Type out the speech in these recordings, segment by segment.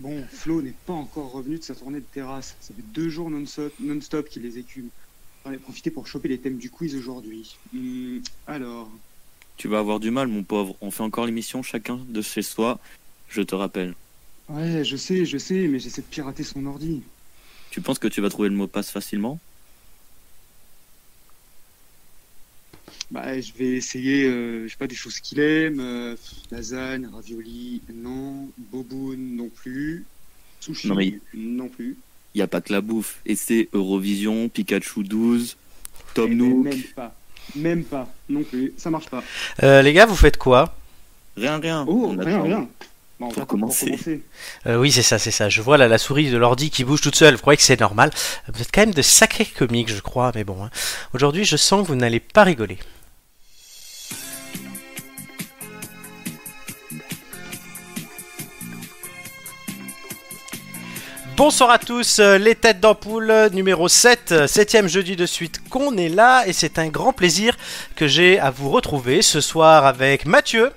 Bon, Flo n'est pas encore revenu de sa tournée de terrasse. Ça fait deux jours non-stop non qu'il les écume. J'en ai profité pour choper les thèmes du quiz aujourd'hui. Hmm, alors, Tu vas avoir du mal, mon pauvre. On fait encore l'émission chacun de chez soi. Je te rappelle. ouais, je sais, je sais, mais j'essaie de pirater son ordi. Tu penses que tu vas trouver le mot passe facilement? Bah, je vais essayer, euh, je sais pas, des choses qu'il aime. euh, lasagne, ravioli, non. Boboon, non plus. Sushi, Non, mais- non plus. Il n'y a pas que la bouffe. Et c'est Eurovision, Pikachu 12, Tom Eh ben, Nook. Même pas. Même pas, non plus. Ça marche pas. Euh, les gars, vous faites quoi? Rien, rien. Oh, On rien, rien. Bon, Pour va commencer. Euh, Oui, c'est ça, c'est ça. Je vois là la souris de l'ordi qui bouge toute seule. Vous croyez que c'est normal? Vous êtes quand même de sacrés comiques, je crois, mais bon. hein. Aujourd'hui, je sens que vous n'allez pas rigoler. Bonsoir à tous, euh, les têtes d'ampoule euh, numéro 7, euh, septième jeudi de suite qu'on est là et c'est un grand plaisir que j'ai à vous retrouver ce soir avec Mathieu.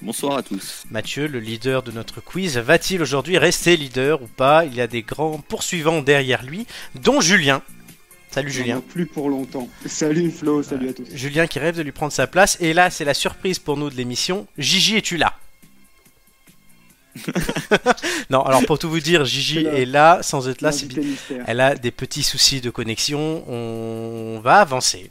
Bonsoir à tous. Mathieu, le leader de notre quiz, va-t-il aujourd'hui rester leader ou pas? Il y a des grands poursuivants derrière lui, dont Julien. Salut Julien. Non, plus pour longtemps. Salut Flo, salut à tous. Julien qui rêve de lui prendre sa place. Et là, c'est la surprise pour nous de l'émission. Gigi, es-tu là? Non, alors pour tout vous dire, Gigi est là, sans être là. c'est. Elle a des petits soucis de connexion. On va avancer.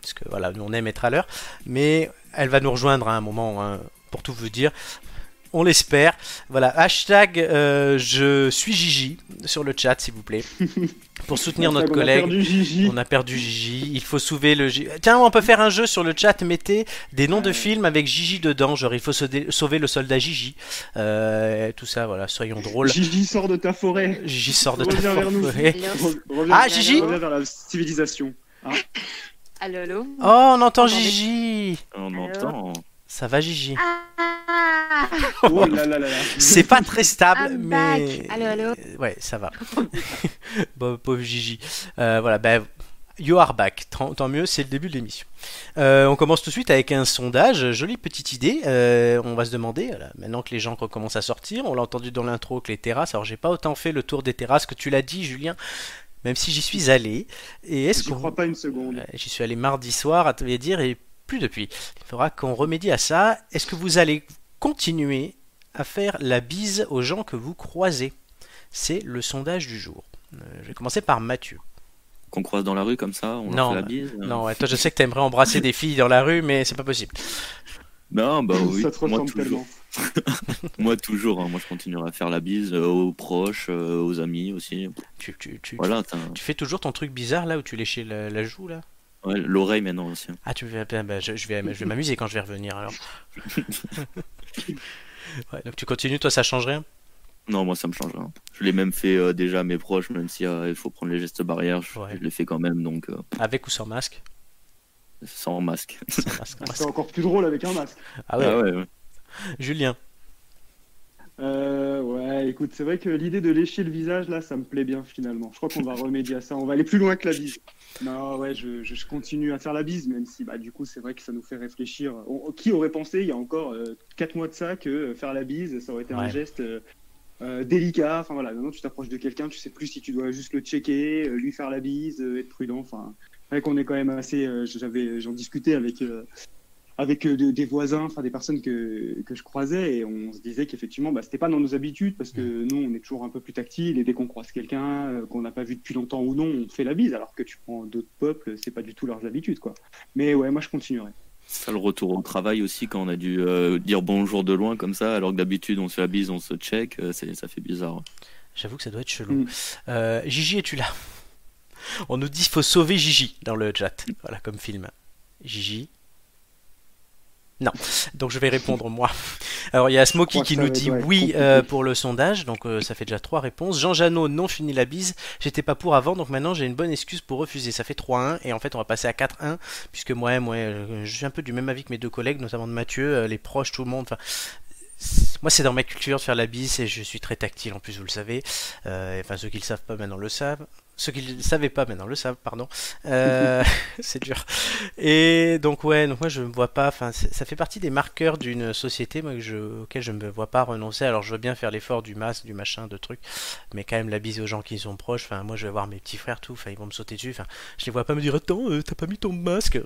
Parce que voilà, nous on aime être à l'heure. Mais elle va nous rejoindre à un moment, hein, pour tout vous dire. On l'espère. Voilà, hashtag euh, je suis Gigi sur le chat, s'il vous plaît. Pour soutenir notre On a collègue. perdu Gigi. On a perdu Gigi. Il faut sauver le. Gi- Tiens, on peut faire un jeu sur le chat. Mettez des noms de films avec Gigi dedans. Genre, il faut sauver le soldat Gigi. Euh, tout ça, voilà. Soyons drôles. Gigi sort de ta forêt. Gigi sort de ta Reviens vers nous. forêt. Reviens- Ah, Gigi Reviens vers la civilisation. Allô, allô Oh, on entend. Gigi. On entend. Ça va, Gigi? Ah, Oh là là là là. C'est pas très stable, I'm mais. back. Allô, allô Euh, Ouais, ça va. bon, pauvre Gigi. Euh, voilà, ben. You are back, tant, tant mieux, c'est le début de l'émission. Euh, on commence tout de suite avec un sondage, jolie petite idée. Euh, on va se demander, voilà, maintenant que les gens recommencent à sortir, on l'a entendu dans l'intro que les terrasses, alors j'ai pas autant fait le tour des terrasses que tu l'as dit, Julien, même si j'y suis allé. Et est-ce J'y qu'on crois pas une seconde. Ouais, J'y suis allé mardi soir, à te dire, et plus depuis. Il faudra qu'on remédie à ça. Est-ce que vous allez continuer à faire la bise aux gens que vous croisez? C'est le sondage du jour. Euh, je vais commencer par Mathieu. Qu'on croise dans la rue comme ça, on Non, leur fait la bise. euh. Non, ouais, toi je sais que tu aimerais embrasser des filles dans la rue, mais c'est pas possible. Non, bah oui. ça te moi toujours. tellement. Moi toujours. hein. Moi je continuerai à faire la bise euh, aux proches, euh, aux amis aussi. Tu, tu, tu, Voilà. tu fais toujours ton truc bizarre là où tu léchais la, la joue là? Ouais, L'oreille maintenant aussi. Ah, tu veux, ben, ben, je, je vais, je vais m'amuser quand je vais revenir alors. Ouais, donc tu continues, toi ça change rien? Non, moi ça me change. rien. Je l'ai même fait euh, déjà à mes proches, même si euh, il faut prendre les gestes barrières, je, Ouais. je l'ai fait quand même, donc euh, Avec ou sans masque? Sans masque. Sans masque, Ah, masque. C'est encore plus drôle avec un masque. Ah ouais, Ah ouais, ouais. Julien. Euh, ouais, écoute, c'est vrai que l'idée de lécher le visage, là, ça me plaît bien finalement. Je crois qu'on va remédier à ça. On va aller plus loin que la bise. Non, ouais, je, continue à faire la bise, même si, bah, du coup, c'est vrai que ça nous fait réfléchir. On- qui aurait pensé, il y a encore 4 mois de ça, que euh, faire la bise, ça aurait été un geste euh, euh, délicat. Enfin voilà, maintenant tu t'approches de quelqu'un, tu sais plus si tu dois juste le checker, euh, lui faire la bise, euh, être prudent. Enfin, c'est vrai qu'on est quand même assez. euh, J'avais, j'en discutais avec. euh, avec euh, de- des voisins, enfin des personnes que, que je croisais, et on se disait qu'effectivement, bah, c'était pas dans nos habitudes, parce que nous, on est toujours un peu plus tactile, et dès qu'on croise quelqu'un euh, qu'on n'a pas vu depuis longtemps ou non, on fait la bise, alors que tu prends d'autres peuples, c'est pas du tout leurs habitudes, quoi. Mais ouais, moi je continuerai. Ça, le retour au travail aussi, quand on a dû euh, dire bonjour de loin comme ça, alors que d'habitude on se fait la bise, on se check, euh, ça fait bizarre. J'avoue que ça doit être chelou. Mm. Euh, Gigi, es-tu là? On nous dit qu'il faut sauver Gigi dans le chat. Voilà, comme film. Gigi Non. Donc je vais répondre moi. Alors il y a que qui nous dit oui euh, pour le sondage. Donc euh, ça fait déjà trois réponses. Jean Janot, non fini la bise. J'étais pas pour avant, donc maintenant j'ai une bonne excuse pour refuser. Ça fait 3-1 et en fait on va passer à 4-1 puisque moi, moi euh, je suis un peu du même avis que mes deux collègues, notamment de Mathieu, les proches, tout le monde. Enfin, moi c'est dans ma culture de faire la bise et je suis très tactile en plus, vous le savez. Euh, enfin ceux qui le savent pas maintenant le savent. Ceux qui ne savaient pas maintenant le savent, pardon. Euh, c'est dur. Et donc ouais, donc moi je me vois pas. Enfin, ça fait partie des marqueurs d'une société moi, que je, auquel je ne me vois pas renoncer. Alors je veux bien faire l'effort du masque, du machin, de trucs, mais quand même la bise aux gens qui sont proches. Enfin, moi je vais voir mes petits frères tout. Enfin, ils vont me sauter dessus. Enfin, je les vois pas me dire attends, euh, t'as pas mis ton masque?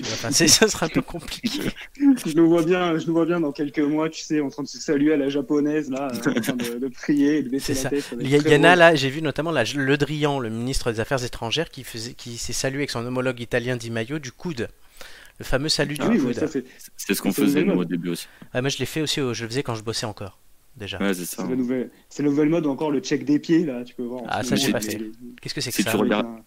Enfin, ça sera un peu compliqué. Je nous vois bien, je nous vois bien dans quelques mois, tu sais, en train de se saluer à la japonaise, là, euh, en train de, de prier et de baisser la ça. tête. Il y, en a là, j'ai vu notamment Le Drian, le ministre des Affaires étrangères, qui, faisait, qui s'est salué avec son homologue italien Di Maio du coude. Le fameux salut Ah du oui, coude. c'est C'est ce qu'on faisait nous au début aussi. Ah, moi je l'ai fait aussi, au- je le faisais quand je bossais encore, déjà. Ouais, c'est la nouvelle, c'est la nouvelle mode encore le check des pieds là, tu peux voir. en Ah, ça, j'ai pas fait. Qu'est-ce que c'est que Si ça tu regardes- un-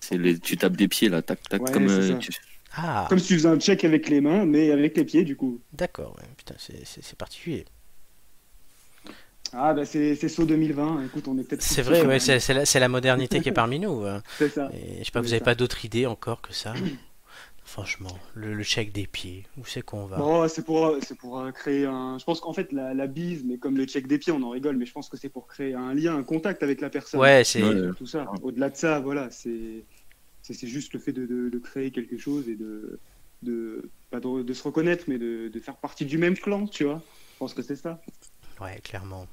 C'est les... Tu tapes des pieds là, tac, tac, Ouais, comme euh, tu- Ah, Comme si tu faisais un check avec les mains, mais avec les pieds du coup. d'accord, ouais, putain, c'est- particulier. Ah bah c'est c'est saut 2020. Écoute, on est peut-être. C'est vrai, ouais, c'est la, c'est la modernité qui est parmi nous. hein. C'est ça. Et, je sais pas, vous C'est avez ça. pas d'autres idées encore que ça? Franchement, le, le check des pieds, où c'est qu'on va? Bon, c'est pour, euh, créer un. Je pense qu'en fait, la, la bise, mais comme le check des pieds, on en rigole, mais je pense que c'est pour créer un lien, un contact avec la personne. Ouais, c'est. Ouais. Tout ça. Au-delà de ça, voilà, c'est, c'est, juste le fait de, de, de créer quelque chose et de, de, pas de, de se reconnaître, mais de, de faire partie du même clan, tu vois. Je pense que c'est ça. Ouais, clairement.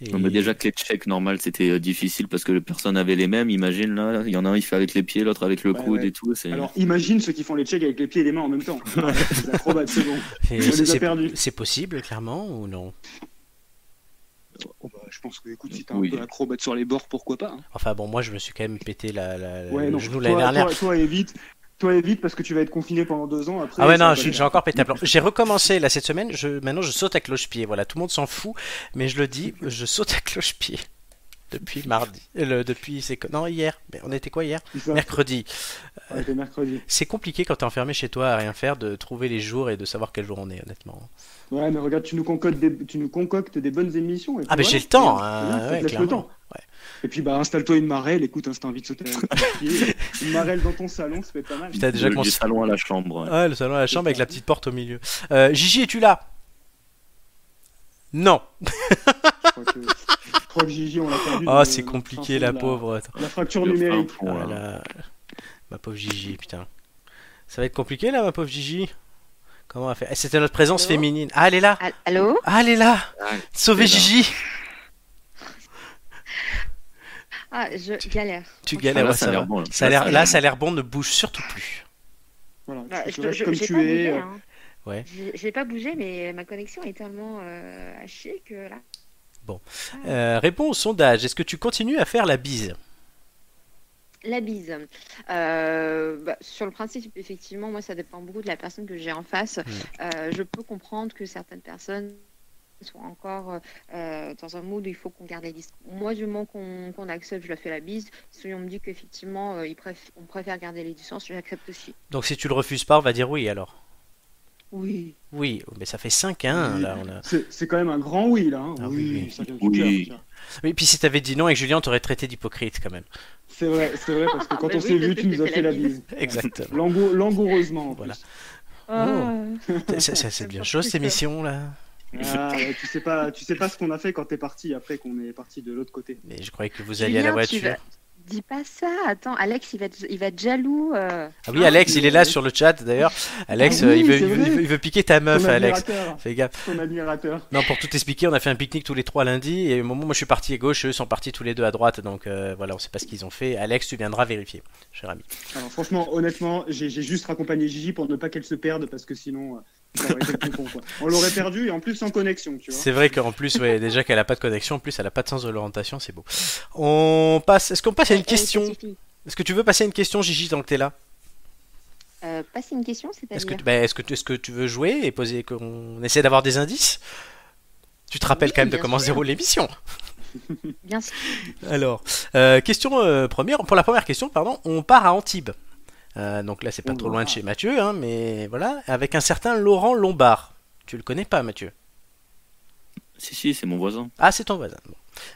Et- Non, mais déjà que les checks normales c'était euh, difficile parce que les personnes avaient les mêmes. Imagine là, il y en a un il fait avec les pieds, l'autre avec le Ouais, coude ouais. et tout. Alors, imagine ceux qui font les checks avec les pieds et les mains en même temps. acrobates, c'est bon. c'est- c'est- perdus. C'est possible, clairement, ou non? Je pense que, écoute, si t'es Oui. un peu acrobate sur les bords, pourquoi pas. hein. Enfin bon, moi je me suis quand même pété la, la- Ouais, le non. genou l'année dernière. toi, toi, évite. Toi, évite parce que tu vas être confiné pendant deux ans. Après, Ah ouais, non, j'ai encore pété un plomb. J'ai recommencé là cette semaine. Je, maintenant, je saute à cloche-pied. Voilà, tout le monde s'en fout, mais je le dis, je saute à cloche-pied depuis mardi. Euh, le- depuis, c'est non hier. Mais on était quoi hier? Mercredi. Mercredi. C'est compliqué quand t'es enfermé chez toi à rien faire de trouver les jours et de savoir quel jour on est, honnêtement. Ouais, mais regarde, tu nous concoctes des, tu nous concoctes des bonnes émissions. et Ah, mais j'ai le temps, hein, ouais, le temps. Et puis, bah, installe-toi une marelle. Écoute, hein, si t'as envie de sauter une marelle dans ton salon, ça peut être pas mal. Putain, déjà le, s- salon à la chambre. ouais. Le salon à la chambre avec la petite porte au milieu. Euh, Gigi, es-tu là? Non. Je crois que, crois que Gigi, on l'a perdu. Ah, de- c'est compliqué, la pauvre. La fracture numérique. Ah Ma pauvre Gigi, putain. Ça va être compliqué là, ma pauvre Gigi? Comment on va faire? Eh, C'était notre présence Allô? féminine. Ah, elle est là Al- Allô? Ah, elle est là Ah, Sauvez. Gigi Ah, je galère. Tu Ah, galères, là, ouais, ça ça a l'air bon. Là, Ça a l'air, là, ça a l'air bon, ne bouge surtout plus. Voilà, Bah, je comme j'ai tu pas es. bougé, hein. Ouais. J'ai j'ai pas bougé, mais ma connexion est tellement euh, hachée que là. Euh, réponds au sondage. Est-ce que tu continues à faire la bise La bise. Euh, bah, sur le principe, effectivement, moi, ça dépend beaucoup de la personne que j'ai en face. Euh, je peux comprendre que certaines personnes soient encore euh, dans un mood où il faut qu'on garde les distances. Moi, du moment qu'on accepte, je leur fais la bise. Si on me dit qu'effectivement, préf- on préfère garder les distances, j'accepte aussi. Donc si tu le refuses pas, on va dire oui alors. Oui. Oui, mais ça fait 5-1 Oui. là. On a... C'est c'est quand même un grand oui, là. hein. Ah oui, oui, oui. ça vient du Oui. cœur, ça. Oui, puis si t'avais dit non avec Julien, t'aurais traité d'hypocrite quand même. C'est vrai, c'est vrai, parce que quand Bah on oui, s'est vu, tu nous as fait la bise. Exactement. Langou- langoureusement, en Voilà. plus. Ah. C'est- C'est bien chose cette émission là. Ah, tu sais pas, tu sais pas ce qu'on a fait quand t'es parti après qu'on est parti de l'autre côté. Mais je croyais que vous alliez à la tu voiture. vas- Dis pas ça. Attends, Alex, il va être, il va être jaloux. euh. Ah oui, Alex, il est là sur le chat d'ailleurs. Alex, Ah oui, euh, il, veut, il, veut, il piquer ta meuf, Ton Alex. admirateur, Fais gaffe. ton admirateur. Non, pour tout expliquer, on a fait un pique-nique tous les trois lundi et au moment où moi je suis parti à gauche, eux sont partis tous les deux à droite. Donc euh, voilà, on sait pas ce qu'ils ont fait. Alex, tu viendras vérifier, cher ami. Alors franchement, honnêtement, j'ai j'ai juste raccompagné Gigi pour ne pas qu'elle se perde parce que sinon, euh, quoi. On l'aurait perdu et en plus sans connexion, tu vois. C'est vrai qu'en plus, ouais, déjà qu'elle a pas de connexion, en plus elle a pas de sens de l'orientation, c'est beau. On passe. Est-ce qu'on passe à une Eh, eh, question. Est-ce que tu veux passer à une question, Gigi, tant que t'es là? Euh, passer une question, Est-ce c'est-à-dire que, tu- bah, est-ce que, tu- est-ce que tu veux jouer et poser qu'on essaie d'avoir des indices? Tu te rappelles Oui, quand même de comment se déroule l'émission. Bien sûr. Alors, euh, question euh, première. Pour la première question, pardon, on part à Antibes. Euh, donc là, c'est pas trop loin de chez Mathieu, hein, mais voilà, avec un certain Laurent Lombard. Tu le connais pas, Mathieu? Si, si, c'est mon voisin. Ah, c'est ton voisin. Bon.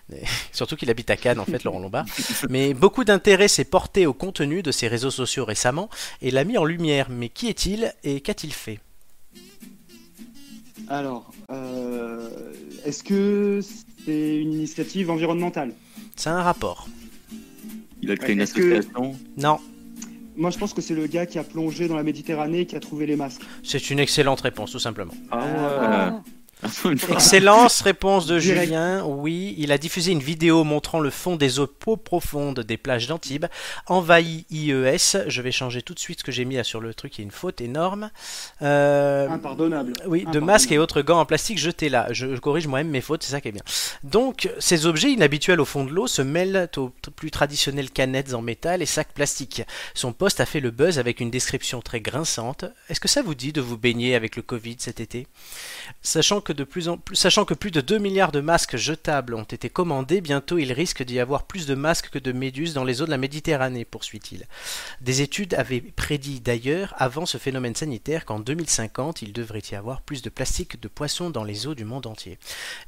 Mais- surtout qu'il habite à Cannes, en fait, Laurent Lombard. Mais beaucoup d'intérêt s'est porté au contenu de ses réseaux sociaux récemment et l'a mis en lumière. Mais qui est-il et qu'a-t-il fait? Alors, euh, est-ce que c'est une initiative environnementale? C'est un rapport. Il a créé une que- association? Non, Moi, je pense que c'est le gars qui a plongé dans la Méditerranée et qui a trouvé les masques. c'est une excellente réponse, tout simplement. Ah Ah. ouais. Excellence réponse de Direct. Julien. Oui, il a diffusé une vidéo montrant le fond des eaux peu profondes des plages d'Antibes, envahi IES. Je vais changer tout de suite ce que j'ai mis là sur le truc, il y a une faute énorme. Euh, Impardonnable. oui, de masques et autres gants en plastique jetés là. Je, je corrige moi-même mes fautes, c'est ça qui est bien. Donc, ces objets inhabituels au fond de l'eau se mêlent aux plus traditionnelles canettes en métal et sacs plastiques. Son poste a fait le buzz avec une description très grinçante. Est-ce que ça vous dit de vous baigner avec le Covid cet été? Sachant sachant que plus de 2 milliards de masques jetables ont été commandés, bientôt il risque d'y avoir plus de masques que de méduses dans les eaux de la Méditerranée, poursuit-il. Des études avaient prédit d'ailleurs, avant ce phénomène sanitaire, qu'en 2050, il devrait y avoir plus de plastique que de poissons dans les eaux du monde entier.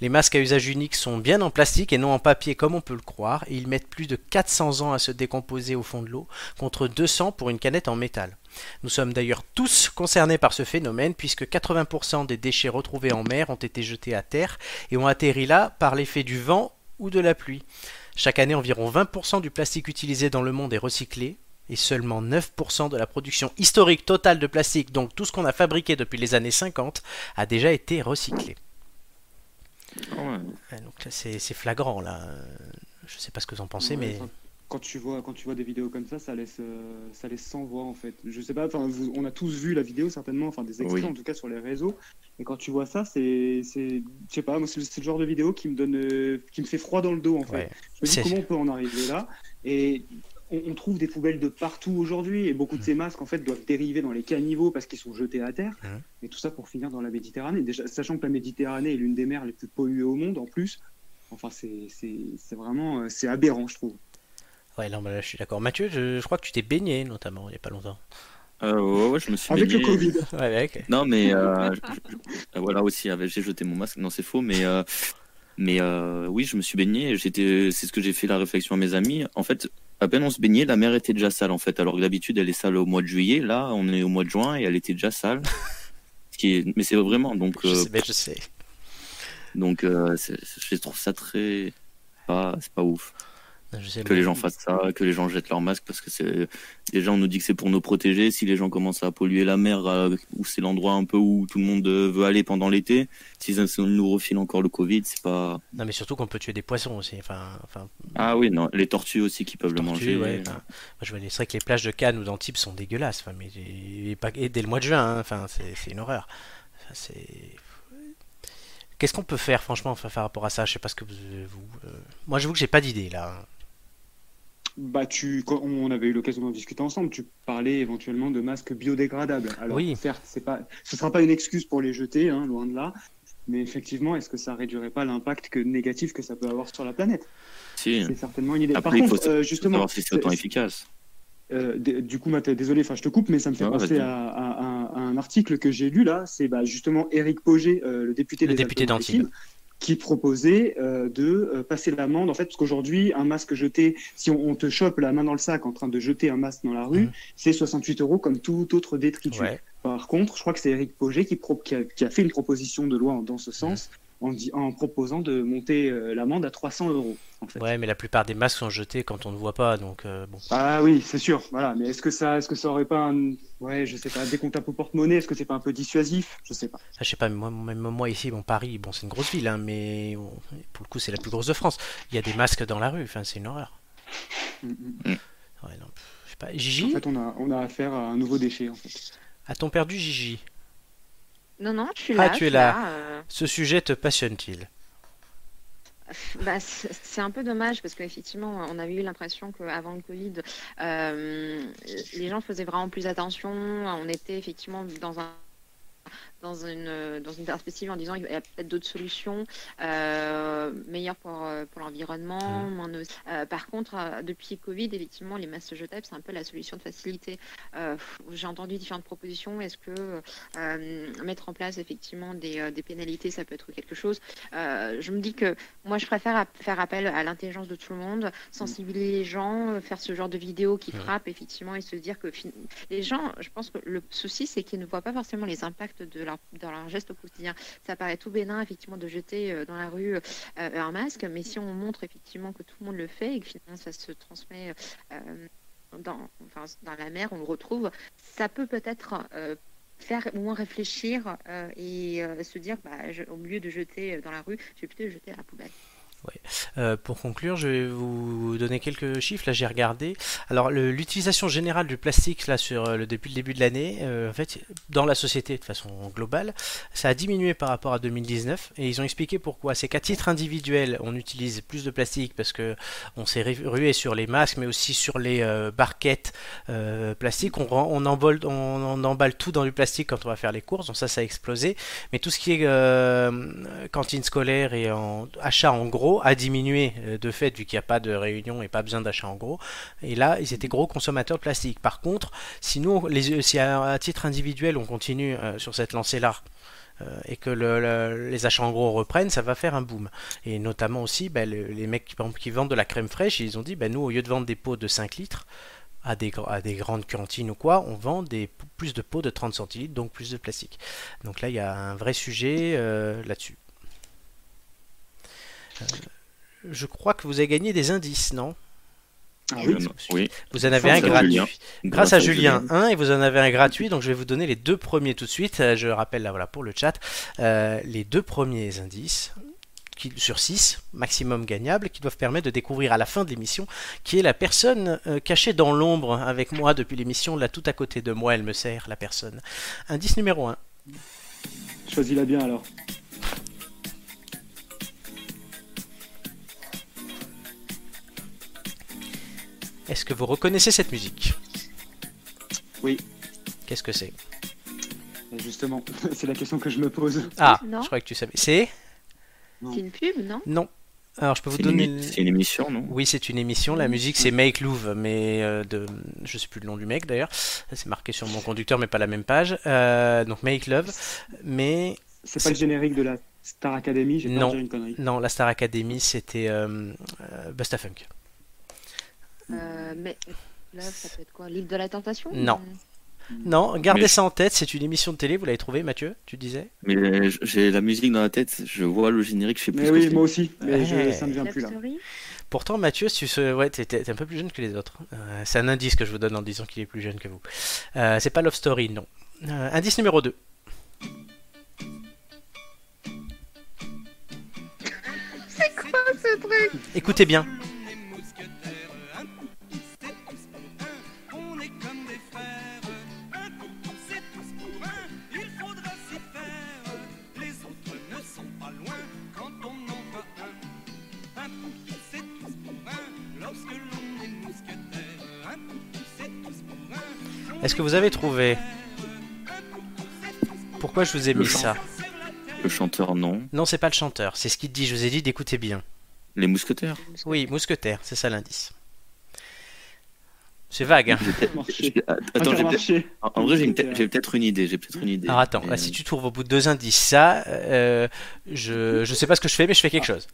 Les masques à usage unique sont bien en plastique et non en papier comme on peut le croire, et ils mettent plus de 400 ans à se décomposer au fond de l'eau, contre 200 pour une canette en métal. Nous sommes d'ailleurs tous concernés par ce phénomène puisque 80% des déchets retrouvés en mer ont été jetés à terre et ont atterri là par l'effet du vent ou de la pluie. Chaque année, environ 20% du plastique utilisé dans le monde est recyclé et seulement 9% de la production historique totale de plastique, donc tout ce qu'on a fabriqué depuis les années 50, a déjà été recyclé. Ah ouais. Donc c'est flagrant là. Je sais pas ce que vous en pensez, Ouais, mais quand tu vois quand tu vois des vidéos comme ça, ça laisse euh, ça laisse sans voix en fait. Je sais pas, enfin on a tous vu la vidéo certainement, enfin des extraits Oui. en tout cas sur les réseaux. Et quand tu vois ça, c'est c'est je sais pas, moi c'est le, genre de vidéo qui me donne euh, qui me fait froid dans le dos en fait. ouais. Je me dis comment on peut en arriver là? Et on, on trouve des poubelles de partout aujourd'hui et beaucoup de ces masques en fait doivent dériver dans les caniveaux parce qu'ils sont jetés à terre Mhm. et tout ça pour finir dans la Méditerranée. Déjà, sachant que la Méditerranée est l'une des mers les plus polluées au monde en plus. Enfin c'est c'est c'est vraiment euh, c'est aberrant je trouve. Ouais, non, mais là, je suis d'accord. Mathieu, je, je crois que tu t'es baigné notamment il y a pas longtemps. Euh, ouais, ouais, je me suis Avec le baigné. Covid. Ouais, ok. Non, mais euh, je- je- voilà aussi, avec- j'ai jeté mon masque. Non, c'est faux, mais euh, mais euh, oui, je me suis baigné. J'étais, c'est ce que j'ai fait la réflexion à mes amis. En fait, à peine on se baignait, la mer était déjà sale en fait. Alors que d'habitude, elle est sale au mois de juillet. Là, on est au mois de juin et elle était déjà sale. Ce qui est, mais c'est vraiment donc Je euh, sais, mais je sais. donc euh, je trouve ça très pas, c'est pas ouf je sais, que les gens fassent ça, que les gens jettent leur masque parce que c'est déjà on nous dit que c'est pour nous protéger. Si les gens commencent à polluer la mer, euh, où c'est l'endroit un peu où tout le monde euh, veut aller pendant l'été, si ça nous refile encore le Covid, c'est pas. Non, mais surtout qu'on peut tuer des poissons aussi. Enfin, enfin Ah oui, non, les tortues aussi qui peuvent le tortues, manger. ouais, enfin, je vois, c'est vrai que les plages de Cannes ou d'Antibes sont dégueulasses. Enfin, mais et dès le mois de juin, hein, enfin, c'est une horreur. Enfin, c'est. Qu'est-ce qu'on peut faire, franchement, enfin, par rapport à ça? Je sais pas ce que vous. vous, euh, Moi, j'avoue que j'ai pas d'idée là. Bah, tu, quand on avait eu l'occasion d'en discuter ensemble, tu parlais éventuellement de masques biodégradables. Alors, Oui. certes, c'est pas, ce sera pas une excuse pour les jeter, hein, loin de là. Mais effectivement, est-ce que ça réduirait pas l'impact que, négatif que ça peut avoir sur la planète? Si. C'est certainement une idée. Après, Par il contre, faut euh, justement, savoir si c'est autant efficace. euh, d- du coup, Matt, désolé, enfin, je te coupe, mais ça me fait Ah, penser à, à- à- à un article que j'ai lu là. C'est bah, justement Éric Poget, euh, le député Le des député d'Antibes. Qui proposait euh, de euh, passer l'amende en fait parce qu'aujourd'hui un masque jeté si on, on te chope la main dans le sac en train de jeter un masque dans la rue Mhm. c'est 68 euros comme tout autre détritus Ouais. par contre je crois que c'est Eric Poget qui, pro- qui, a, qui a fait une proposition de loi en- dans ce sens en, en proposant de monter euh, l'amende à 300 euros en fait Ouais, mais la plupart des masques sont jetés quand on ne voit pas, donc euh, bon. ah oui c'est sûr voilà mais est-ce que ça est-ce que ça aurait pas un ouais je sais pas dès qu'on tape au porte-monnaie est-ce que c'est pas un peu dissuasif? Je sais pas Ah, je sais pas, mais moi, même moi ici, bon, Paris, bon, c'est une grosse ville, hein, mais bon, pour le coup, c'est la plus grosse de France. Il y a des masques dans la rue, enfin, c'est une horreur. Mm, mm. Ouais, non, je sais pas. en Gigi fait on a on a affaire à un nouveau déchet en fait A-t-on perdu Gigi? Non, non, je suis Ah, tu es là. euh, Ce sujet te passionne-t-il? Bah, c'est c'est un peu dommage parce qu'effectivement, on avait eu l'impression qu'avant le Covid, euh, les gens faisaient vraiment plus attention. On était effectivement dans un dans une, dans une perspective en disant il y a peut-être d'autres solutions euh, meilleures pour, euh, pour l'environnement. Euh, par contre, euh, depuis Covid, effectivement, les masques jetables, c'est un peu la solution de facilité. Euh, J'ai entendu différentes propositions. Est-ce que euh, mettre en place effectivement des, euh, des pénalités, ça peut être quelque chose? Euh, Je me dis que moi, je préfère faire appel à l'intelligence de tout le monde, sensibiliser les gens, euh, faire ce genre de vidéos qui Mhm. frappent effectivement et se dire que les gens, je pense que le souci, c'est qu'ils ne voient pas forcément les impacts de leur, dans leur geste au quotidien. Ça paraît tout bénin, effectivement, de jeter euh, dans la rue euh, un masque, mais si on montre effectivement que tout le monde le fait et que finalement ça se transmet euh, dans, la mer, on le retrouve, ça peut peut-être faire au moins réfléchir et se dire, bah, au lieu de jeter dans la rue, je vais plutôt jeter à la poubelle. Euh, pour conclure, je vais vous donner quelques chiffres. Là, j'ai regardé. Alors, l'utilisation générale du plastique là sur euh, le depuis le début de l'année, euh, en fait, dans la société de façon globale, ça a diminué par rapport à 2019. Et ils ont expliqué pourquoi. C'est qu'à titre individuel, on utilise plus de plastique parce que on s'est ru- rué sur les masques, mais aussi sur les barquettes plastiques. On, on, emballe, on, on emballe tout dans du plastique quand on va faire les courses. Donc ça, ça a explosé. Mais tout ce qui est cantine scolaire et en, achat en gros a diminué euh, de fait vu qu'il n'y a pas de réunion et pas besoin d'achat en gros. Et là, ils étaient gros consommateurs de plastique. Par contre, si nous, les, si à, titre individuel, on continue euh, sur cette lancée-là euh, et que le- le- les achats en gros reprennent, ça va faire un boom. Et notamment aussi, le- les mecs qui, vendent de la crème fraîche, ils ont dit, ben, nous, au lieu de vendre des pots de 5 litres, à des, grandes cantines ou quoi, on vend plus de pots de 30 centilitres, donc plus de plastique. Donc là, il y a un vrai sujet là-dessus. Je crois que vous avez gagné des indices, non? Ah Et oui. Euh, oui. Vous en avez Grâce un gratuit. Julien. Grâce à Julien 1 et vous en avez un gratuit, donc je vais vous donner les deux premiers tout de suite. Euh, Je rappelle là voilà pour le chat, euh, les deux premiers indices qui, sur 6, maximum gagnables, qui doivent permettre de découvrir à la fin de l'émission qui est la personne euh, cachée dans l'ombre avec moi depuis l'émission, là tout à côté de moi, elle me sert la personne. Indice numéro 1. Choisis-la bien alors. Est-ce que vous reconnaissez cette musique Oui. Qu'est-ce que c'est Et Justement, c'est la question que je me pose. Ah, Non. je croyais que tu savais. C'est Non. C'est une pub, non Non. Alors je peux vous une, donner. émi- c'est une émission, non? Oui, c'est une émission. La musique, c'est Make Love, mais euh, de, je sais plus le nom du mec d'ailleurs. C'est marqué sur mon conducteur, mais pas la même page. Euh, donc Make Love, mais C'est pas le générique de la Star Academy, j'ai Non. pas une connerie. non, la Star Academy, c'était euh, euh, Busta Funk. Euh, Mais là, ça peut être quoi? L'île de la tentation? Non. Non, gardez Mais- ça en tête. C'est une émission de télé. Vous l'avez trouvé, Mathieu Tu disais? Mais j'ai la musique dans la tête, je vois le générique, je sais plus Mais ce que oui, moi aussi, mais je- ça me vient Love plus là. Story Pourtant, Mathieu, tu se... ouais, t'es, t'es un peu plus jeune que les autres. Euh, c'est un indice que je vous donne en disant qu'il est plus jeune que vous. Euh, c'est pas Love Story, non. Euh, indice numéro 2. C'est quoi ce truc? Écoutez bien. Est-ce que vous avez trouvé? Pourquoi je vous ai Le mis ça? Le chanteur, non. Non, c'est pas le chanteur. C'est ce qu'il dit. Je vous ai dit d'écouter bien. Les mousquetaires. Oui, mousquetaire, c'est ça l'indice. C'est vague, hein J'ai peut-être- Marché. j'ai- Attends, j'ai en vrai, j'ai peut-être une idée. J'ai peut-être une idée. Alors attends, là, si tu trouves au bout de deux indices ça, euh, je, je sais pas ce que je fais, mais je fais quelque chose.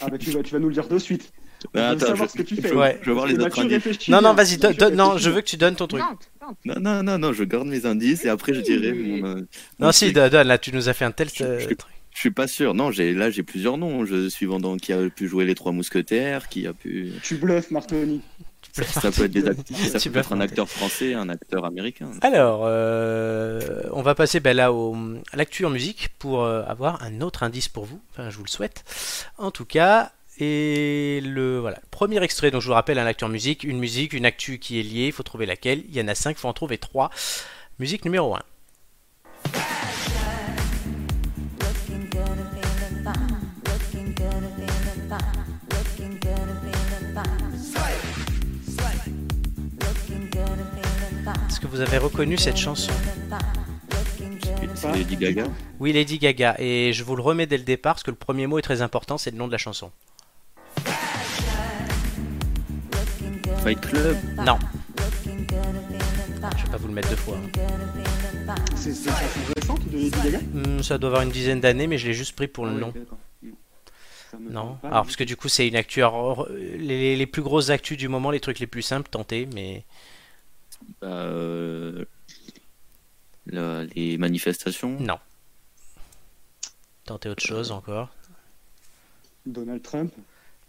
Ah bah tu vas, tu vas nous le dire de suite. On veut attends, savoir je- ce que tu je- fais. Ouais. Je vais voir les autres indices. Non, non, bien. vas-y, non, je veux que tu donnes ton truc. Non, non, non, non, je garde mes indices et après je dirai mon. euh, mon Non, si, donne, là, tu nous as fait un tel Je- euh, je- truc. Je suis pas sûr. Non, j'ai là j'ai plusieurs noms. Je suis vendant qui a pu jouer les trois mousquetaires, qui a pu. Tu bluffes, Martoni. Ça peut être des acteurs, ça peut être un acteur français, un acteur américain. Alors, euh, on va passer ben, là au, à l'actu en musique pour euh, avoir un autre indice pour vous. Enfin, je vous le souhaite. En tout cas, et le voilà, premier extrait. Donc, je vous rappelle un actu en musique, une musique, une actu qui est liée. Il faut trouver laquelle. Il y en a cinq, il faut en trouver trois. Musique numéro 1. Looking good and feeling fine. Looking good and feeling fine. Looking good and feeling fine. Looking good and feeling fine. Est-ce que vous avez reconnu cette chanson? C'est Lady Gaga. Oui, Lady Gaga. Et je vous le remets dès le départ parce que le premier mot est très important, c'est le nom de la chanson. Fight Club. Non, je vais pas vous le mettre deux fois. C'est une chanson récente de Lady Gaga Hmm, ça doit avoir une dizaine d'années, mais je l'ai juste pris pour le Ah nom. Non. pas, Alors mais- parce que du coup c'est une actu. alors, les, les plus grosses actus du moment, les trucs les plus simples, tentez, mais Euh, Le- les manifestations. Non. Tentez autre chose encore. Donald Trump.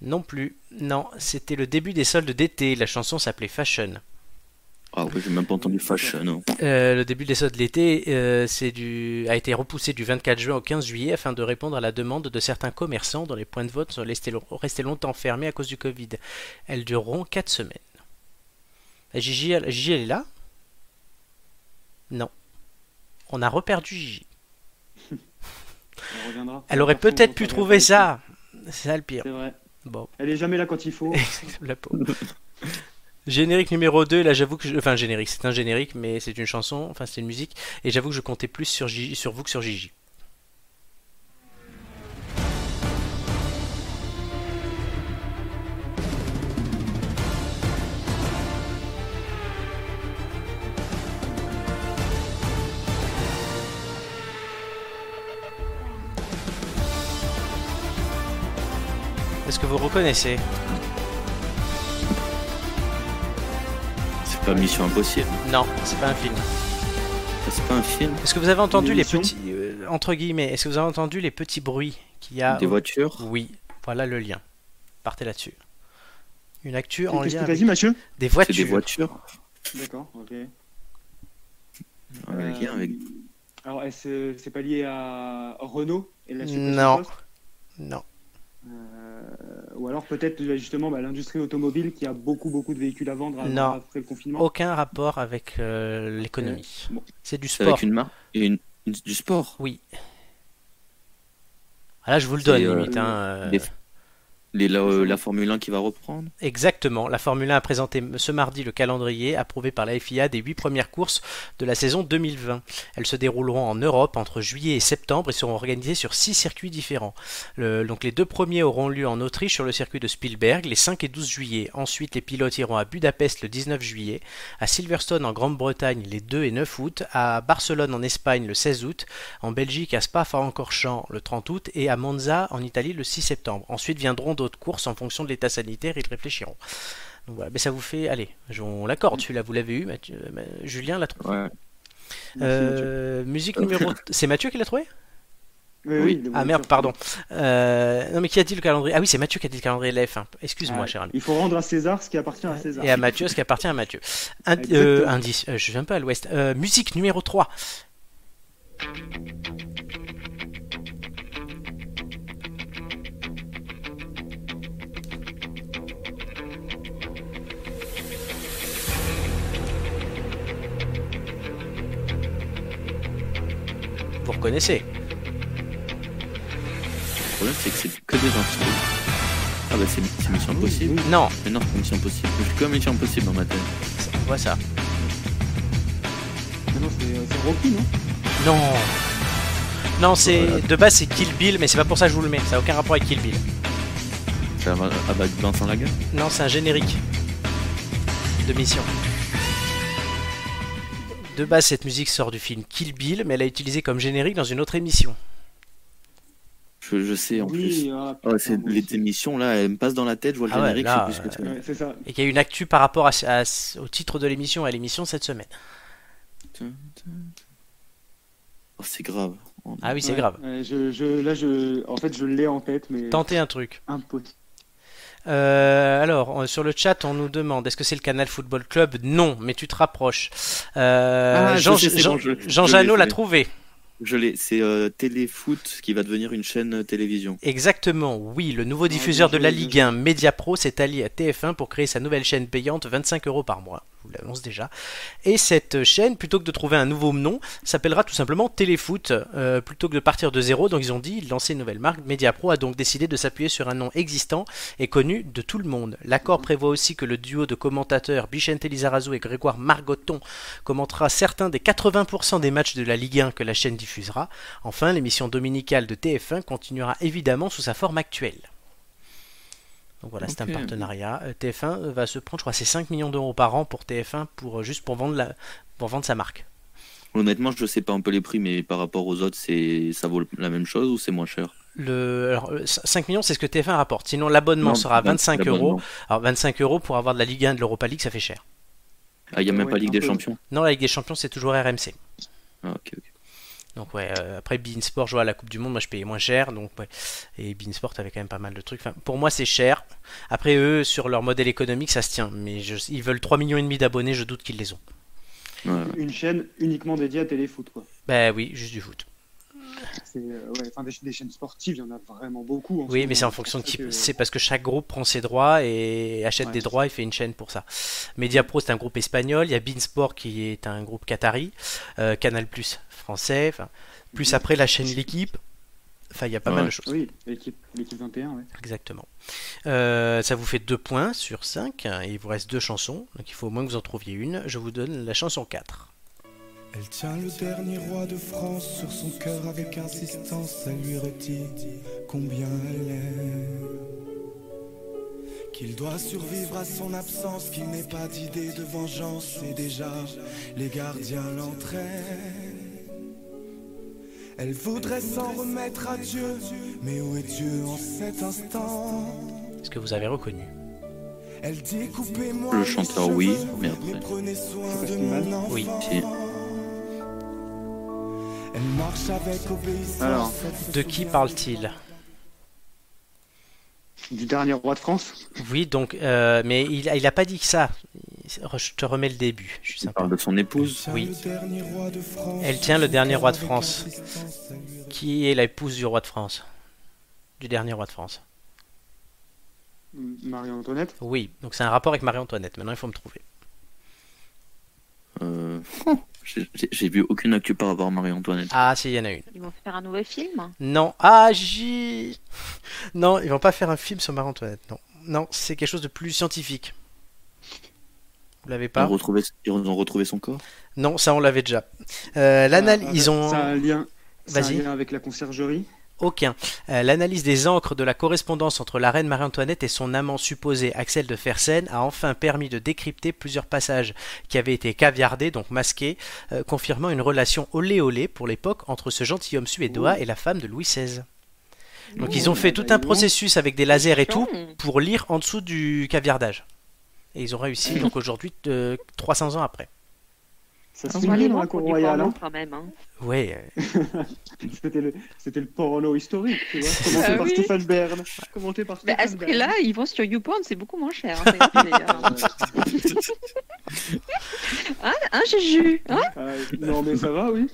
Non plus. Non, c'était le début des soldes d'été. La chanson s'appelait Fashion. Ah ouais, j'ai même pas entendu fashion. non. Euh, le début des soldes d'été euh, du... a été repoussé du 24 juin au 15 juillet afin de répondre à la demande de certains commerçants dont les points de vote sont restés, lo- restés longtemps fermés à cause du Covid. Elles dureront 4 semaines. Gigi, elle, Gigi, elle est là? Non. On a reperdu Gigi. Elle reviendra. Elle aurait peut-être pu trouver ça. C'est ça le pire. C'est vrai. Bon. Elle est jamais là quand il faut. La pauvre. Générique numéro 2, là j'avoue que je... Enfin générique, c'est un générique mais c'est une chanson, enfin c'est une musique et j'avoue que je comptais plus sur, Gigi- sur vous que sur Gigi. Que vous reconnaissez C'est pas Mission Impossible. Non, c'est pas un film. C'est pas un film. Est-ce que vous avez entendu les petits euh, entre guillemets, est-ce que vous avez entendu les petits bruits qu'il y a Des voitures. Oui, voilà le lien. Partez là-dessus. Une actu en lien avec Mathieu des C'est voitures. des voitures. D'accord, ok. Euh, lien avec. Alors, est-ce c'est pas lié à Renault et la Non. Non. Euh, ou alors peut-être justement bah, l'industrie automobile qui a beaucoup beaucoup de véhicules à vendre Non. après le confinement. Aucun rapport avec euh, l'économie. Bon. C'est du sport. avec une marque et une, une- du sport. Oui. Ah là, je vous le donne, euh, limite. hein, euh, les- la, la Formule 1 qui va reprendre. Exactement. La Formule 1 a présenté ce mardi le calendrier approuvé par la FIA des huit premières courses de la saison 2020. Elles se dérouleront en Europe entre juillet et septembre et seront organisées sur six circuits différents. Le- donc les deux premiers auront lieu en Autriche sur le circuit de Spielberg les 5 et 12 juillet. Ensuite, les pilotes iront à Budapest le 19 juillet, à Silverstone en Grande-Bretagne les 2 et 9 août, à Barcelone en Espagne le 16 août, en Belgique à Spa-Francorchamps le 30 août et à Monza en Italie le 6 septembre. Ensuite viendront d'autres courses en fonction de l'état sanitaire, ils réfléchiront. Donc voilà, mais ça vous fait, allez, on l'accorde, celui-là vous l'avez eu, Mathieu- euh, Julien l'a trouvé. Ouais. Euh, musique numéro, c'est Mathieu qui l'a trouvé? Oui, oui. Ah merde, pardon. Euh, non mais qui a dit le calendrier? Ah oui, c'est Mathieu qui a dit le calendrier de la F1. Excuse-moi, Ah, cher ami. Il faut rendre à César ce qui appartient à César. Et à Mathieu, ce qui appartient à Mathieu. Indi- euh, indice, euh, je viens pas à l'ouest. Euh, musique numéro 3. Vous reconnaissez Le problème, c'est que c'est que des infos. Ah bah c'est c'est Mission Impossible. Oui, Non, Mais non, c'est Mission Impossible. J'ai comme Mission Impossible dans ma tête. voit ça? Non, c'est c'est Rocky, non? Non Non, c'est Voilà. de base c'est Kill Bill, mais c'est pas pour ça que je vous le mets. Ça n'a aucun rapport avec Kill Bill. Ça va ah bah Vincent Lagare. Non, c'est un générique de mission. De base, cette musique sort du film Kill Bill, mais elle est utilisée comme générique dans une autre émission. Je, je sais en plus. Ah, Oh, c'est les émissions là, elles me passent dans la tête, je vois le Ah ouais, générique, là, je sais plus ce que c'est. Ouais, c'est ça. Et qu'il y a une actu par rapport à, à- au titre de l'émission et à l'émission cette semaine. Oh, c'est grave. Ah oui, c'est Ouais, grave. ouais, je, je, là, je, en fait, je l'ai en tête, mais Tentez un truc. impossible. Euh, alors, sur le chat, on nous demande est-ce que c'est le Canal Football Club? Non, mais tu te rapproches. Euh, Ah, je Jean, sais, c'est Jean- bon, je- Jean l'a trouvé. Je l'ai, c'est euh, Téléfoot qui va devenir une chaîne télévision. Exactement, oui, le nouveau Ah, diffuseur de la Ligue 1, Mediapro, s'est allié à TF1 pour créer sa nouvelle chaîne payante 25 euros par mois. Vous l'annonce déjà. Et cette chaîne, plutôt que de trouver un nouveau nom, s'appellera tout simplement Téléfoot, euh, plutôt que de partir de zéro. Donc ils ont dit lancer une nouvelle marque. Mediapro a donc décidé de s'appuyer sur un nom existant et connu de tout le monde. L'accord prévoit aussi que le duo de commentateurs Bichente Lizarazu et Grégoire Margoton commentera certains des 80% des matchs de la Ligue 1 que la chaîne diffusera. Enfin, l'émission dominicale de TF1 continuera évidemment sous sa forme actuelle. Donc voilà, c'est un partenariat. Euh, TF1 va se prendre, je crois, c'est 5 millions d'euros par an pour TF1 pour euh, juste pour vendre la, pour vendre sa marque. Honnêtement, je sais pas un peu les prix, mais par rapport aux autres, c'est ça vaut la même chose ou c'est moins cher? Le, alors, euh, 5 millions, c'est ce que TF1 rapporte. Sinon, l'abonnement sera à l'ab- 25 l'abonnement. euros. Alors 25 euros pour avoir de la Ligue 1 et de l'Europa League, ça fait cher. Ah, il y a même Ouais, pas Ligue des peu. Champions? Non, la Ligue des Champions, c'est toujours RMC. Ah, ok, ok. Donc ouais, euh, après Beansport, je vois à la Coupe du Monde, moi je payais moins cher, donc ouais. Et Beansport avait quand même pas mal de trucs. Enfin, pour moi c'est cher. Après eux, sur leur modèle économique, ça se tient. Mais je- ils veulent 3 millions et demi d'abonnés, je doute qu'ils les ont. Ouais. Une chaîne uniquement dédiée à téléfoot, quoi. Bah oui, juste du foot. C'est, euh, ouais, enfin, des, des chaînes sportives, il y en a vraiment beaucoup. Oui, ce mais c'est en fonction de qui. que- C'est parce que chaque groupe prend ses droits et achète Ouais. des droits et fait une chaîne pour ça. Mediapro, c'est un groupe espagnol. Il y a Beansport qui est un groupe qatari. Euh, Canal Plus français. Enfin, plus après la chaîne L'équipe. Enfin, il y a pas mal Ouais. de choses. Oui, l'équipe, l'équipe 21, ouais. Exactement. Euh, ça vous fait 2 points sur 5. Et il vous reste deux chansons. Donc il faut au moins que vous en trouviez une. Je vous donne la chanson 4. Elle tient le dernier roi de France sur son cœur avec insistance. Elle lui redit combien elle aime. Qu'il doit survivre à son absence, qu'il n'ait pas d'idée de vengeance. Et déjà, les gardiens l'entraînent. Elle voudrait s'en remettre à Dieu, mais où est Dieu en cet instant? Est-ce que vous avez reconnu? Elle dit coupez-moi Le chanteur, oui, mais mais après. prenez soin C'est de Festival mon enfant. Oui. Elle marche avec obéissance. Alors, De qui parle-t-il? Du dernier roi de France? Oui, donc, euh, mais il, il a pas dit que ça. Je te remets le début. Je suis sympa. parle de son épouse. Oui. Elle tient le dernier roi de France. Qui est l'épouse du roi de France? Du dernier roi de France. Marie-Antoinette? Oui, donc c'est un rapport avec Marie-Antoinette. Maintenant, il faut me trouver. Euh, j'ai- J'ai j'ai vu aucune actu par rapport à Marie-Antoinette. Ah, si, il y en a une. Ils vont faire un nouveau film? Non. Ah, j'y. Non, ils vont pas faire un film sur Marie-Antoinette. Non. Non, c'est quelque chose de plus scientifique. Vous l'avez Ils pas ont, retrouvé, ils ont retrouvé son corps Non, ça on l'avait déjà. Euh, L'analyse, Ah, ils ont. Ça a un lien, ça a un Vas-y. lien avec la conciergerie Aucun. Euh, L'analyse des encres de la correspondance entre la reine Marie-Antoinette et son amant supposé Axel de Fersen a enfin permis de décrypter plusieurs passages qui avaient été caviardés, donc masqués, euh, confirmant une relation olé-olé pour l'époque entre ce gentilhomme suédois et la femme de Louis XVI. Donc Oh, ils ont fait bah, tout un processus avec des lasers et tout pour lire en dessous du caviardage. Et ils ont réussi donc aujourd'hui euh, 300 ans après. Ça se aller dans la cour royale. hein. quand même. hein. Ouais, C'était le, porno historique, tu vois. Commenté Ah par oui. Stéphane Bern. Commenté par Mais à ce prix-là, ils vont sur YouPorn, c'est beaucoup moins cher. hein, Hein, hein, Juju hein Bern. Euh, non, mais ça va, oui.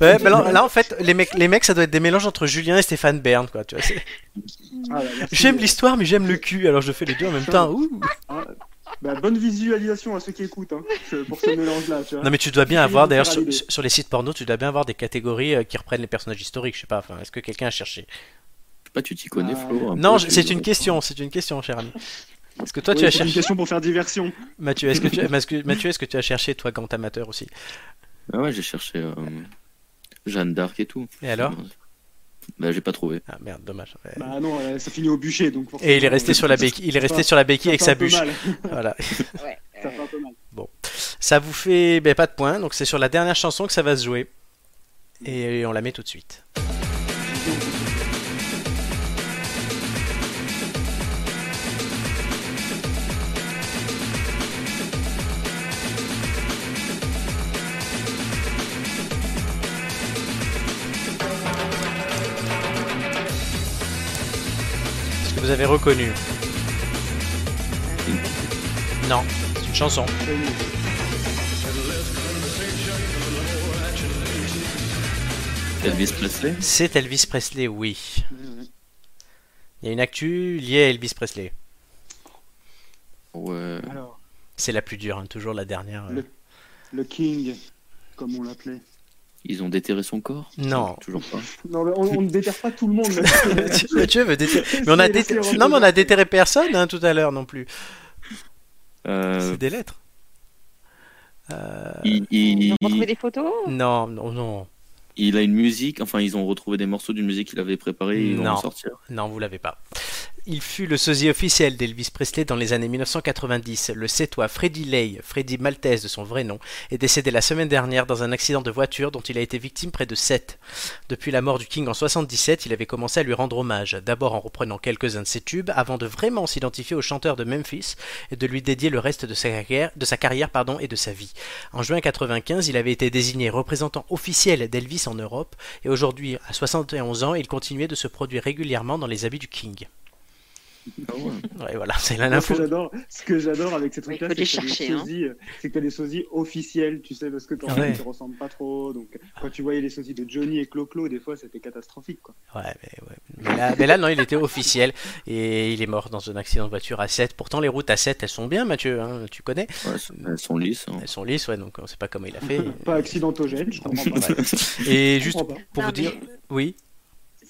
Ouais, mais là, là, en fait, les mecs, les mecs, ça doit être des mélanges entre Julien et Stéphane Bern, quoi. Tu vois, Ah, j'aime l'histoire, mais j'aime le cul, alors je fais les deux en même temps. Ouh. Ah, bah, bonne visualisation à ceux qui écoutent hein, ce- pour ce mélange-là, tu vois. Non, mais tu dois bien avoir, d'ailleurs, sur, les sites porno, tu dois bien avoir des catégories euh, qui reprennent les personnages historiques. Je sais pas. Enfin, est-ce que quelqu'un a cherché? Je sais pas, tu t'y connais, Ah, Flo un Non, c'est une question. C'est une question, cher ami. Est-ce que toi, Oui, tu as c'est une cherché question pour faire diversion. Mathieu Est-ce que tu, Mathieu, Mathieu, est-ce que tu as cherché, toi, grand amateur aussi? Ah ouais, j'ai cherché euh, Jeanne d'Arc et tout. Et alors? Bah, j'ai pas trouvé. Ah merde, dommage. Ouais. Bah non, euh, ça finit au bûcher, donc. Et il est resté sur la béquille. Il est resté sur la béquille avec sa bûche. Voilà. Ouais. Ça fait un peu mal. Ça vous fait ben, pas de points, donc c'est sur la dernière chanson que ça va se jouer. Et on la met tout de suite. Vous avez reconnu Non, c'est une chanson. Elvis Presley C'est Elvis Presley, oui. Il y a une actu liée à Elvis Presley. Ouais. C'est la plus dure, hein, toujours la dernière. euh. Le- le King, comme on l'appelait. Ils ont déterré son corps? Non. Toujours pas. Non, mais on, on ne déterre pas tout le monde. mais- Mathieu veut déterrer. Mais on a Laissez- déter- laissez Non, mais on a déterré personne hein, tout à l'heure non plus. Euh, C'est des lettres. Euh, il, Ils il- ont retrouvé des photos Non, non, non, il a une musique, enfin ils ont retrouvé des morceaux d'une musique qu'il avait préparée et ils vont Non. en sortir. non, vous l'avez pas. Il fut le sosie officiel d'Elvis Presley dans les années 1990. Le Sétois Freddie Lay, Freddie Maltese de son vrai nom, est décédé la semaine dernière dans un accident de voiture dont il a été victime près de 7. Depuis la mort du King en 77, il avait commencé à lui rendre hommage, d'abord en reprenant quelques-uns de ses tubes, avant de vraiment s'identifier au chanteur de Memphis et de lui dédier le reste de sa carrière, et de sa vie. En juin 95, il avait été désigné représentant officiel d'Elvis en Europe, et aujourd'hui, à 71 ans, il continuait de se produire régulièrement dans les habits du King. Ah ouais. Ouais, voilà, c'est ce l'info. que j'adore, ce que j'adore avec ces trucs-là, c'est que t'as des hein. euh, c'est que t'as des sosies officiels, tu sais, parce que t'en Ouais. qui ressemblent pas trop. Donc, quand tu voyais les sosies de Johnny et Clo-Clo, des fois, c'était catastrophique, quoi. Ouais, mais, ouais. Mais là, mais là, non, il était officiel et il est mort dans un accident de voiture à 7. Pourtant, les routes à 7, elles sont bien, Mathieu, hein, tu connais Ouais, elles sont- lisses. hein. Elles sont lisses, ouais, donc on sait pas comment il a fait. Pas accidentogène, je comprends pas. Et Je juste comprends pas. pour Non, vous dire, oui,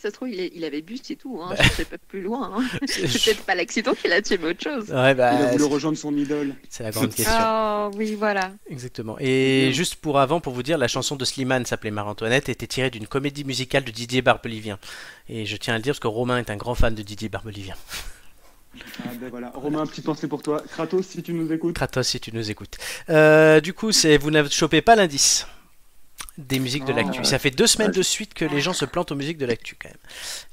Ça se trouve, il, est- il avait bu, c'est tout. Hein. Bah. Je sais pas plus loin. Hein. C'est peut-être pas l'accident qui l'a tué, mais autre chose. ouais, Il bah, a voulu rejoindre son idole. c'est la grande question. Oh, oui, voilà. Exactement. Et juste pour avant, pour vous dire, la chanson de Slimane s'appelait Marie-Antoinette, était tirée d'une comédie musicale de Didier Barbelivien. Et je tiens à le dire parce que Romain est un grand fan de Didier Barbelivien. Ah ben voilà. Romain, petite pensée pour toi. Kratos, si tu nous écoutes. Kratos, si tu nous écoutes. Euh, du coup, c'est vous n'avez chopé pas l'indice des musiques de l'actu. Ça fait deux semaines de suite que les gens se plantent aux musiques de l'actu quand même.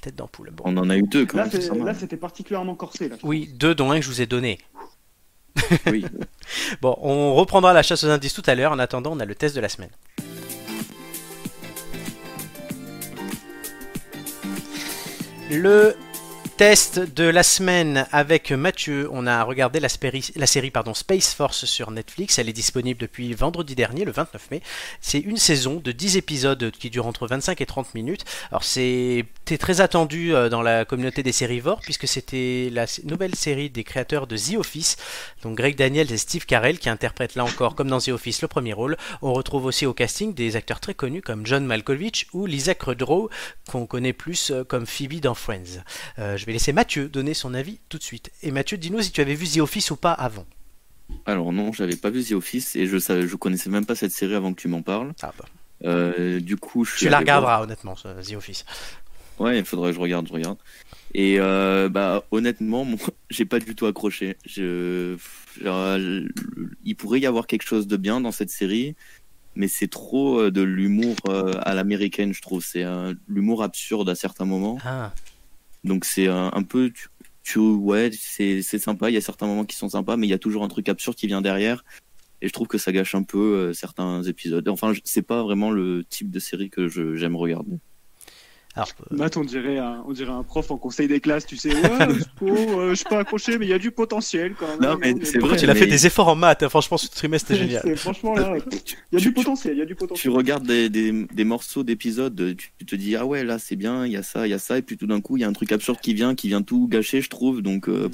Tête d'ampoule. Bon. On en a eu deux quand Là, même. là, c'était particulièrement corsé. Là. Oui, deux dont un que je vous ai donné. Oui. Bon, on reprendra la chasse aux indices tout à l'heure. En attendant, on a le test de la semaine. Le test de la semaine avec Mathieu. On a regardé la, série pardon, Space Force sur Netflix. Elle est disponible depuis vendredi dernier, le 29 mai. C'est une saison de 10 épisodes qui durent entre 25 et 30 minutes. Alors c'était très attendu euh, dans la communauté des sérivores puisque c'était la nouvelle série des créateurs de The Office, donc Greg Daniels et Steve Carell qui interprètent là encore comme dans The Office le premier rôle. On retrouve aussi au casting des acteurs très connus comme John Malkovich ou Lisa Kudrow qu'on connaît plus euh, comme Phoebe dans Friends. Euh, laisser Mathieu donner son avis tout de suite. Et Mathieu, dis-nous si tu avais vu The Office ou pas avant. Alors non, j'avais pas vu The Office et je savais, je connaissais même pas cette série avant que tu m'en parles. Ah bah, Euh, du coup, je tu la voir. regarderas honnêtement, The Office. Ouais, il faudrait que je regarde, je regarde. Et euh, bah honnêtement, moi, j'ai pas du tout accroché. Je, genre, il pourrait y avoir quelque chose de bien dans cette série, mais c'est trop euh, de l'humour euh, à l'américaine, je trouve. C'est euh, l'humour absurde à certains moments. Ah, Donc c'est un, un peu, tu, tu- ouais, c'est c'est sympa. Il y a certains moments qui sont sympas, mais il y a toujours un truc absurde qui vient derrière. Et je trouve que ça gâche un peu euh, certains épisodes. Enfin, c'est pas vraiment le type de série que j'aime regarder. Alors, euh, Matt, on dirait, un, on dirait un prof en conseil des classes, tu sais. Ouais, c'est euh, je suis pas accroché, mais il y a du potentiel quand même. Non, mais c'est vrai, tu l'as fait des efforts en maths hein, Franchement, ce trimestre c'était génial. C'est- Franchement, là, il y a Tu- du tu- potentiel, il y a du tu potentiel. regardes des, des, des morceaux d'épisodes, tu, tu te dis ah ouais là c'est bien, il y a ça, il y a ça, et puis tout d'un coup il y a un truc absurde qui vient, qui vient tout gâcher, je trouve. Donc euh,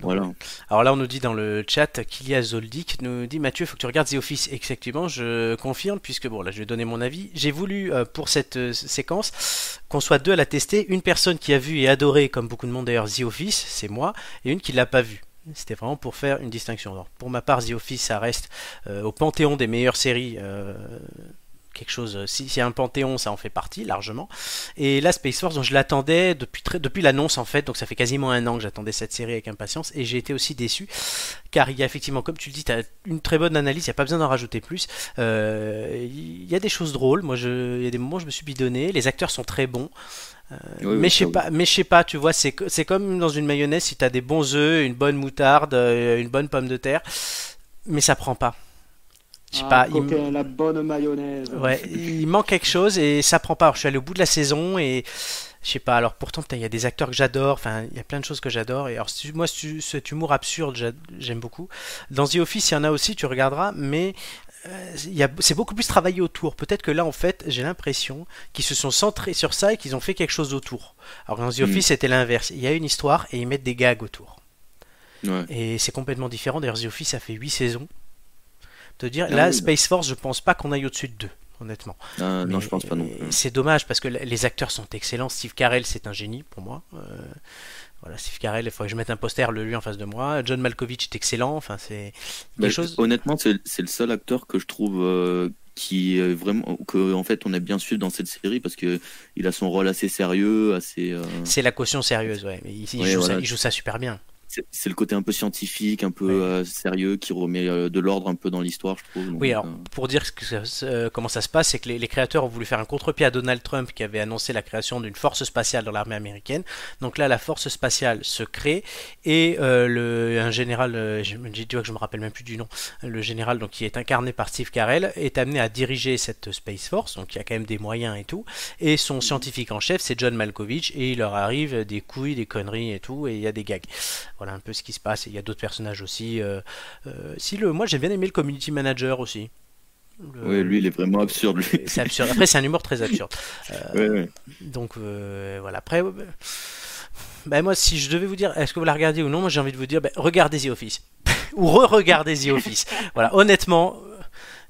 voilà. Alors là, on nous dit dans le chat qu'Ilia Zoldik nous dit Mathieu, faut que tu regardes The Office. Effectivement, je confirme, puisque bon, là, je vais donner mon avis. J'ai voulu, euh, pour cette euh, séquence, qu'on soit deux à la tester. Une personne qui a vu et adoré, comme beaucoup de monde d'ailleurs, The Office, c'est moi, et une qui l'a pas vu. C'était vraiment pour faire une distinction. Alors, pour ma part, The Office, ça reste euh, au panthéon des meilleures séries. Euh, quelque chose, euh, si s'il y a un panthéon, ça en fait partie largement. Et là, Space Force, donc je l'attendais depuis, très, depuis l'annonce en fait, donc ça fait quasiment un an que j'attendais cette série avec impatience, et j'ai été aussi déçu, car il y a effectivement, comme tu le dis, tu as une très bonne analyse, il n'y a pas besoin d'en rajouter plus. Euh, Il y a des choses drôles, moi il y a des moments où je me suis bidonné, les acteurs sont très bons. Euh, Oui, oui, mais je sais oui. pas, mais je sais pas, tu vois, c'est c'est comme dans une mayonnaise, si tu as des bons œufs, une bonne moutarde, euh, une bonne pomme de terre, mais ça prend pas. Je sais Ah, pas, il la bonne mayonnaise. Ouais, il manque quelque chose et ça prend pas. Alors, je suis allé au bout de la saison et je sais pas. Alors pourtant, il y a des acteurs que j'adore. Enfin, il y a plein de choses que j'adore. Et alors, moi, ce- cet humour absurde, j'a- j'aime beaucoup. Dans The Office, il y en a aussi, tu regarderas, mais euh, c'est beaucoup plus travaillé autour. Peut-être que là, en fait, j'ai l'impression qu'ils se sont centrés sur ça et qu'ils ont fait quelque chose autour. Alors dans The Mm. Office, c'était l'inverse. Il y a une histoire et ils mettent des gags autour. Ouais. Et c'est complètement différent. D'ailleurs, The Office, ça fait 8 saisons. Te dire, Ah là, oui. Space Force, je pense pas qu'on aille au-dessus de 2, honnêtement. Ah, non, je pense pas non plus. C'est dommage parce que les acteurs sont excellents. Steve Carell, c'est un génie pour moi. Euh, voilà, Steve Carell, il faudrait que je mette un poster de lui en face de moi. John Malkovich est excellent. Enfin, c'est Bah. Honnêtement, c'est le seul acteur que je trouve euh, qui est vraiment que en fait on a bien suivi dans cette série parce que il a son rôle assez sérieux, assez. euh, C'est la caution sérieuse, ouais. Mais il, il Ouais, joue voilà. ça, il joue ça super bien. C'est le côté un peu scientifique, un peu Ouais. euh, sérieux qui remet euh, de l'ordre un peu dans l'histoire, je trouve. Donc, Oui, alors euh, pour dire que comment ça se passe, c'est que les, les créateurs ont voulu faire un contre-pied à Donald Trump qui avait annoncé la création d'une force spatiale dans l'armée américaine. Donc là, la force spatiale se crée et le, un général, je me dis tu vois que je me rappelle même plus du nom, le général donc qui est incarné par Steve Carell est amené à diriger cette Space Force, donc il y a quand même des moyens et tout. Et son scientifique en chef, c'est John Malkovich et il leur arrive des couilles, des conneries et tout, et il y a des gags. Voilà un peu ce qui se passe. Et il y a d'autres personnages aussi. euh, euh, si le, moi j'ai bien aimé le community manager aussi. Le- ouais, lui il est vraiment absurde. Lui. c'est absurde. Après, c'est un humour très absurde. Ouais, ouais. Donc euh, voilà. Après, euh, ben, moi, si je devais vous dire, est-ce que vous la regardez ou non, moi j'ai envie de vous dire, ben, regardez The Office ou re-regardez The Office. voilà. Honnêtement, euh,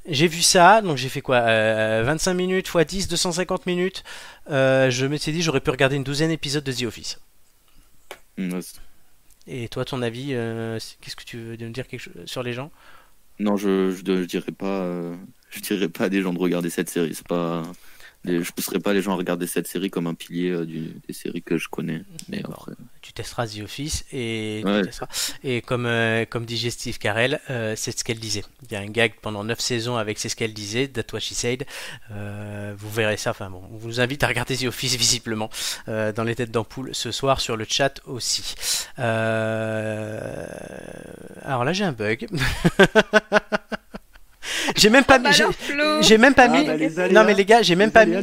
j'ai vu ça, donc j'ai fait quoi euh, 25 minutes x 10, 250 minutes. Euh, je m'étais dit, j'aurais pu regarder une douzaine d'épisodes de The Office. Et toi, ton avis, euh, qu'est-ce que tu veux me dire sur les gens? Non, je, je dirais pas, euh, je dirais pas à des gens de regarder cette série. C'est pas, les- je pousserais pas les gens à regarder cette série comme un pilier euh, du- des séries que je connais. Mais D'accord. après, tu testeras The Office et, tu Ouais. testeras. et comme, euh, comme disait Steve Carell, euh, c'est ce qu'elle disait. Il y a un gag pendant 9 saisons avec c'est ce qu'elle disait, That's what she said. Euh, vous verrez ça. Enfin bon, on vous invite à regarder The Office visiblement dans les têtes d'ampoule ce soir sur le chat aussi. Alors là j'ai un bug. j'ai même pas Bah mis. j'ai- même pas Ah, mis. bah, non mais les gars, j'ai même pas mis.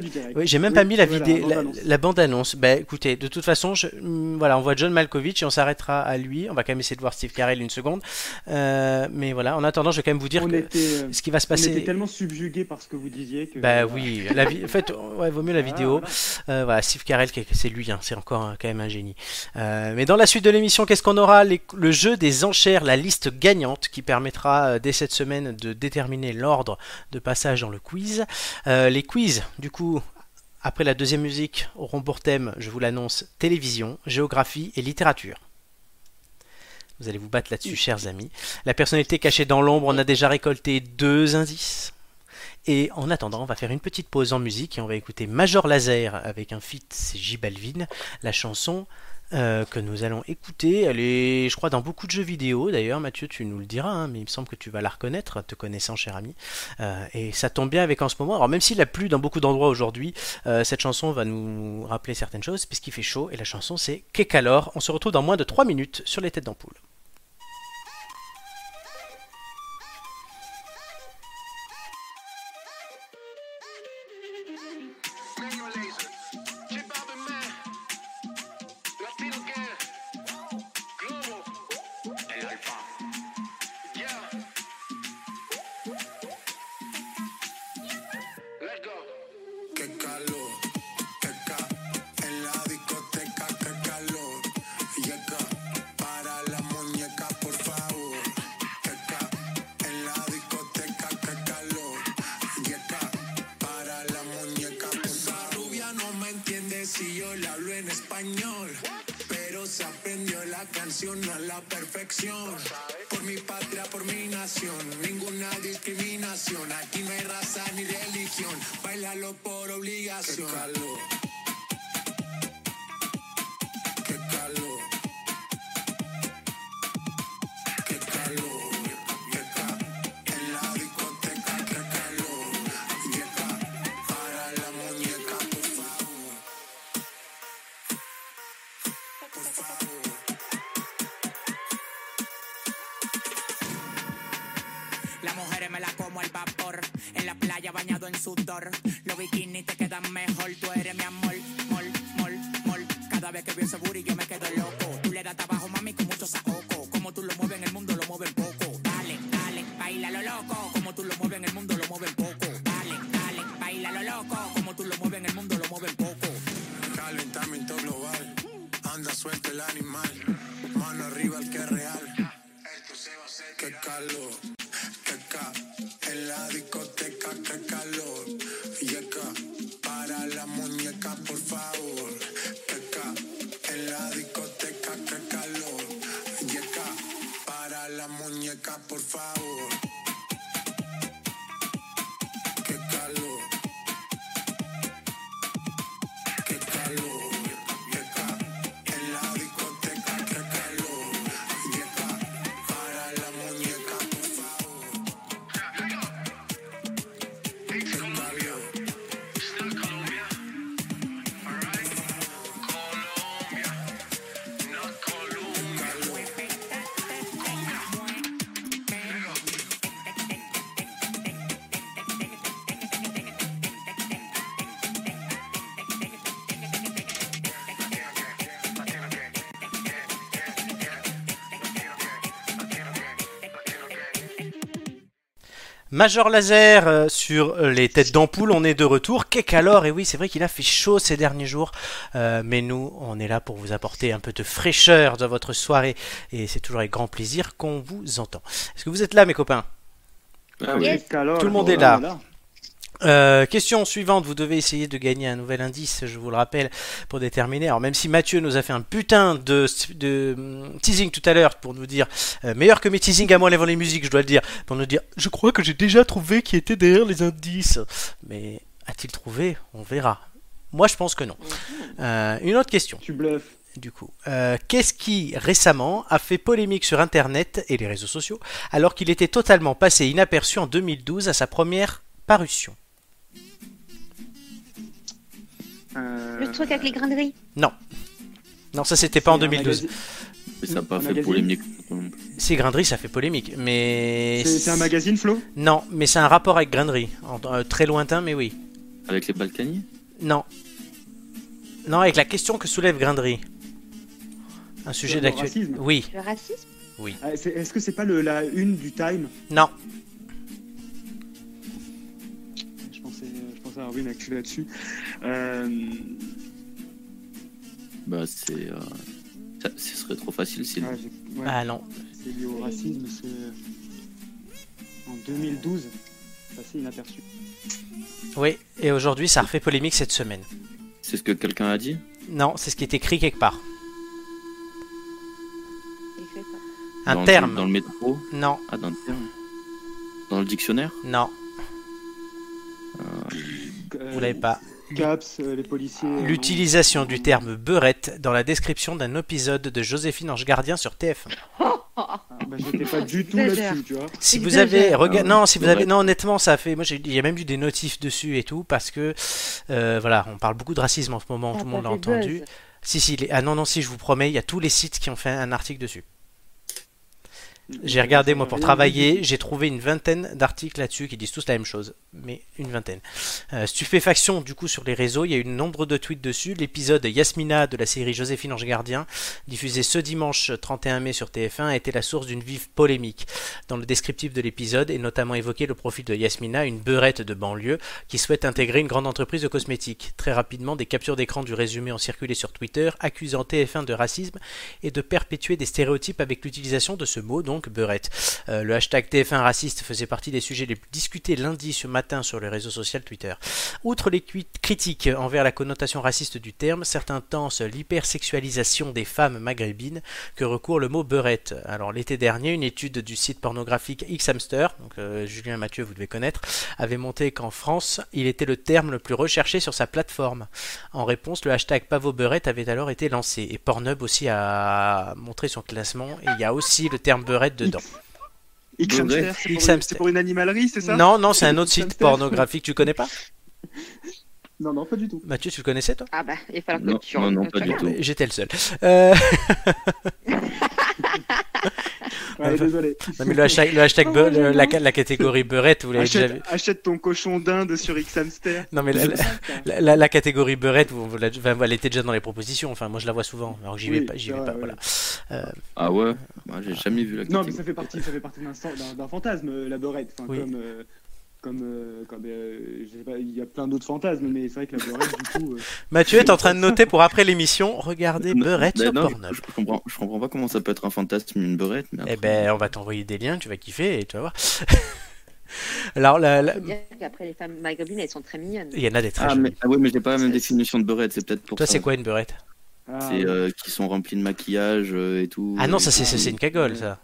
j'ai même Oui, pas mis la voilà, vidéo, la, bande-annonce. la bande-annonce. Bah écoutez, de toute façon, je, hum, voilà, on voit John Malkovich et on s'arrêtera à lui. On va quand même essayer de voir Steve Carell une seconde. Euh, mais voilà, en attendant, je vais quand même vous dire on que était, euh, ce qui va se on était passer. tellement subjugué par ce que vous disiez que. Bah oui, la en fait, ouais, vaut mieux la voilà, vidéo. voilà. Euh, voilà, Steve Carell, c'est lui, hein, c'est encore un- quand même un génie. Euh, mais dans la suite de l'émission, qu'est-ce qu'on aura? Les- Le jeu des enchères, la liste gagnante qui permettra dès cette semaine de déterminer l'ordre de passage dans le quiz. Euh, les quiz, du coup, après la deuxième musique, auront pour thème, je vous l'annonce, télévision, géographie et littérature. Vous allez vous battre là-dessus, chers amis. La personnalité cachée dans l'ombre, on a déjà récolté deux indices. Et en attendant, on va faire une petite pause en musique et on va écouter Major Laser avec un feat, c'est J Balvin, la chanson euh, que nous allons écouter. Elle je crois, dans beaucoup de jeux vidéo. D'ailleurs, Mathieu, tu nous le diras, hein, mais il me semble que tu vas la reconnaître, te connaissant, cher ami. Euh, et ça tombe bien avec en ce moment. Alors, même s'il a plu dans beaucoup d'endroits aujourd'hui, euh, cette chanson va nous rappeler certaines choses puisqu'il fait chaud. Et la chanson, c'est Kekalor. On se retrouve dans moins de 3 minutes sur les têtes d'ampoule. Major Laser euh, sur euh, les têtes d'ampoule, on est de retour. Qu'est alors Et oui, c'est vrai qu'il a fait chaud ces derniers jours, euh, mais nous, on est là pour vous apporter un peu de fraîcheur dans votre soirée, et c'est toujours avec grand plaisir qu'on vous entend. Est-ce que vous êtes là, mes copains? Ah oui. Tout le monde est là. Euh, question suivante, vous devez essayer de gagner un nouvel indice, je vous le rappelle, pour déterminer. Alors même si Mathieu nous a fait un putain de, de hum, teasing tout à l'heure pour nous dire, euh, meilleur que mes teasings à moi avant les musiques, je dois le dire, pour nous dire, je crois que j'ai déjà trouvé qui était derrière les indices. Mais a-t-il trouvé? On verra. Moi je pense que non. Euh, une autre question Tu bluffes. du coup. Euh, Qu'est-ce qui récemment a fait polémique sur Internet et les réseaux sociaux alors qu'il était totalement passé inaperçu en 2012 à sa première parution? Le truc avec les grains de riz. Non, ça c'était pas en c'est un 2012. magazine- Mais ça n'a pas fait magazine polémique. C'est Grindery, ça fait polémique, mais C'est un magazine, Flo? Non, mais c'est un rapport avec Grindery, En- euh, très lointain, mais oui. Avec les Balkany? Non, non, avec la question que soulève Grindery. Un sujet d'actualité. racisme? Oui, Le racisme? Ah, c'est- Est-ce que c'est pas le, la une du Time? Non, je pensais avoir une actu là-dessus. Euh, Bah, c'est. euh, ça- Ce serait trop facile si. ah, ouais, ah non. C'est lié au racisme, c'est en 2012. Passé inaperçu. Oui, et aujourd'hui ça refait polémique cette semaine. C'est ce que quelqu'un a dit? Non, c'est ce qui est écrit quelque part. Un Dans le- terme. Dans le métro? Non, Ah, dans le terme Dans le dictionnaire? Non, vous l'avez pas. Caps, euh, les policiers. euh, L'utilisation du terme beurette dans la description d'un épisode de Joséphine Ange Gardien sur TF1. non. Ah, bah, J'étais pas du tout là-dessus, tu vois. Si vous avez rega- Ah, non, si vous avez non honnêtement ça a fait moi j'ai- il y a même eu des notifs dessus et tout parce que euh, voilà on parle beaucoup de racisme en ce moment Ça tout le monde l'a entendu. buzz. Si si les- ah non non si je vous promets il y a tous les sites qui ont fait un article dessus. J'ai regardé moi pour travailler, j'ai trouvé une vingtaine d'articles là-dessus qui disent tous la même chose, mais une vingtaine. Euh, stupéfaction du coup sur les réseaux, il y a eu nombre de tweets dessus. L'épisode Yasmina de la série Joséphine Ange Gardien, diffusé ce dimanche 31 mai sur TF1, a été la source d'une vive polémique. Dans le descriptif de l'épisode est notamment évoqué le profil de Yasmina, une beurette de banlieue qui souhaite intégrer une grande entreprise de cosmétiques. Très rapidement, des captures d'écran du résumé ont circulé sur Twitter, accusant TF1 de racisme et de perpétuer des stéréotypes avec l'utilisation de ce mot, donc beurette. Euh, le hashtag TF1 raciste faisait partie des sujets les plus discutés lundi ce matin sur le réseau social Twitter. Outre les critiques envers la connotation raciste du terme, certains tensent l'hypersexualisation des femmes maghrébines que recourt le mot beurette. Alors l'été dernier, une étude du site pornographique Xhamster, donc euh, Julien Mathieu vous devez connaître, avait montré qu'en France, il était le terme le plus recherché sur sa plateforme. En réponse, le hashtag Pavo Beurette avait alors été lancé et Pornhub aussi a montré son classement et il y a aussi le terme beurette dedans. X-Hamster, c'est pour, X-Hamster. c'est pour une animalerie, c'est ça Non, non, c'est un autre site pornographique, tu connais pas? Non, non, pas du tout. Mathieu, tu le connaissais toi? Ah bah, il va falloir Non, que tu non, non, pas du tout. J'étais le seul. Euh, Ouais, Enfin, désolé. non, mais le hashtag, le Oh, la, catégorie beurette, vous l'avez déjà vu Achète, ton cochon d'Inde sur X-Hamster. Non mais la, la- la- la- la catégorie beurette, vous, vous la- enfin, elle était déjà dans les propositions. Enfin, moi je la vois souvent, alors que j'y vais pas. J'y vais vrai, pas ouais. voilà. Ah ouais? Moi, j'ai jamais vu la Non, mais catégorie. ça fait partie, ça fait partie d'un, fantasme, euh, la beurette. Enfin, Oui. Comme, euh, comme, euh, comme euh, je sais pas, il y a plein d'autres fantasmes, mais c'est vrai que la beurette, du coup. euh, Mathieu est en train de noter pour après l'émission. Regardez Non, beurette mais sur non, Pornhub. je, je comprends, je comprends pas comment ça peut être un fantasme, une beurette. Mais Eh après- ben, on va t'envoyer des liens, tu vas kiffer et tu vas voir. Alors, la- la- dire qu'après, les femmes maghrébines, elles sont très mignonnes. il y en a des très Ah, mais, ah ouais, mais j'ai pas la même définition de beurette, c'est peut-être pour Toi, ça. c'est quoi une beurette? Ah, C'est euh, qui sont remplis de maquillage euh, et tout. Ah non, ça, c'est une cagole, ça.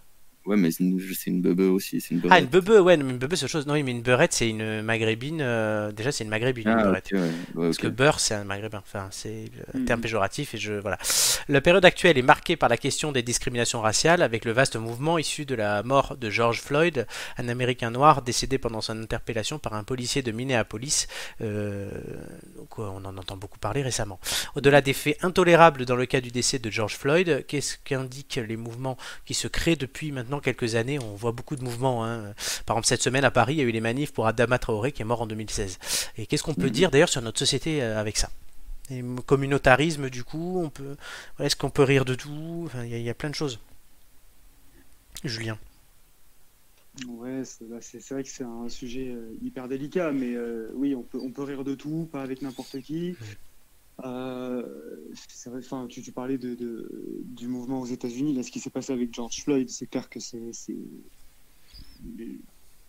Ouais, mais c'est une, une bebe aussi, une. Ah, une bebe, ouais, mais une bebe c'est autre chose. Non, oui, mais une beurette, c'est une maghrébine. euh, Déjà, c'est une maghrébine, une Ah, beurette. ok, ouais. Ouais, Parce que beurre, c'est un maghrébin. Enfin, c'est un Mhm. terme péjoratif et je voilà. La période actuelle est marquée par la question des discriminations raciales, avec le vaste mouvement issu de la mort de George Floyd, un Américain noir décédé pendant son interpellation par un policier de Minneapolis. Euh, donc, euh, on en entend beaucoup parler récemment. Au-delà des faits intolérables dans le cas du décès de George Floyd, qu'est-ce qu'indiquent les mouvements qui se créent depuis maintenant quelques années On voit beaucoup de mouvements. hein. Par exemple, cette semaine à Paris, il y a eu les manifs pour Adama Traoré qui est mort en 2016. Et qu'est-ce qu'on peut Mhm. dire d'ailleurs sur notre société euh, avec ça? Et communautarisme, du coup, on peut. Est-ce qu'on peut rire de tout? Enfin, il y, a- il y a plein de choses. Julien. Ouais, c'est bah, vrai que c'est un sujet euh, hyper délicat, mais euh, oui, on peut, on peut rire de tout, pas avec n'importe qui. Euh, tu, tu parlais de, de- du mouvement aux États-Unis, là, ce qui s'est passé avec George Floyd, c'est clair que c'est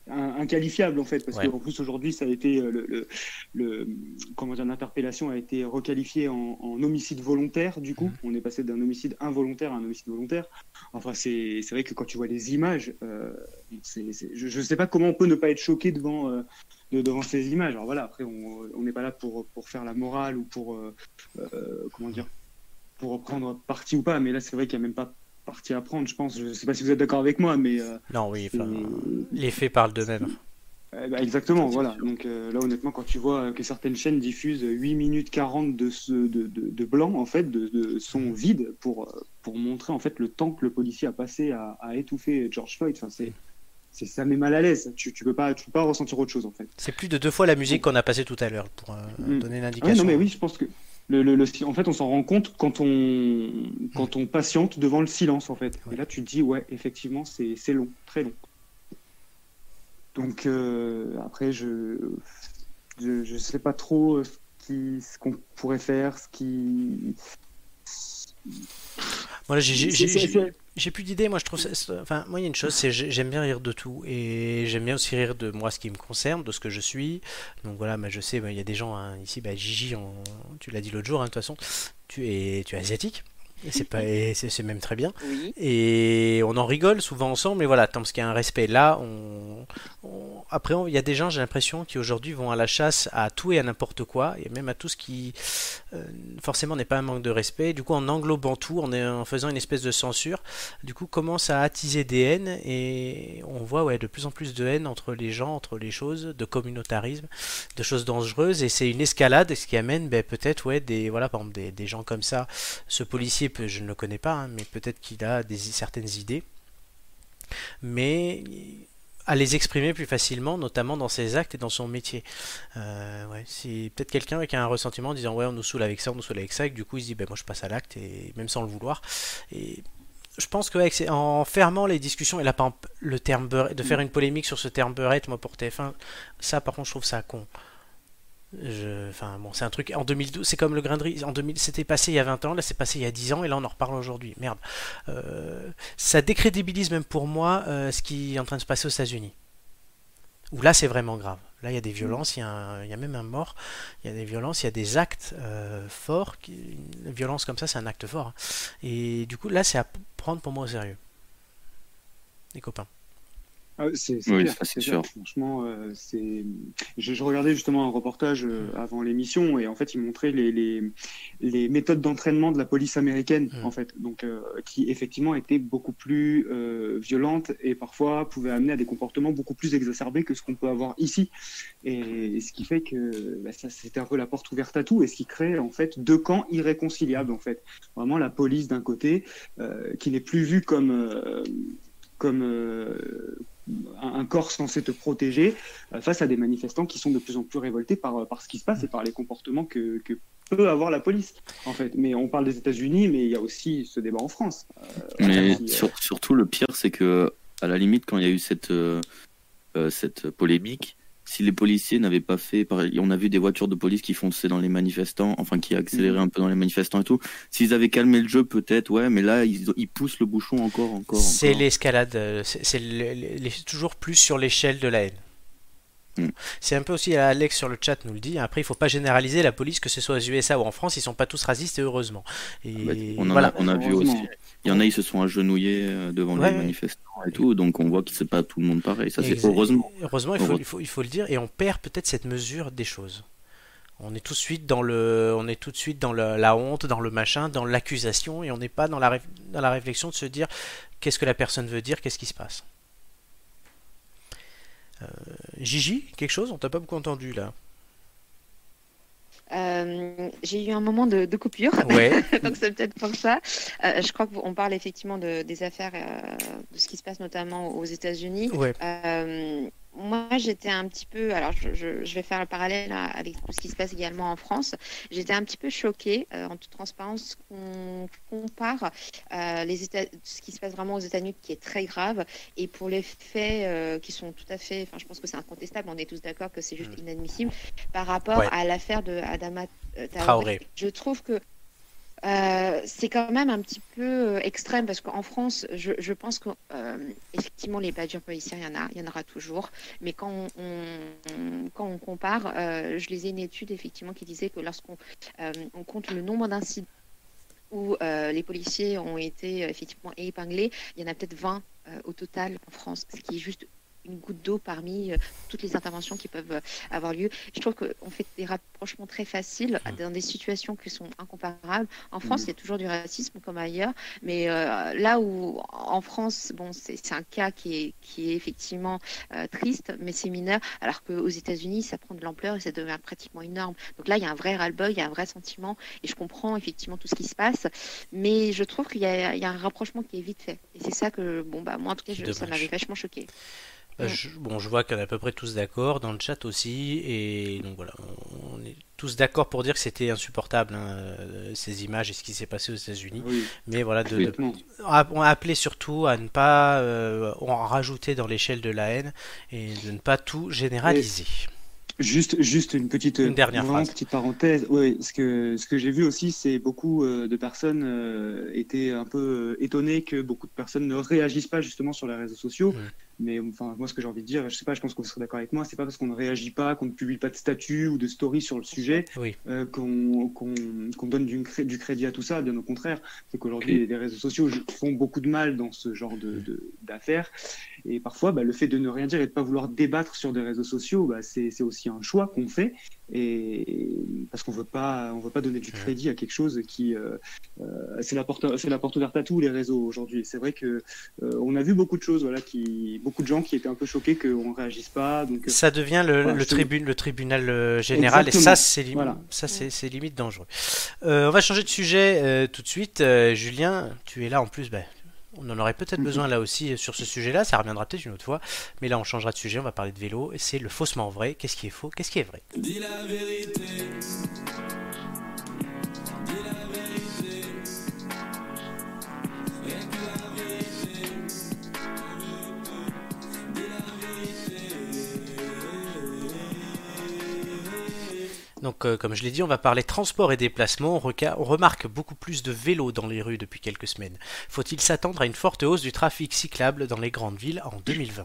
inqualifiable en fait, parce Ouais. qu'en plus aujourd'hui, ça a été euh, le, le, le- comment dire, l'interpellation a été requalifiée en, en homicide volontaire. Du coup, on est passé d'un homicide involontaire à un homicide volontaire. Enfin, c'est c'est vrai que quand tu vois les images, euh, je ne sais pas comment on peut ne pas être choqué devant, euh, de- devant ces images. Alors voilà, après, on on n'est pas là pour, pour faire la morale ou pour, euh, comment dire, pour prendre parti ou pas, mais là, c'est vrai qu'il n'y a même pas parti à prendre, je pense. Je ne sais pas si vous êtes d'accord avec moi, mais. euh, Non, oui, les faits parlent d'eux-mêmes. eh ben, exactement, voilà. Donc euh, là, honnêtement, quand tu vois que certaines chaînes diffusent 8 minutes 40 de, ce, de, de, de blanc, en fait, de, de son vide, pour, euh, pour montrer en fait le temps que le policier a passé à, à étouffer George Floyd, enfin, c'est, c'est, ça met mal à l'aise. Tu, tu peux pas, tu peux pas ressentir autre chose, en fait. C'est plus de deux fois la musique qu'on a passée tout à l'heure pour euh, Mm. donner Ah l'indication. ouais, non, mais oui, je pense que le, le, le- en fait, on s'en rend compte quand on, quand on patiente devant le silence, en fait. Et là, tu te dis, ouais, effectivement, c'est, long, très long. Donc, euh, après, je, je, je sais pas trop ce qu'on pourrait faire, ce qui. Moi, j'ai- plus d'idées, moi je trouve ça. Enfin, moi il y a une chose, c'est j'ai- j'aime bien rire de tout et j'aime bien aussi rire de moi ce qui me concerne, de ce que je suis. Donc voilà, mais je sais, il y a des gens hein, ici, bah, Gigi, on- tu l'as dit l'autre jour, hein, de toute façon, tu es, tu es asiatique. Et c'est pas, c'est même très bien. Oui. Et on en rigole souvent ensemble, mais voilà, tant qu'il y a un respect là, on, on- après il y a des gens, j'ai l'impression, qui aujourd'hui vont à la chasse à tout et à n'importe quoi, et même à tout ce qui euh, forcément n'est pas un manque de respect. Du coup, en englobant tout, en, en faisant une espèce de censure, du coup commence à attiser des haines, et on voit ouais, de plus en plus de haine entre les gens, entre les choses, de communautarisme, de choses dangereuses, et c'est une escalade, ce qui amène ben, peut-être ouais, des, voilà, par exemple, des, des gens comme ça. Ce policier, je ne le connais pas, hein, mais peut-être qu'il a des, certaines idées, mais à les exprimer plus facilement, notamment dans ses actes et dans son métier. Euh, ouais, c'est peut-être quelqu'un qui a un ressentiment en disant ouais on nous saoule avec ça, on nous saoule avec ça, et que du coup il se dit ben moi je passe à l'acte et même sans le vouloir. Et je pense que en fermant les discussions et là par exemple, le terme beurette, de faire une polémique sur ce terme beurette, moi pour TF1, ça par contre je trouve ça con. Je, enfin bon, c'est un truc en 2012, c'est comme le grain de riz. En 2000, c'était passé il y a 20 ans, là c'est passé il y a 10 ans et là on en reparle aujourd'hui. Merde. Euh, ça décrédibilise même pour moi euh, ce qui est en train de se passer aux États-Unis. Où là c'est vraiment grave. Là il y a des violences, il y a, même un mort, il y a des violences, il y a des actes euh, forts. Une violence comme ça c'est un acte fort. hein. Et du coup là c'est à prendre pour moi au sérieux. Les copains. Ah, c'est Oui, c'est sûr. Franchement, euh, c'est. Je, je regardais justement un reportage euh, avant l'émission et en fait, il montrait les, les, les méthodes d'entraînement de la police américaine, Mm. en fait, donc euh, qui effectivement étaient beaucoup plus euh, violentes et parfois pouvaient amener à des comportements beaucoup plus exacerbés que ce qu'on peut avoir ici. Et, ce qui fait que bah, ça, c'était un peu la porte ouverte à tout et ce qui crée en fait deux camps irréconciliables en fait. Vraiment la police d'un côté euh, qui n'est plus vue comme euh, comme euh, un corps censé te protéger euh, face à des manifestants qui sont de plus en plus révoltés par, par ce qui se passe et par les comportements que, que peut avoir la police, en fait. Mais on parle des États-Unis, mais il y a aussi ce débat en France. Euh, Mais qui, euh, sur- surtout, le pire, c'est que, à la limite, quand il y a eu cette, euh, euh, cette polémique, si les policiers n'avaient pas fait, pareil, on a vu des voitures de police qui fonçaient dans les manifestants, enfin qui accéléraient Mhm. un peu dans les manifestants et tout. S'ils avaient calmé le jeu, peut-être, ouais, mais là, ils, ils poussent le bouchon encore, encore. C'est l'escalade, euh, c'est toujours plus sur l'échelle de la haine. Mm. C'est un peu aussi, Alex sur le chat nous le dit, après il faut pas généraliser la police, que ce soit aux USA ou en France, ils sont pas tous racistes et heureusement. Et Bah, on, en voilà. a, on a vu aussi. Il y en a, ils se sont agenouillés euh, devant Ouais, les manifestants et tout, donc on voit que c'est pas tout le monde pareil. Ça, c'est Exa- heureusement. Heureusement, il faut, Heureusement. il, faut, il faut le dire, et on perd peut-être cette mesure des choses. On est tout de suite dans le, on est tout de suite dans le- la honte, dans le machin, dans l'accusation, et on n'est pas dans la, dans la réflexion de se dire qu'est-ce que la personne veut dire, qu'est-ce qui se passe? Euh, Gigi, quelque chose On t'a pas beaucoup entendu là. Euh, j'ai eu un moment de, de coupure, Ouais. donc c'est peut-être pour ça. Euh, je crois qu'on parle effectivement de, des affaires, euh, de ce qui se passe notamment aux États-Unis. Ouais. Moi, j'étais un petit peu. Alors, je, je- je vais faire le parallèle avec tout ce qui se passe également en France. J'étais un petit peu choquée, euh, en toute transparence, qu'on compare euh, les États, ce qui se passe vraiment aux États-Unis, qui est très grave, et pour les faits euh, qui sont tout à fait. Enfin, je pense que c'est incontestable. On est tous d'accord que c'est juste inadmissible par rapport Ouais. à l'affaire de Adama. Traoré. Je trouve que euh, c'est quand même un petit peu euh, extrême parce qu'en France, je, pense que euh, les badgers policiers, il y en a, il y en aura toujours. Mais quand on, compare, euh, je lisais une étude effectivement qui disait que lorsqu'on euh, compte le nombre d'incidents où les policiers ont été effectivement épinglés, il y en a peut-être 20 euh, au total en France, ce qui est juste une goutte d'eau parmi euh, toutes les interventions qui peuvent euh, avoir lieu. Je trouve qu'on fait des rapprochements très faciles Mm. dans des situations qui sont incomparables. En France, Mhm. il y a toujours du racisme comme ailleurs, mais euh, là où en France, bon, c'est un cas qui est, qui est effectivement euh, triste, mais c'est mineur, alors qu'aux États-Unis, ça prend de l'ampleur et ça devient pratiquement énorme. Donc là, il y a un vrai ras-le-bol, il y a un vrai sentiment, et je comprends effectivement tout ce qui se passe, mais je trouve qu'il y, a il y a un rapprochement qui est vite fait. Et c'est ça que, bon, bah, moi en tout cas, je- ça m'avait vachement choqué. Euh, Mm. je- bon, je vois qu'on est à peu près tous d'accord, dans le chat aussi, et donc voilà, on, on est tous d'accord pour dire que c'était insupportable, hein, euh, ces images et ce qui s'est passé aux États-Unis. Oui, Mais voilà, de, de- complètement. on a appelé surtout à ne pas euh, en rajouter dans l'échelle de la haine et de ne pas tout généraliser. Juste, juste une petite, Une dernière vraiment petite parenthèse. Oui, ce que, ce que j'ai vu aussi, c'est beaucoup de personnes euh, étaient un peu étonnées que beaucoup de personnes ne réagissent pas justement sur les réseaux sociaux. Mm. Mais enfin, moi, ce que j'ai envie de dire, je sais pas, je pense vous serez d'accord avec moi, c'est pas parce qu'on ne réagit pas, qu'on ne publie pas de statut ou de story sur le sujet, Oui. euh, qu'on qu'on qu'on donne du, du crédit à tout ça. Bien au contraire, c'est qu'aujourd'hui, les, les réseaux sociaux font beaucoup de mal dans ce genre de- de- d'affaires. Et parfois, bah, le fait de ne rien dire et de pas vouloir débattre sur des réseaux sociaux, bah, c'est aussi un choix qu'on fait. Et parce qu'on veut pas, on veut pas donner du crédit à quelque chose qui, euh, euh, c'est la porte, c'est la porte ouverte à tous les réseaux aujourd'hui. C'est vrai que euh, on a vu beaucoup de choses, voilà, qui, beaucoup de gens qui étaient un peu choqués qu'on réagisse pas. Donc, euh, Ça devient le, Voilà, le, je- tribune, le tribunal euh, général, et ça, c'est Voilà. limite dangereux. Euh, on va changer de sujet euh, tout de suite. Euh, Julien, tu es là en plus. ben, on en aurait peut-être Mhm. besoin là aussi sur ce sujet-là. Ça reviendra peut-être une autre fois. Mais là, on changera de sujet. On va parler de vélo. Et c'est le faussement vrai. Qu'est-ce qui est faux? Qu'est-ce qui est vrai? Dis la vérité. Donc, euh, comme je l'ai dit, on va parler transport et déplacement. On, remarque beaucoup plus de vélos dans les rues depuis quelques semaines. Faut-il s'attendre à une forte hausse du trafic cyclable dans les grandes villes en 2020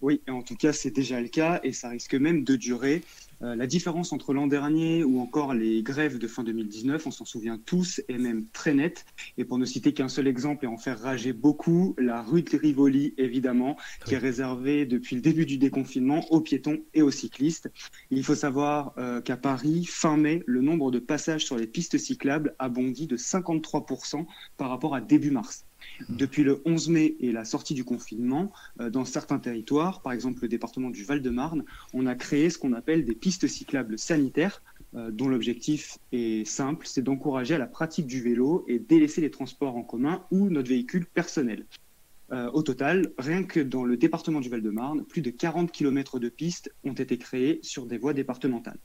Oui, en tout cas, c'est déjà le cas et ça risque même de durer. Euh, la différence entre l'an dernier ou encore les grèves de fin 2019, on s'en souvient tous, est même très nette. Et pour ne citer qu'un seul exemple et en faire rager beaucoup, la rue de Rivoli, évidemment, qui Oui. est réservée depuis le début du déconfinement aux piétons et aux cyclistes. Il faut savoir euh, qu'à Paris, fin mai, le nombre de passages sur les pistes cyclables a bondi de 53% par rapport à début mars. Depuis le 11 mai et la sortie du confinement, euh, dans certains territoires, par exemple le département du Val-de-Marne, on a créé ce qu'on appelle des pistes cyclables sanitaires, euh, dont l'objectif est simple, c'est d'encourager à la pratique du vélo et délaisser les transports en commun ou notre véhicule personnel. Euh, au total, rien que dans le département du Val-de-Marne, plus de 40 km de pistes ont été créées sur des voies départementales.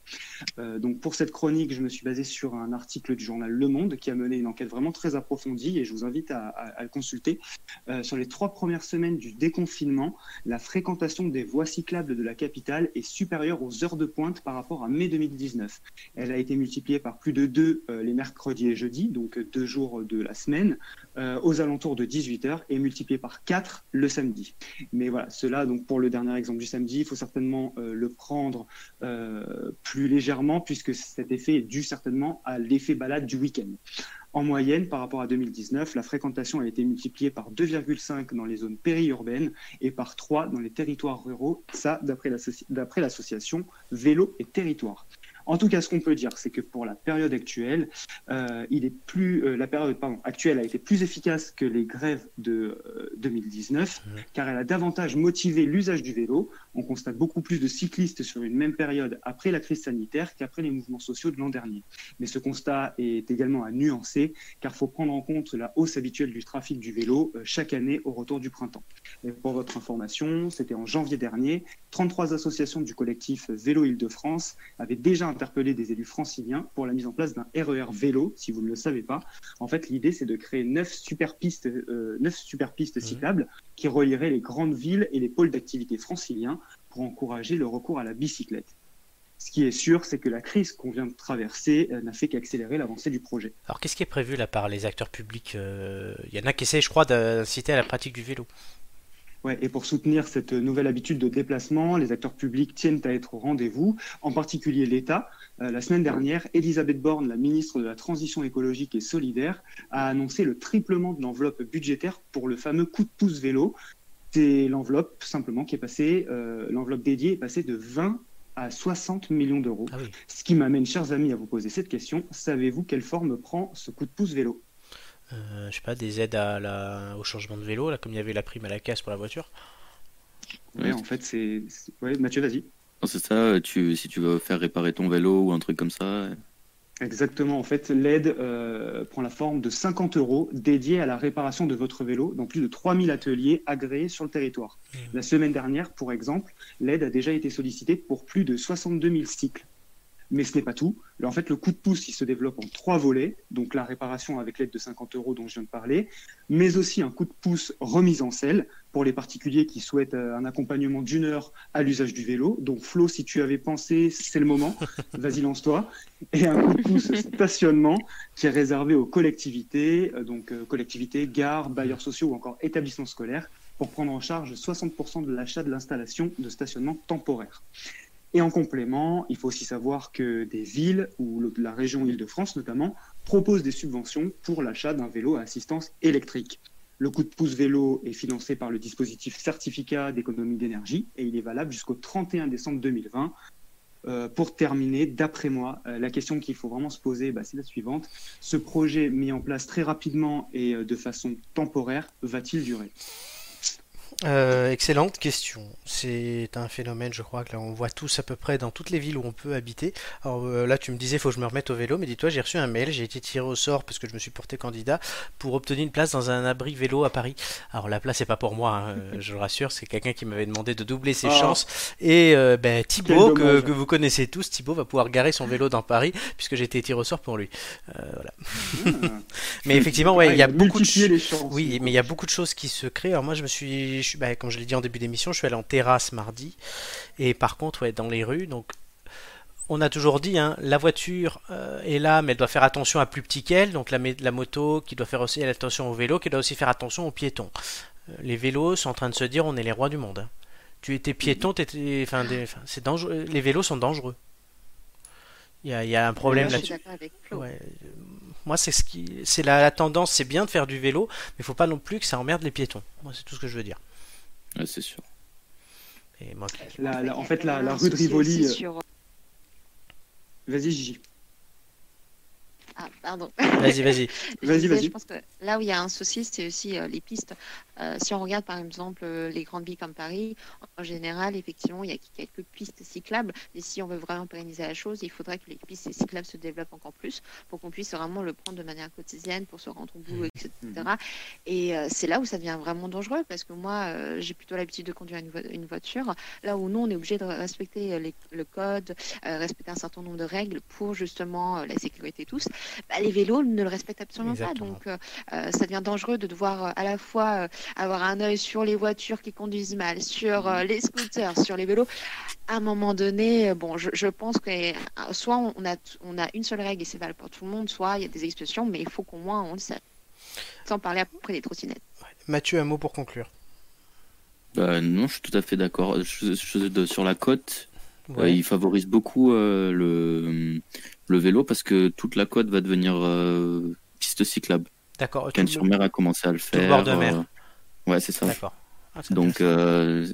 Euh, donc pour cette chronique, je me suis basé sur un article du journal Le Monde qui a mené une enquête vraiment très approfondie et je vous invite à, le consulter. Euh, sur les trois premières semaines du déconfinement, la fréquentation des voies cyclables de la capitale est supérieure aux heures de pointe par rapport à mai 2019. Elle a été multipliée par plus de deux les mercredis et jeudis, donc deux jours de la semaine, aux alentours de 18 heures et multipliée par 4 le samedi. Mais voilà, cela, donc pour le dernier exemple du samedi, il faut certainement euh, le prendre euh, plus légèrement puisque cet effet est dû certainement à l'effet balade du week-end. En moyenne, par rapport à 2019, la fréquentation a été multipliée par 2,5 dans les zones périurbaines et par 3 dans les territoires ruraux, ça d'après l'associ- d'après l'association Vélo et Territoire. En tout cas, ce qu'on peut dire, c'est que pour la période actuelle, euh, il est plus, euh, la période pardon, actuelle a été plus efficace que les grèves de euh, 2019, Mhm. car elle a davantage motivé l'usage du vélo. On constate beaucoup plus de cyclistes sur une même période après la crise sanitaire qu'après les mouvements sociaux de l'an dernier. Mais ce constat est également à nuancer, car il faut prendre en compte la hausse habituelle du trafic du vélo euh, chaque année au retour du printemps. Et pour votre information, c'était en janvier dernier, 33 associations du collectif Vélo Île-de-France avaient déjà interpellé des élus franciliens pour la mise en place d'un RER vélo, si vous ne le savez pas. En fait, l'idée, c'est de créer neuf super pistes, euh, neuf super pistes cyclables qui relieraient les grandes villes et les pôles d'activité franciliens pour encourager le recours à la bicyclette. Ce qui est sûr, c'est que la crise qu'on vient de traverser euh, n'a fait qu'accélérer l'avancée du projet. Alors qu'est-ce qui est prévu là par les acteurs publics Euh, Il y en a qui essaient, je crois, d'inciter à la pratique du vélo. Ouais, et pour soutenir cette nouvelle habitude de déplacement, les acteurs publics tiennent à être au rendez-vous, en particulier l'État. Euh, la semaine dernière, Elisabeth Borne, la ministre de la Transition écologique et solidaire, a annoncé le triplement de l'enveloppe budgétaire pour le fameux coup de pouce vélo. C'est l'enveloppe simplement qui est passée, euh, l'enveloppe dédiée est passée de 20 à 60 millions d'euros. Ah oui. Ce qui m'amène, chers amis, à vous poser cette question. Savez-vous quelle forme prend ce coup de pouce vélo? Euh, je sais pas, des aides à la... au changement de vélo, là, comme il y avait la prime à la casse pour la voiture. Ouais, en fait, c'est... Ouais, Mathieu, vas-y. C'est ça, tu, si tu veux faire réparer ton vélo ou un truc comme ça. Exactement. En fait, l'aide euh, prend la forme de 50 euros dédiés à la réparation de votre vélo dans plus de 3000 ateliers agréés sur le territoire. La semaine dernière, pour exemple, l'aide a déjà été sollicitée pour plus de 62 000 cycles. Mais ce n'est pas tout. En fait, le coup de pouce, il se développe en trois volets. Donc la réparation avec l'aide de 50 euros dont je viens de parler, mais aussi un coup de pouce remise en selle pour les particuliers qui souhaitent euh, un accompagnement d'une heure à l'usage du vélo. Donc Flo, si tu avais pensé, c'est le moment. Vas-y, lance-toi. Et un coup de pouce stationnement qui est réservé aux collectivités, euh, donc euh, collectivités, gares, bailleurs sociaux ou encore établissements scolaires, pour prendre en charge 60% de l'achat de l'installation de stationnement temporaire. Et en complément, il faut aussi savoir que des villes, ou la région Île-de-France notamment, proposent des subventions pour l'achat d'un vélo à assistance électrique. Le coup de pouce vélo est financé par le dispositif certificat d'économie d'énergie et il est valable jusqu'au 31 décembre 2020. Euh, pour terminer, d'après moi, euh, la question qu'il faut vraiment se poser, bah, c'est la suivante. Ce projet mis en place très rapidement et euh, de façon temporaire, va-t-il durer? Euh, excellente question. C'est un phénomène, je crois, que là on voit tous à peu près dans toutes les villes où on peut habiter. Alors euh, là, tu me disais, faut que je me remette au vélo, mais dis-toi, j'ai reçu un mail, j'ai été tiré au sort parce que je me suis porté candidat pour obtenir une place dans un abri vélo à Paris. Alors la place, c'est pas pour moi, hein, euh, je le rassure, c'est quelqu'un qui m'avait demandé de doubler ses Ah. chances. Et euh, ben, Thibaut, que, vous connaissez tous, Thibaut va pouvoir garer son vélo dans Paris puisque j'ai été tiré au sort pour lui. Voilà. Mais effectivement, ouais, il y a beaucoup de les chances. oui, mais il y a beaucoup de choses qui se créent. Alors moi, je me suis, je bah, comme je l'ai dit en début d'émission, je suis allé en terrasse mardi. Et par contre, ouais, dans les rues, donc on a toujours dit, hein, la voiture euh, est là, mais elle doit faire attention à plus petit qu'elle. Donc la, moto qui doit faire aussi attention au vélo, qui doit aussi faire attention aux piétons. Euh, les vélos sont en train de se dire, on est les rois du monde. hein. Tu étais piéton, enfin, c'est dangereux. Les vélos sont dangereux. Il y a, il y a un problème là-dessus. Ouais, euh, moi, c'est ce qui, c'est la, la tendance, c'est bien de faire du vélo, mais il faut pas non plus que ça emmerde les piétons. Moi, c'est tout ce que je veux dire. Ouais, c'est sûr. Et moi, La- la- en fait, la, un rue de Rivoli. euh, sur- Vas-y, Gigi. Ah, pardon. vas-y, vas-y. Je Vas-y, vas-y. Je pense que là où il y a un souci, c'est aussi euh, les pistes. Euh, si on regarde par exemple euh, les grandes villes comme Paris, en général, effectivement, il y a quelques pistes cyclables. Et si on veut vraiment pérenniser la chose, il faudrait que les pistes cyclables se développent encore plus pour qu'on puisse vraiment le prendre de manière quotidienne pour se rendre au bout, etc. Et euh, c'est là où ça devient vraiment dangereux parce que moi, euh, j'ai plutôt l'habitude de conduire une, vo- une voiture. Là où nous, on est obligé de respecter euh, les- le code, euh, respecter un certain nombre de règles pour justement la sécurité tous. Bah, les vélos ne le respectent absolument Exactement. pas. Donc, ça devient dangereux de devoir à la fois euh, avoir un œil sur les voitures qui conduisent mal, sur euh, les scooters, sur les vélos. À un moment donné, euh, bon, je, je pense que euh, soit on a, on a une seule règle et c'est valable pour tout le monde, soit il y a des exceptions, mais il faut qu'au moins on le sache. Sans parler après des trottinettes. Mathieu, un mot pour conclure. Bah, non, je suis tout à fait d'accord. Sur la côte, euh, Ouais. il favorise beaucoup euh, le, le vélo parce que toute la côte va devenir euh, piste cyclable. D'accord. tout le- Cannes-sur-Mer a commencé à le tout le faire. bord de mer. Ouais, c'est ça. D'accord. Ah, Donc euh,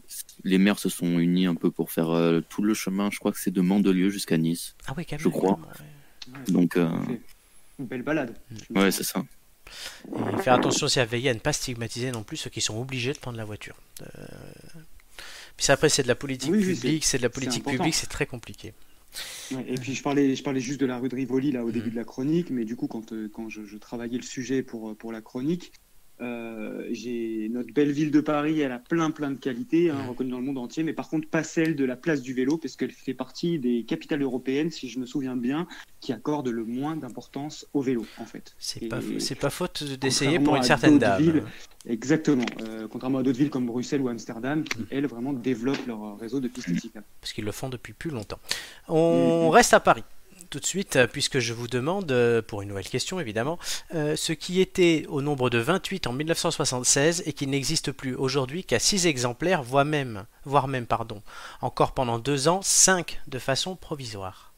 les maires se sont unis un peu pour faire euh, tout le chemin. Je crois que c'est de Mandelieu jusqu'à Nice. Ah oui, quand même, je crois. ouais. Donc euh, fait Une belle balade. ouais, c'est ça. Et faire attention aussi à veiller à ne pas stigmatiser non plus ceux qui sont obligés de prendre la voiture. Euh, Puis ça, après, c'est de la politique Oui, publique, c'est- de la politique publique, c'est très compliqué. Ouais, et puis je parlais, je parlais juste de la rue de Rivoli là au Mhm. début de la chronique, mais du coup quand, quand je, je travaillais le sujet pour, pour la chronique, euh, j'ai notre belle ville de Paris, elle a plein plein de qualités, hein, reconnues dans le monde entier, mais par contre pas celle de la place du vélo, parce qu'elle fait partie des capitales européennes, si je me souviens bien, qui accordent le moins d'importance au vélo en fait. C'est pas, faute d'essayer pour une certaine dame. villes, Exactement. Euh, contrairement à d'autres villes comme Bruxelles ou Amsterdam, qui Mhm. elles vraiment développent leur réseau de pistes cyclables. parce qu'ils le font depuis plus longtemps. On reste à Paris. Tout de suite, euh, puisque je vous demande, euh, pour une nouvelle question évidemment, euh, ce qui était au nombre de 28 en 1976 et qui n'existe plus aujourd'hui qu'à 6 exemplaires, voire même, voire même pardon, encore pendant deux ans, 5 de façon provisoire.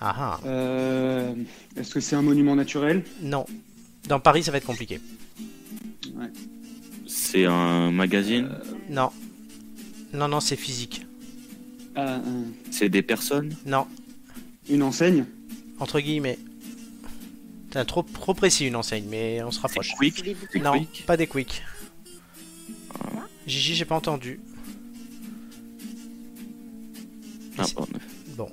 Ah ah, Euh, Est-ce que c'est un monument naturel? Non. Dans Paris, ça va être compliqué. Ouais. C'est un magazine? Non. Non, non, c'est physique. Euh, C'est des personnes. Non, Une enseigne entre guillemets. C'est trop, trop précis une enseigne, mais on se rapproche. Quick. C'est des C'est Non, Quick. pas des quick. Gigi, j'ai pas entendu. Ah, pardon. Bon.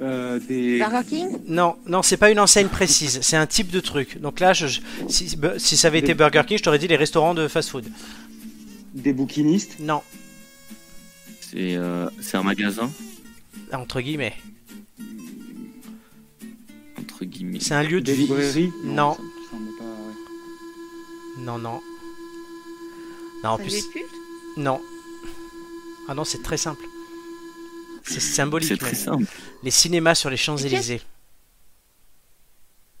euh, des... Burger King Non, non, c'est pas une enseigne précise, c'est un type de truc. Donc là, je, je- si, si ça avait été Burger King, je t'aurais dit les restaurants de fast-food. des bouquinistes? Non, C'est euh, c'est un magasin entre guillemets. entre guillemets. C'est un lieu de Des vie. librairies? Non, ça me semble pas, ouais. non, non. Non, en plus, non. Ah non, c'est très simple. C'est symbolique. C'est très simple. Les cinémas sur les Champs-Élysées.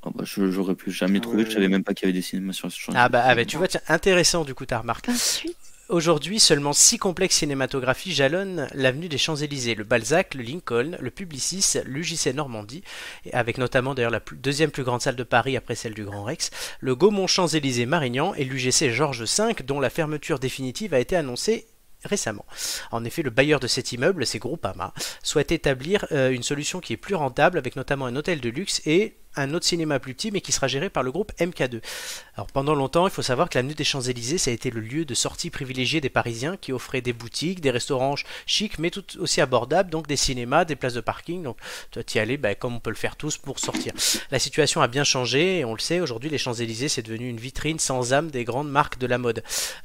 Oh, bah, je- J'aurais pu jamais Ah trouvé. ouais. Je savais même pas qu'il y avait des cinémas sur ce champ. Ah bah, ah bah, tu vois, tiens, intéressant du coup ta remarque. 28 Aujourd'hui, seulement six complexes cinématographiques jalonnent l'avenue des Champs-Élysées, le Balzac, le Lincoln, le Publicis, l'UJC Normandie, avec notamment d'ailleurs la deuxième plus grande salle de Paris après celle du Grand Rex, le Gaumont Champs-Élysées Marignan et l'UGC Georges V, dont la fermeture définitive a été annoncée récemment. En effet, le bailleur de cet immeuble, c'est Groupama, souhaite établir euh, une solution qui est plus rentable avec notamment un hôtel de luxe et un autre cinéma plus petit mais qui sera géré par le groupe MK2. Alors pendant longtemps, il faut savoir que l'avenue des Champs-Élysées, ça a été le lieu de sortie privilégié des Parisiens qui offraient des boutiques, des restaurants chics mais tout aussi abordables, donc des cinémas, des places de parking. Donc vas y aller bah, comme on peut le faire tous pour sortir. La situation a bien changé et on le sait, aujourd'hui les Champs-Élysées c'est devenu une vitrine sans âme des grandes marques de la mode.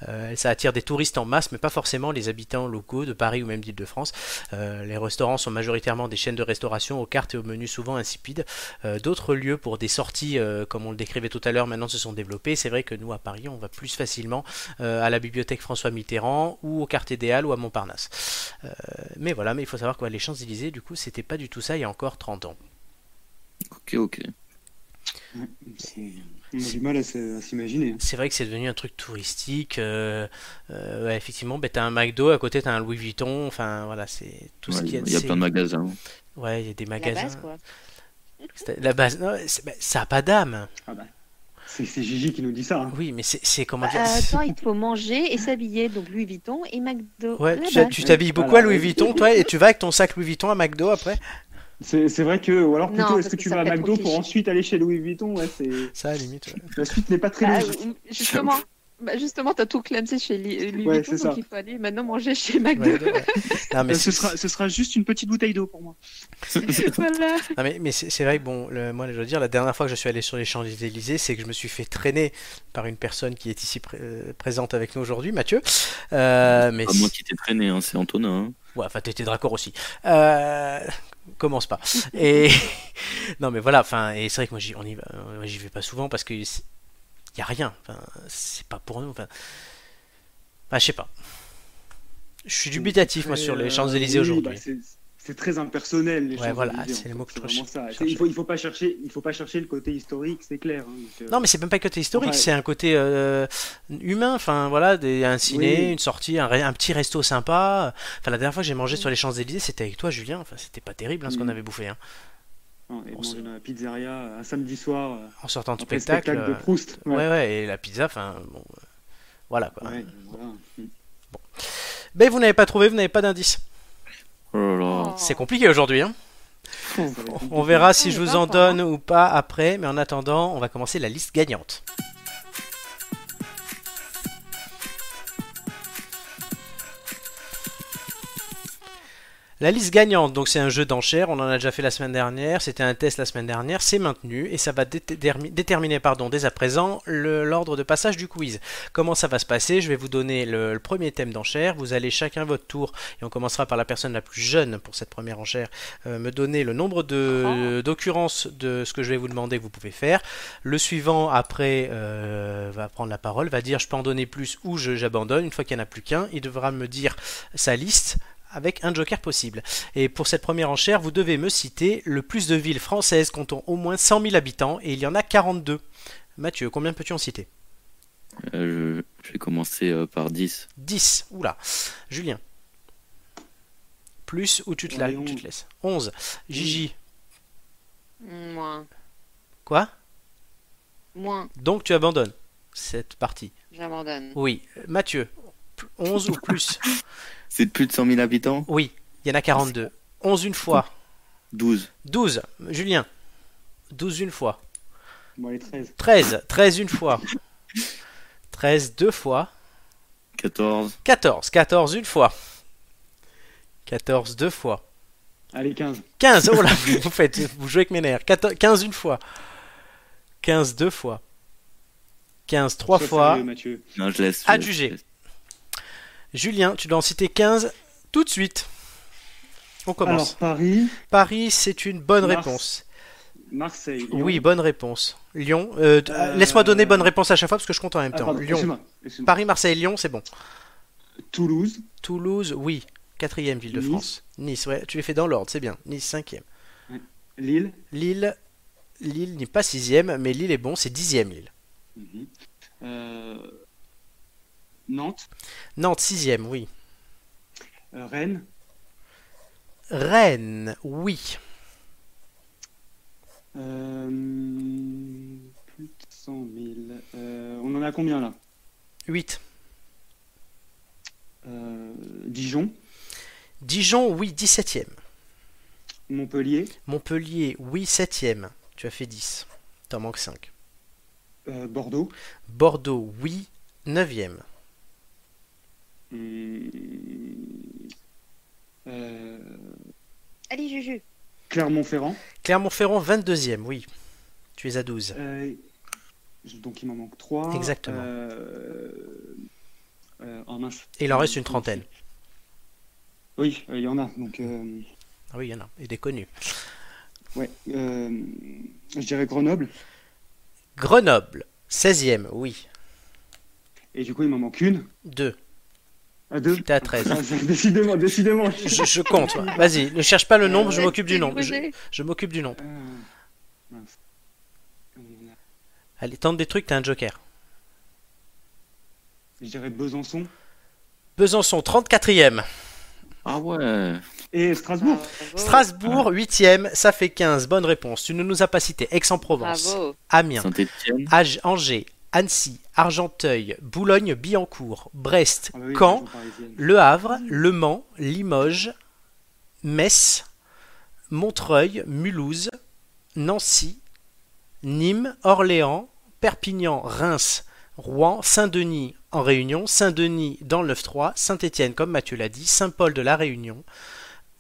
Euh, ça attire des touristes en masse mais pas forcément les habitants locaux de Paris ou même d'Île-de-France. Euh, les restaurants sont majoritairement des chaînes de restauration aux cartes et aux menus souvent insipides. Euh, D'autres lieux pour des sorties, euh, comme on le décrivait tout à l'heure, maintenant se sont développés. C'est vrai que nous, à Paris, on va plus facilement euh, à la bibliothèque François Mitterrand ou au Quartier des Halles ou à Montparnasse. Euh, mais voilà, mais il faut savoir que ouais, les Champs-Élysées, du coup, c'était pas du tout ça il y a encore 30 ans. Ok, ok. On a du mal à s'imaginer. C'est vrai que c'est devenu un truc touristique. euh, euh, ouais, effectivement, ben, t'as un McDo, à côté t'as un Louis Vuitton. Enfin, voilà, c'est tout ce qu'il y a. Il y a plein de magasins. Ouais, il y a des La magasins. base, quoi. La base, non, ben, ça a pas d'âme. Ah bah, c'est Gigi qui nous dit ça. hein. Oui, mais c'est comment Euh, dire attends, il faut manger et s'habiller, donc Louis Vuitton et McDo. Ouais, tu t'habilles beaucoup Voilà, à Louis. Vuitton, toi, et tu vas avec ton sac Louis Vuitton à McDo après? C'est vrai que, ou alors plutôt, est-ce que que tu vas à McDo pour ensuite aller chez Louis Vuitton? Ouais, c'est Ça, à la limite. ouais. La suite n'est pas très Bah, logique. euh, justement, bah, justement, t'as tout clamsé chez Li- Louis Ouais, c'est donc ça. il faut aller maintenant manger chez McDo. Ouais, ouais. Non, mais Euh, ce, c'est- sera, ce sera juste une petite bouteille d'eau pour moi. voilà. Non, mais, mais c'est vrai que bon, le- moi je veux dire, la dernière fois que je suis allé sur les Champs-Élysées, c'est que je me suis fait traîner par une personne qui est ici euh, présente avec nous aujourd'hui, Mathieu. Euh, mais Pas moi qui t'ai traîné, hein, c'est Antonin. hein. Ouais, enfin, t'étais d'accord aussi. Euh... Commence pas. Et non, mais voilà. Enfin, et c'est vrai que moi, j'y, on y va, euh, j'y vais pas souvent parce que c'est- y a rien. Enfin, c'est pas pour nous. Enfin, bah, je sais pas. Je suis dubitatif moi sur les Champs-Élysées oui, aujourd'hui. bah, c'est- très impersonnel. Les Ouais, voilà, c'est le mot que je ça. Il faut, il faut pas chercher, il faut pas chercher le côté historique, c'est clair. hein, euh, Non, mais c'est même pas le côté historique, Ouais. c'est un côté euh, humain. Enfin, voilà, des, un ciné, Oui. une sortie, un, petit resto sympa. Enfin, la dernière fois que j'ai mangé sur les Champs-Élysées, c'était avec toi, Julien. Enfin, c'était pas terrible hein, ce qu'on Mm. avait bouffé. hein. Non, et on manger la pizzeria un samedi soir euh, En sortant de le spectacle. spectacle de euh, Proust. Ouais, Ouais. ouais, et la pizza, enfin, bon, euh, Voilà quoi. Ouais, voilà. Mais vous n'avez pas trouvé, vous n'avez pas d'indice. Oh là. C'est compliqué aujourd'hui. Hein. On verra si Oh, je vous en hein. donne ou pas après, mais en attendant, on va commencer la liste gagnante. La liste gagnante, donc c'est un jeu d'enchères, on en a déjà fait la semaine dernière, c'était un test la semaine dernière, c'est maintenu et ça va détermi- déterminer pardon, dès à présent l'ordre de passage du quiz. Comment ça va se passer? Je vais vous donner le, le premier thème d'enchère, vous allez chacun votre tour et on commencera par la personne la plus jeune pour cette première enchère, euh, me donner le nombre de d'occurrences de ce que je vais vous demander que vous pouvez faire. Le suivant après euh, va prendre la parole, va dire je peux en donner plus ou je- j'abandonne. Une fois qu'il n'y en a plus qu'un, il devra me dire sa liste avec un joker possible. Et pour cette première enchère, vous devez me citer le plus de villes françaises comptant au moins 100 000 habitants, et il y en a 42. Mathieu, combien peux-tu en citer? Euh, je, je vais commencer euh, par 10. 10. Oula. Julien. Plus ou tu te, la- tu te 11. laisses 11. Gigi. Moins. Quoi? Moins. Donc tu abandonnes cette partie. J'abandonne. Oui. Mathieu. 11 ou plus? C'est de plus de 100 000 habitants Oui. Il y en a 42. 11 une fois. 12. 12. Julien. 12 une fois. Bon, allez, 13. 13. 13 une fois. 13 deux fois. 14. 14. 14 une fois. 14 deux fois. Allez, 15. 15. Oh là, vous faites, vous jouez avec mes nerfs. 14 15 une fois. 15 deux fois. 15 trois Sois fois. sérieux, Mathieu. Non, je laisse. je À laisse, je laisse. Julien, tu dois en citer 15 tout de suite. On commence. Alors, Paris, Paris, c'est une bonne réponse. Marseille. Lyon. Oui, bonne réponse. Lyon. euh, Euh, Laisse-moi donner bonne réponse à chaque fois parce que je compte en même Ah, temps. pardon, Lyon. Paris, Marseille, Lyon, c'est bon. Toulouse, Toulouse, oui. Quatrième ville de Nice. France. Nice, ouais. Tu les fais dans l'ordre, c'est bien. Nice, cinquième. Lille, Lille, Lille n'est pas sixième, mais Lille est bon, c'est dixième Lille. Mhm. Euh, Nantes. Nantes, sixième, oui. Euh, Rennes. Rennes, oui. Euh, plus de 100 000. Euh, on en a combien là? 8. Euh, Dijon. Dijon, oui, 17e. Montpellier. Montpellier, oui, 7e. Tu as fait 10. T'en manques 5. Euh, Bordeaux. Bordeaux, oui, 9e euh, Allez, Juju. Clermont-Ferrand. Clermont-Ferrand, 22e, oui. Tu es à 12. euh, donc il m'en manque 3. Exactement. oh mince. Et il en reste une trentaine. Oui, euh, il y en a. Donc, euh, Ah oui, il y en a. Et des connus. ouais. euh, je dirais Grenoble. Grenoble, 16e, oui. Et du coup, il m'en manque une. 2. À deux. T'es à 13. Ah, c'est- décidément, décidément. Je, je compte. ouais. Vas-y, ne cherche pas le nombre, je Euh, m'occupe du nombre. Je, m'occupe du nombre. Euh, Allez, tente des trucs, t'as un joker. Je dirais Besançon. Besançon, 34e. Ah ouais. Et Strasbourg. Strasbourg, 8e, ça fait 15. Bonne réponse. Tu ne nous as pas cité Aix-en-Provence, Bravo. Amiens. Ag- Angers, Annecy, Argenteuil, Boulogne-Billancourt, Brest, Ah bah oui, Caen. Le Havre, Le Mans, Limoges, Metz, Montreuil, Mulhouse, Nancy, Nîmes, Orléans, Perpignan, Reims, Rouen, Saint-Denis en Réunion, Saint-Denis dans le 9-3, Saint-Étienne comme Mathieu l'a dit, Saint-Paul de la Réunion,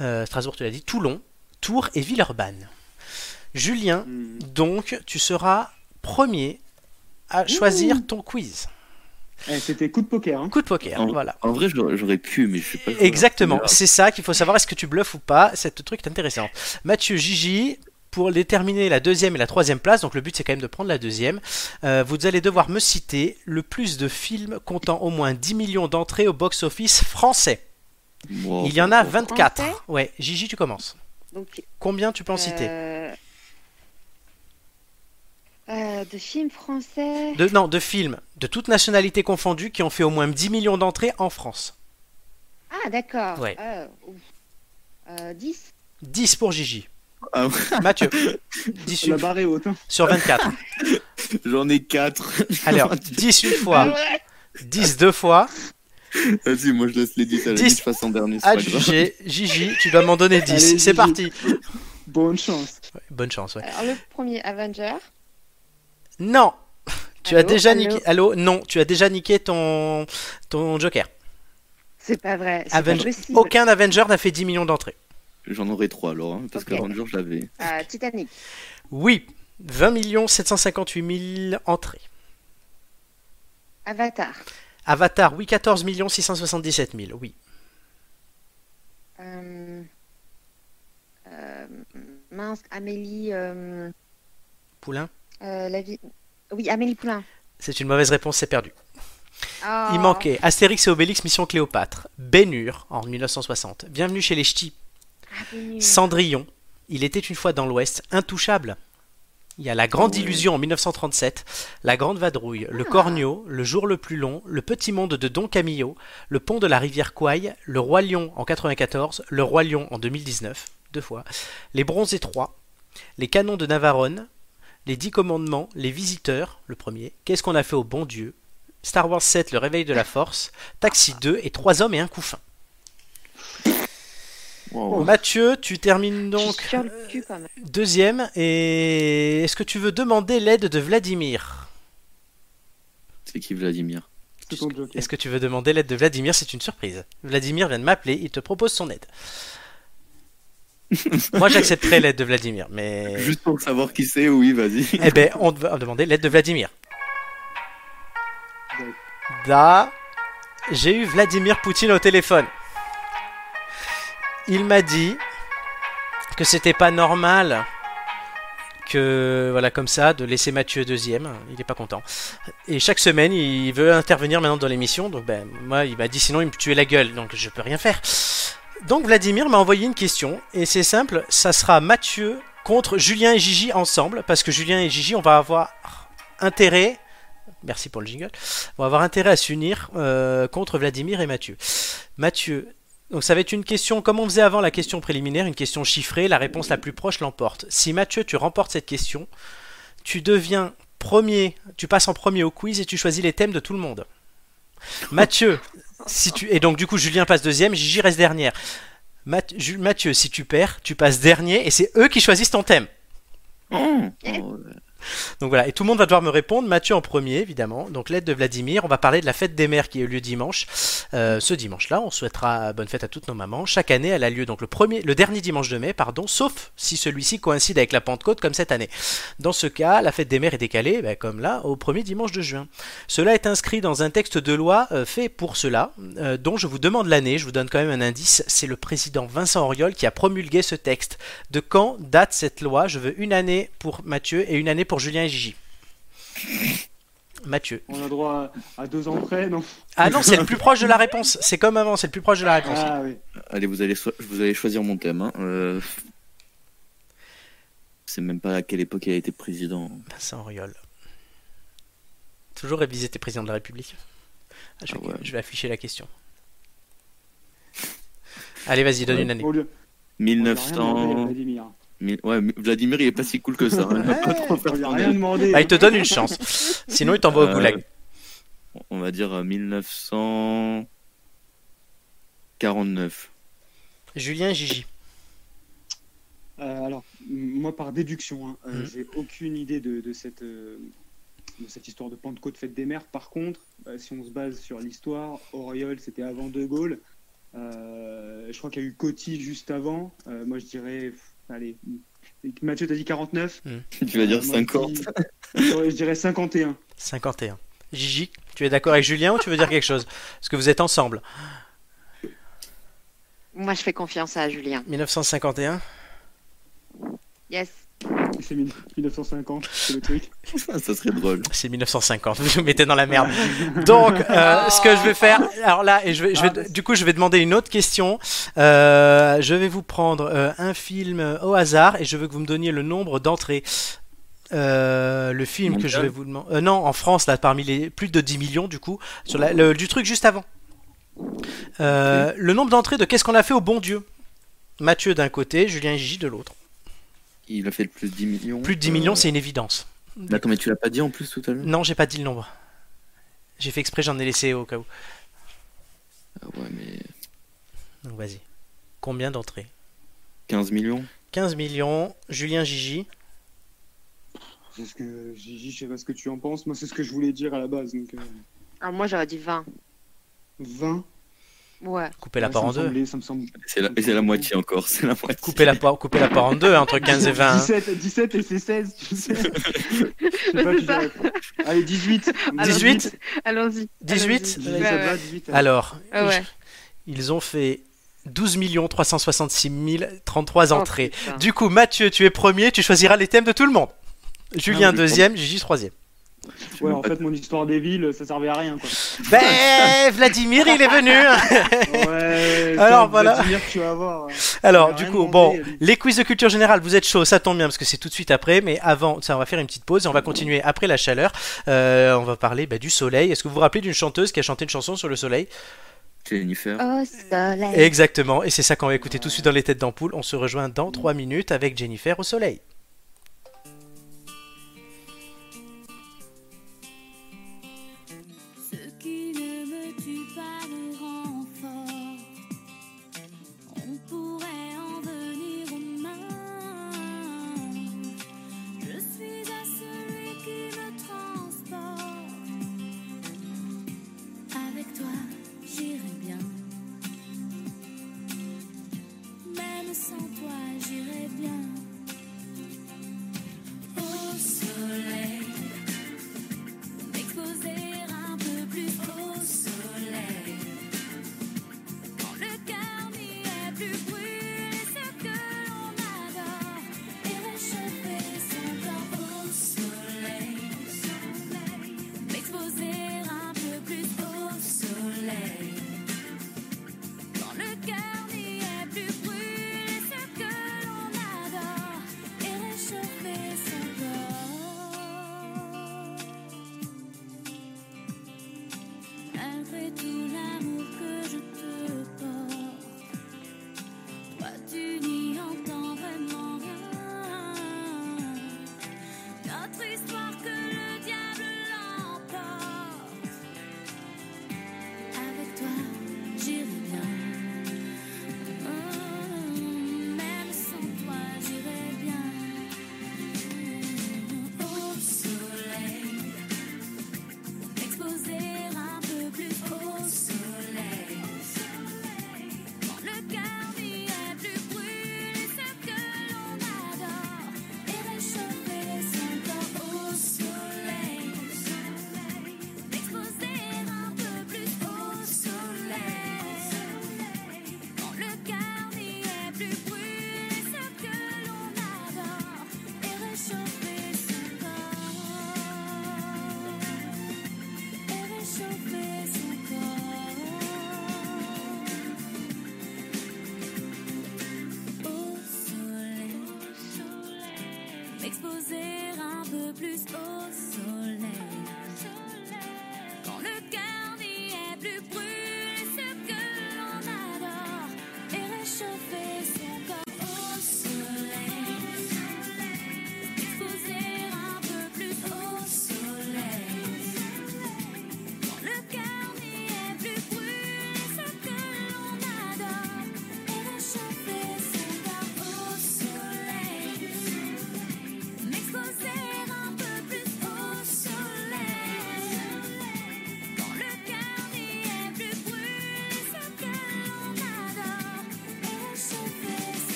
euh, Strasbourg tu l'as dit, Toulon, Tours et Villeurbanne. Julien, Hmm. donc tu seras premier à choisir ton quiz. Eh, C'était coup de poker. Hein. Coup de poker, En, voilà. en vrai, j'aurais pu, mais je sais pas. Exactement, c'est ça qu'il faut savoir. Est-ce que tu bluffes ou pas Cette truc est intéressant. Mathieu, Gigi, pour déterminer la deuxième et la troisième place, donc le but c'est quand même de prendre la deuxième, euh, vous allez devoir me citer le plus de films comptant au moins 10 millions d'entrées au box-office français. Wow. Il y en a 24. Français Ouais, Gigi, tu commences. Donc, Combien tu peux en citer? Euh, euh, de films français. de, Non, de films, de toutes nationalités confondues, qui ont fait au moins 10 millions d'entrées en France. Ah, d'accord. Ouais. Euh, ouf. Euh, 10. 10 pour Gigi. Ah ouais, Mathieu, 10 La une- barre est haute. Hein. sur 24. J'en ai 4. Alors, 10 une fois. 10 deux fois. Vas-y, moi je laisse les 10 à la Dix. limite, je passe en dernier. c'est pas grave. Adjugé. Gigi, tu dois m'en donner 10. Allez, C'est Gigi. parti. Bonne chance. Ouais, bonne chance, ouais. Alors, le premier Avenger. Non. Tu as Allô, déjà allô niqué. Allô Non, tu as déjà niqué ton ton Joker. C'est pas vrai. Pas Avenger- possible. Aucun Avenger n'a fait 10 millions d'entrées. J'en aurais 3 alors, hein, parce Ok. que Ranger je l'avais. Euh, Titanic. Oui. 20 758 000 entrées. Avatar. Avatar, oui, 14 677 000, oui. Euh, euh, mince, Amélie. euh, Poulain euh, la vie. Oui, Amélie Poulain. C'est une mauvaise réponse, c'est perdu. Ah. Il manquait Astérix et Obélix Mission Cléopâtre, Ben-Hur en 1960, Bienvenue chez les Ch'tis, Ah. Cendrillon, Il était une fois dans l'Ouest, Intouchable. Il y a La Grande Ah. Illusion en 1937, La Grande Vadrouille, Le Cornio, Le Jour le plus long, Le Petit Monde de Don Camillo, Le Pont de la rivière Kouai, Le Roi Lion en 94, Le Roi Lion en 2019, deux fois, Les Bronzés 3, Les Canons de Navarone, Les Dix Commandements, Les Visiteurs, le premier, Qu'est-ce qu'on a fait au bon Dieu, Star Wars 7, Le Réveil de la Force, Taxi 2 et Trois hommes et un couffin. Wow. Mathieu, tu termines donc cul même. deuxième et est-ce que tu veux demander l'aide de Vladimir? C'est qui Vladimir? Est-ce que tu veux demander l'aide de Vladimir? C'est une surprise. Vladimir vient de m'appeler, il te propose son aide. Moi j'accepterai l'aide de Vladimir, mais... Juste pour savoir qui c'est, oui, vas-y. Eh ben, on va demander l'aide de Vladimir. Da, j'ai eu Vladimir Poutine au téléphone. Il m'a dit que c'était pas normal que voilà comme ça de laisser Mathieu deuxième. Il est pas content. Et chaque semaine, il veut intervenir maintenant dans l'émission. Donc ben moi, il m'a dit sinon il me tuait la gueule. Donc je peux rien faire. Donc Vladimir m'a envoyé une question et c'est simple. Ça sera Mathieu contre Julien et Gigi ensemble parce que Julien et Gigi, on va avoir intérêt. Merci pour le jingle. On va avoir intérêt à s'unir euh, contre Vladimir et Mathieu. Mathieu, donc ça va être une question, comme on faisait avant la question préliminaire, une question chiffrée, la réponse la plus proche l'emporte. Si Mathieu, tu remportes cette question, tu deviens premier, tu passes en premier au quiz et tu choisis les thèmes de tout le monde. Mathieu, si tu et donc du coup Julien passe deuxième, Gigi reste dernière. Math- Mathieu, si tu perds, tu passes dernier et c'est eux qui choisissent ton thème. Oh, oh, Donc voilà, et tout le monde va devoir me répondre. Mathieu en premier, évidemment. Donc l'aide de Vladimir. On va parler de la fête des mères qui a eu lieu dimanche. Euh, ce dimanche-là, on souhaitera bonne fête à toutes nos mamans. Chaque année, elle a lieu donc le premier, le dernier dimanche de mai, pardon, sauf si celui-ci coïncide avec la Pentecôte comme cette année. Dans ce cas, la fête des mères est décalée, ben, comme là, au premier dimanche de juin. Cela est inscrit dans un texte de loi euh, fait pour cela, euh, dont je vous demande l'année. Je vous donne quand même un indice. C'est le président Vincent Auriol qui a promulgué ce texte. De quand date cette loi? Je veux une année pour Mathieu et une année pour Julien et Gigi. Mathieu. On a droit à, à deux ans près, non? Ah non, c'est le plus proche de la réponse. C'est comme avant, c'est le plus proche de la réponse. Ah oui. Allez, vous allez, so- vous allez choisir mon thème. Hein. Euh... C'est même pas à quelle époque il a été président. Vincent Auriol. Toujours réviser tes présidents de la République. Ah, je, vais, Ah ouais. je vais afficher la question. Allez, vas-y, donne Ouais. une année. On lui- on lui a rien demandé à 1900. Ouais, Vladimir, il est pas si cool que ça. hein. Il va pas trop faire On lui a tourner. rien demandé. Ah, il te donne une chance. Sinon, il t'envoie au Euh, goulag. On va dire euh, 1949. Julien et Gigi. Euh, alors, moi, par déduction, hein, euh, Mhm. j'ai aucune idée de, de cette, euh, de cette histoire de Pentecôte fête des mères. Par contre, euh, si on se base sur l'histoire, Auriol, c'était avant De Gaulle. Euh, je crois qu'il y a eu Coty juste avant. Euh, moi, je dirais, allez, Mathieu, t'as dit 49 Tu vas dire Euh, moi, je 50. dis- je dirais 51. 51. Gigi, tu es d'accord avec Julien ou tu veux dire quelque chose? Parce que vous êtes ensemble. Moi, je fais confiance à Julien. 1951 Yes. C'est 1950, c'est le truc. Ça serait drôle. C'est 1950, vous nous mettez dans la merde. Donc, euh, ce que je vais faire, alors là, et je vais, je vais- Ah, du coup, je vais demander une autre question. Euh, je vais vous prendre euh, un film au hasard et je veux que vous me donniez le nombre d'entrées. Euh, le film que je vais vous demander. euh, non, en France, là, parmi les plus de 10 millions, du coup, sur la- le- du truc juste avant. Euh, Le nombre d'entrées de Qu'est-ce qu'on a fait au bon Dieu? Mathieu d'un côté, Julien et Gigi de l'autre. Il a fait le plus de 10 millions. Plus de 10 millions, Euh, c'est une évidence. Attends, mais tu l'as pas dit en plus tout à l'heure? Non, j'ai pas dit le nombre. J'ai fait exprès, j'en ai laissé au cas où. Ah ouais, mais Donc vas-y. Combien d'entrées? 15 millions 15 millions. Julien Gigi. C'est ce que Gigi, je sais pas ce que tu en penses. Moi, c'est ce que je voulais dire à la base. Donc, euh, Alors moi j'aurais dit 20. 20. Ouais. Coupez la Ouais, part ça en deux. semblait- Ça me semble. C'est la, la moitié encore, c'est la moitié. Coupez la, part, coupez la part en deux, entre 15 et 20. hein. 17, 17 et c'est 16, tu sais. Je sais Mais pas, tu ça. Allez, 18. Alors, 18 Allons-y. 18? allons-y. 18, Ouais, ouais. va, 18. hein. Alors, Ah ouais. ils ont fait 12 366 033 Oh, entrées. putain. Du coup, Mathieu, tu es premier, tu choisiras les thèmes de tout le monde. Julien, Ah oui, deuxième, Gigi, troisième. Ouais, en fait, mon histoire des villes, ça servait à rien, quoi. Ben, Vladimir, il est venu. Ouais, Alors, voilà. Vladimir, tu vas voir. Alors, du coup, demandé, bon, lui. les quiz de culture générale, vous êtes chaud, ça tombe bien parce que c'est tout de suite après. Mais avant, ça, on va faire une petite pause et on va continuer après la chaleur. Euh, on va parler bah, du soleil. Est-ce que vous vous rappelez d'une chanteuse qui a chanté une chanson sur le soleil? Jennifer. Au soleil. Exactement, et c'est ça qu'on va écouter tout de suite dans les têtes d'ampoule. On se rejoint dans 3 minutes avec Jennifer au soleil.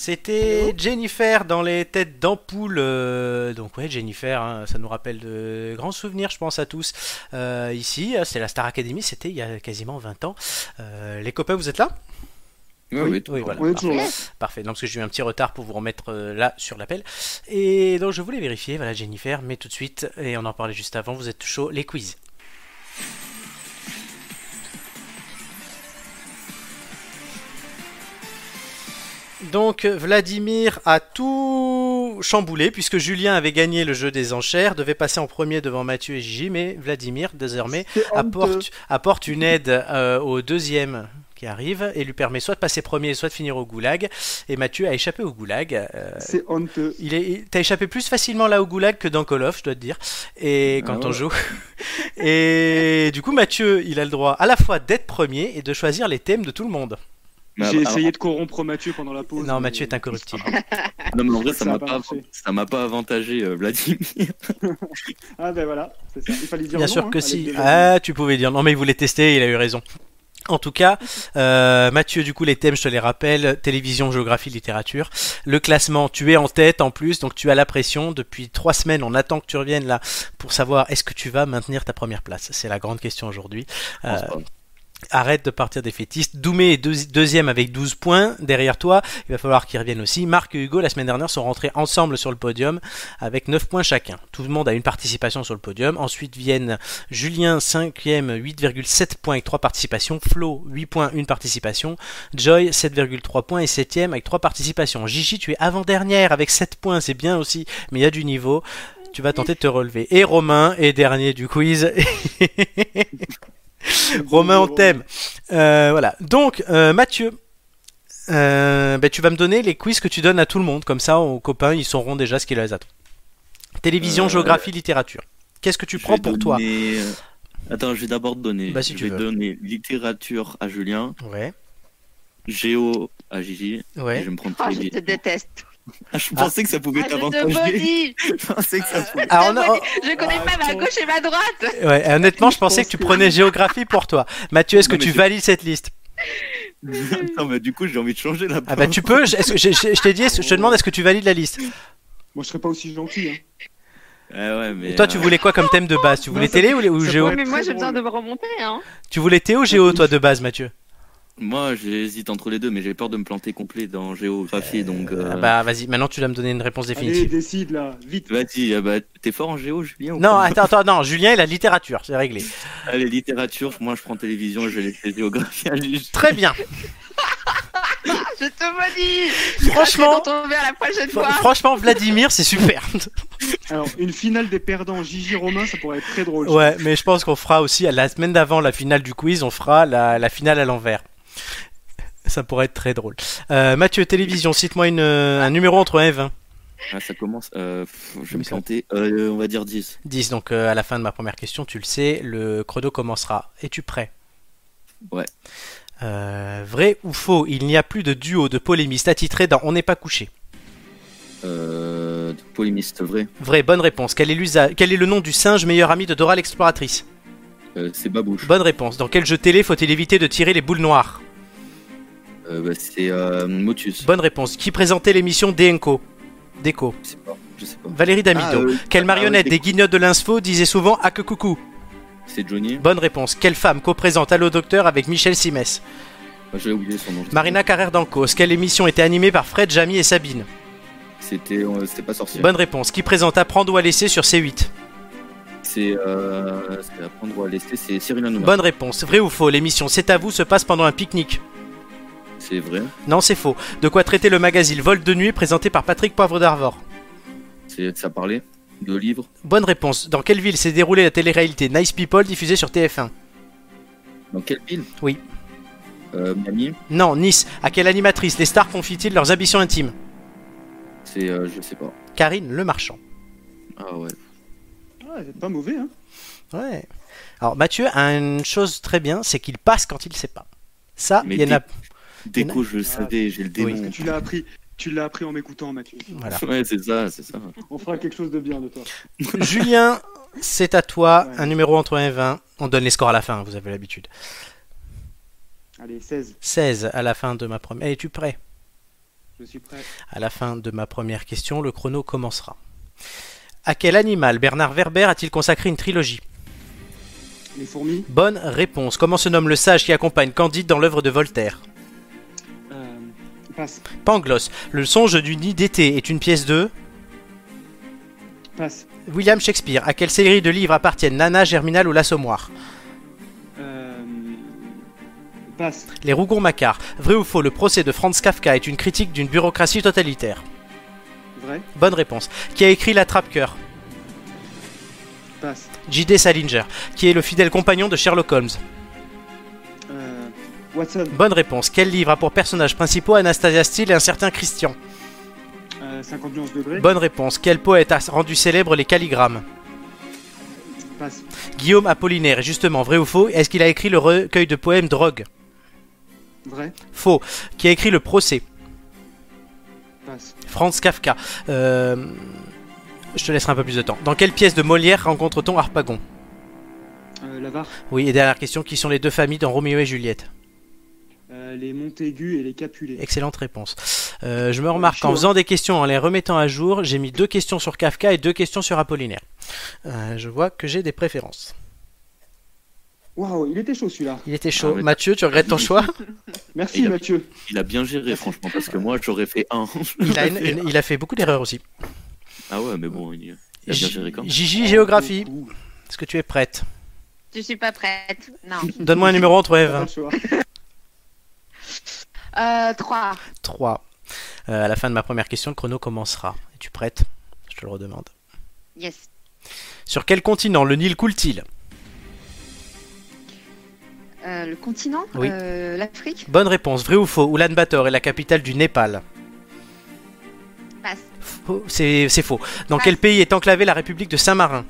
C'était Jennifer dans les têtes d'ampoule. euh, donc ouais, Jennifer, hein, ça nous rappelle de grands souvenirs, je pense à tous. Euh, ici, euh, c'est la Star Academy, c'était il y a quasiment 20 ans. Euh, les copains, vous êtes là? Oui, oui, Oui, voilà. Parfait. toujours là. Parfait, non, parce que j'ai eu un petit retard pour vous remettre euh, là sur l'appel. Et donc je voulais vérifier, voilà Jennifer, mais tout de suite, et on en parlait juste avant, vous êtes chaud, les quiz. Donc Vladimir a tout chamboulé puisque Julien avait gagné le jeu des enchères, devait passer en premier devant Mathieu et Gigi, mais Vladimir désormais apporte, apporte une aide euh, au deuxième qui arrive et lui permet soit de passer premier, soit de finir au goulag. Et Mathieu a échappé au goulag. euh, C'est honteux. il est, t'as échappé plus facilement là au goulag que dans Call of, je dois te dire. Et quand Ah on ouais. joue. Et du coup, Mathieu, il a le droit à la fois d'être premier et de choisir les thèmes de tout le monde. Mais J'ai alors- essayé de corrompre Mathieu pendant la pause. Non, mais- Mathieu est incorruptible. Non, mais en vrai, ça m'a pas pas avantagé, euh, Vladimir. Ah ben voilà, c'est ça. Il fallait dire Bien non, sûr hein, que si. Ah, tu pouvais dire. Non, mais il voulait tester, il a eu raison. En tout cas, euh, Mathieu, du coup, les thèmes, je te les rappelle télévision, géographie, littérature. Le classement, tu es en tête en plus, donc tu as la pression. Depuis trois semaines, on attend que tu reviennes là pour savoir est-ce que tu vas maintenir ta première place. C'est la grande question aujourd'hui. Euh. Arrête de partir défaitiste. Doumé est deux- deuxième avec 12 points. Derrière toi, il va falloir qu'ils reviennent aussi. Marc et Hugo, la semaine dernière, sont rentrés ensemble sur le podium avec 9 points chacun. Tout le monde a une participation sur le podium. Ensuite viennent Julien, 5e, 8,7 points avec 3 participations. Flo, 8 points, 1 participation. Joy, 7,3 points et 7e avec 3 participations. Gigi, tu es avant-dernière avec 7 points, c'est bien aussi, mais il y a du niveau. Tu vas tenter de te relever. Et Romain est dernier du quiz. Romain, on t'aime. Euh, voilà. Donc, euh, Mathieu, euh, ben, tu vas me donner les quiz que tu donnes à tout le monde. Comme ça, aux copains, ils sauront déjà ce qu'ils les attend. Télévision, Euh, géographie, littérature. Qu'est-ce que tu Je prends pour toi donner, Attends, je vais d'abord donner. Bah, si je tu vais veux. donner littérature à Julien, Ouais, géo à Gigi. Et ouais. je vais me prendre Oh, je te déteste. Ah, je pensais que ça pouvait Ah, t'avantager. je pensais que ça pouvait. Alors, on a- Je connais Ah, pas ma attends. gauche et ma droite. ouais, honnêtement, je pensais que tu prenais géographie pour toi. Mathieu, est-ce que Non, tu valides cette liste? Attends, mais du coup, j'ai envie de changer la Ah bah tu peux. je- est-ce que- je je- je t'ai dit, je te demande, est-ce que tu valides la liste? Moi, je serais pas aussi gentil. Hein. Ouais, ouais, mais. Et Toi, tu euh, voulais quoi comme thème de base? Tu voulais télé ou, géo? mais moi j'ai besoin de me remonter. Hein. Tu voulais Théo ou géo, toi, de base, Mathieu? Moi, j'hésite entre les deux, mais j'ai peur de me planter complet dans géographie, donc. euh, Ah Bah vas-y, maintenant tu dois me donner une réponse Allez, définitive. décide là, vite. Vas-y, euh, bah, t'es fort en géo, Julien ou Non, attends, attends, non, Julien, il a littérature, c'est réglé. Allez, littérature, moi je prends télévision et je vais laisser géographie à. Très bien. Je te maudis. Franchement, à la prochaine fois. franchement, Vladimir, c'est super. Alors, une finale des perdants Gigi Romain, ça pourrait être très drôle. Ouais, mais je pense qu'on fera aussi, la semaine d'avant la finale du quiz, on fera la, la finale à l'envers. Ça pourrait être très drôle. Euh, Mathieu, télévision, cite-moi une, euh, un numéro entre 1 et 20. Ah, ça commence. Euh, je vais me planter. Euh, on va dire 10. 10, donc à la fin de ma première question, tu le sais, le chrono commencera. Es-tu prêt? Ouais. Vrai ou faux, il n'y a plus de duo de polémistes attitrés dans On n'est pas couché? Euh, polémiste, vrai. Vrai, bonne réponse. Quel est, l'usa- Quel est le nom du singe meilleur ami de Dora l'exploratrice? Euh, c'est Babouche. Bonne réponse. Dans quel jeu télé faut-il éviter de tirer les boules noires? Bah, c'est euh, Motus. Bonne réponse. Qui présentait l'émission Denko Déco. Je sais pas. Je sais pas. Valérie Damido. Ah, euh, Quelle ah, marionnette des guignols de l'info disait souvent Ah que coucou C'est Johnny. Bonne réponse. Quelle femme co-présente Allo Docteur avec Michel Simès? Ah, J'ai oublié son nom. Marina Carrère d'Ancos. Quelle émission était animée par Fred, Jamy et Sabine? C'était euh, pas sorcier. Bonne réponse. Qui présente Apprendre ou à laisser sur C8 C'est euh, c'est à prendre ou à laisser. C'est Cyril Hanouna. Bonne réponse. Vrai ou faux L'émission C'est à vous se passe pendant un pique-nique C'est vrai. Non, c'est faux. De quoi traiter le magazine Vol de nuit présenté par Patrick Poivre d'Arvor C'est ça parlait de livres. Bonne réponse. Dans quelle ville s'est déroulée la télé-réalité Nice People diffusée sur TF1 Dans quelle ville Oui. Euh, Miami. Non, Nice. À quelle animatrice les stars confient-ils leurs ambitions intimes C'est euh, je sais pas. Karine Le Marchand. Ah ouais. Ah, c'est pas mauvais, hein. Ouais. Alors Mathieu a une chose très bien, c'est qu'il passe quand il sait pas. Ça, Mais il y en a. Déco, je le savais, j'ai le Oui. démon. Tu l'as appris. Tu l'as appris en m'écoutant, Mathieu. Voilà. Ouais, c'est ça, c'est ça. On fera quelque chose de bien de toi. Julien, c'est à toi. Ouais. Un numéro entre 1 et 20. On donne les scores à la fin, vous avez l'habitude. Allez, 16. 16 à la fin de ma première. Es-tu prêt? Je suis prêt. À la fin de ma première question, le chrono commencera. À quel animal Bernard Werber a-t-il consacré une trilogie? Les fourmis. Bonne réponse. Comment se nomme le sage qui accompagne Candide dans l'œuvre de Voltaire? Passe. Pangloss. Le songe du nid d'été est une pièce de Passe. William Shakespeare. À quelle série de livres appartiennent Nana, Germinal ou l'Assommoir Euh, passe. Les Rougon-Macquart. Vrai ou faux, le procès de Franz Kafka est une critique d'une bureaucratie totalitaire Vrai. Bonne réponse. Qui a écrit La Trappe-Cœur. J.D. Salinger. Qui est le fidèle compagnon de Sherlock Holmes Watson, Bonne réponse. Quel livre a pour personnages principaux Anastasia Steele et un certain Christian euh, 50 nuances degrés. Bonne réponse. Quel poète a rendu célèbre les calligrammes Passe. Guillaume Apollinaire. Et justement, vrai ou faux Est-ce qu'il a écrit le recueil de poèmes Drogue Vrai. Faux. Qui a écrit le procès Passe. Franz Kafka. Euh, Je te laisserai un peu plus de temps. Dans quelle pièce de Molière rencontre-t-on Harpagon Euh, L'avare. Oui, et dernière question, qui sont les deux familles dans Roméo et Juliette les Montaigu et les Capulet. Excellente réponse. Euh, je me remarque qu'en faisant des questions, en les remettant à jour, j'ai mis deux questions sur Kafka et deux questions sur Apollinaire. Euh, je vois que j'ai des préférences. Waouh, il était chaud celui-là. Il était chaud. Ah ouais. Mathieu, tu regrettes ton choix? Merci Il a- Mathieu. Il a bien géré, franchement, parce que moi, j'aurais fait un. il a, une- il a fait beaucoup d'erreurs aussi. Ah ouais, mais bon, il, il a bien géré quand même. Gigi, géographie. Est-ce que tu es prête? Je suis pas prête. Non. Donne-moi un numéro entre Eve. Le choix. Euh, 3. 3. Euh, à la fin de ma première question, le chrono commencera. Es-tu prête? Je te le redemande. Yes. Sur quel continent le Nil coule-t-il? Euh, le continent? Oui. Euh, L'Afrique? Bonne réponse. Vrai ou faux? Ulaanbaatar est la capitale du Népal. Passe. Faux. C'est c'est faux. Dans Passe. quel pays est enclavée la République de Saint-Marin?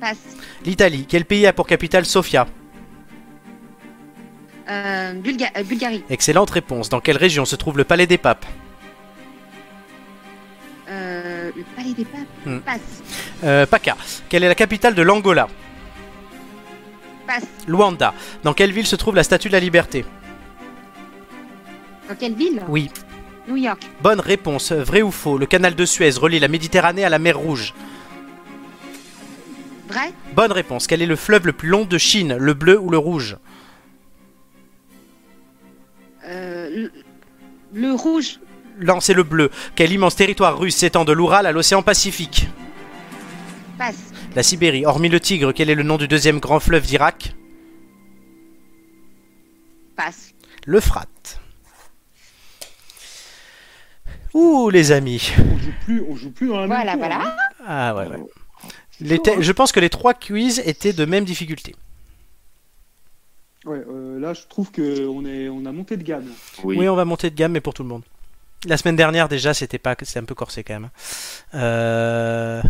Passe. L'Italie. Quel pays a pour capitale Sofia? Euh, Bulga- euh, Bulgarie. Excellente réponse. Dans quelle région se trouve le Palais des Papes Euh, le palais des papes. Hmm. Passe. euh, Paca. Quelle est la capitale de l'Angola Passe. Luanda. Dans quelle ville se trouve la Statue de la Liberté Dans quelle ville Oui. New York. Bonne réponse. Vrai ou faux Le canal de Suez relie la Méditerranée à la mer Rouge. Vrai Bonne réponse. Quel est le fleuve le plus long de Chine Le bleu ou le rouge le, le rouge. Non, c'est le bleu. Quel immense territoire russe s'étend de l'Oural à l'océan Pacifique Passe. La Sibérie. Hormis le Tigre, quel est le nom du deuxième grand fleuve d'Irak Passe. L'Euphrate. Ouh, les amis. On joue plus, on joue plus dans la même Voilà, voilà. hein. Ah ouais, ouais. Les te- Je pense que les trois quiz étaient de même difficulté. Ouais, euh, là je trouve que on est, on a monté de gamme. là. Oui. Oui, on va monter de gamme, mais pour tout le monde. La semaine dernière, déjà, c'était pas, c'était un peu corsé quand même. Euh,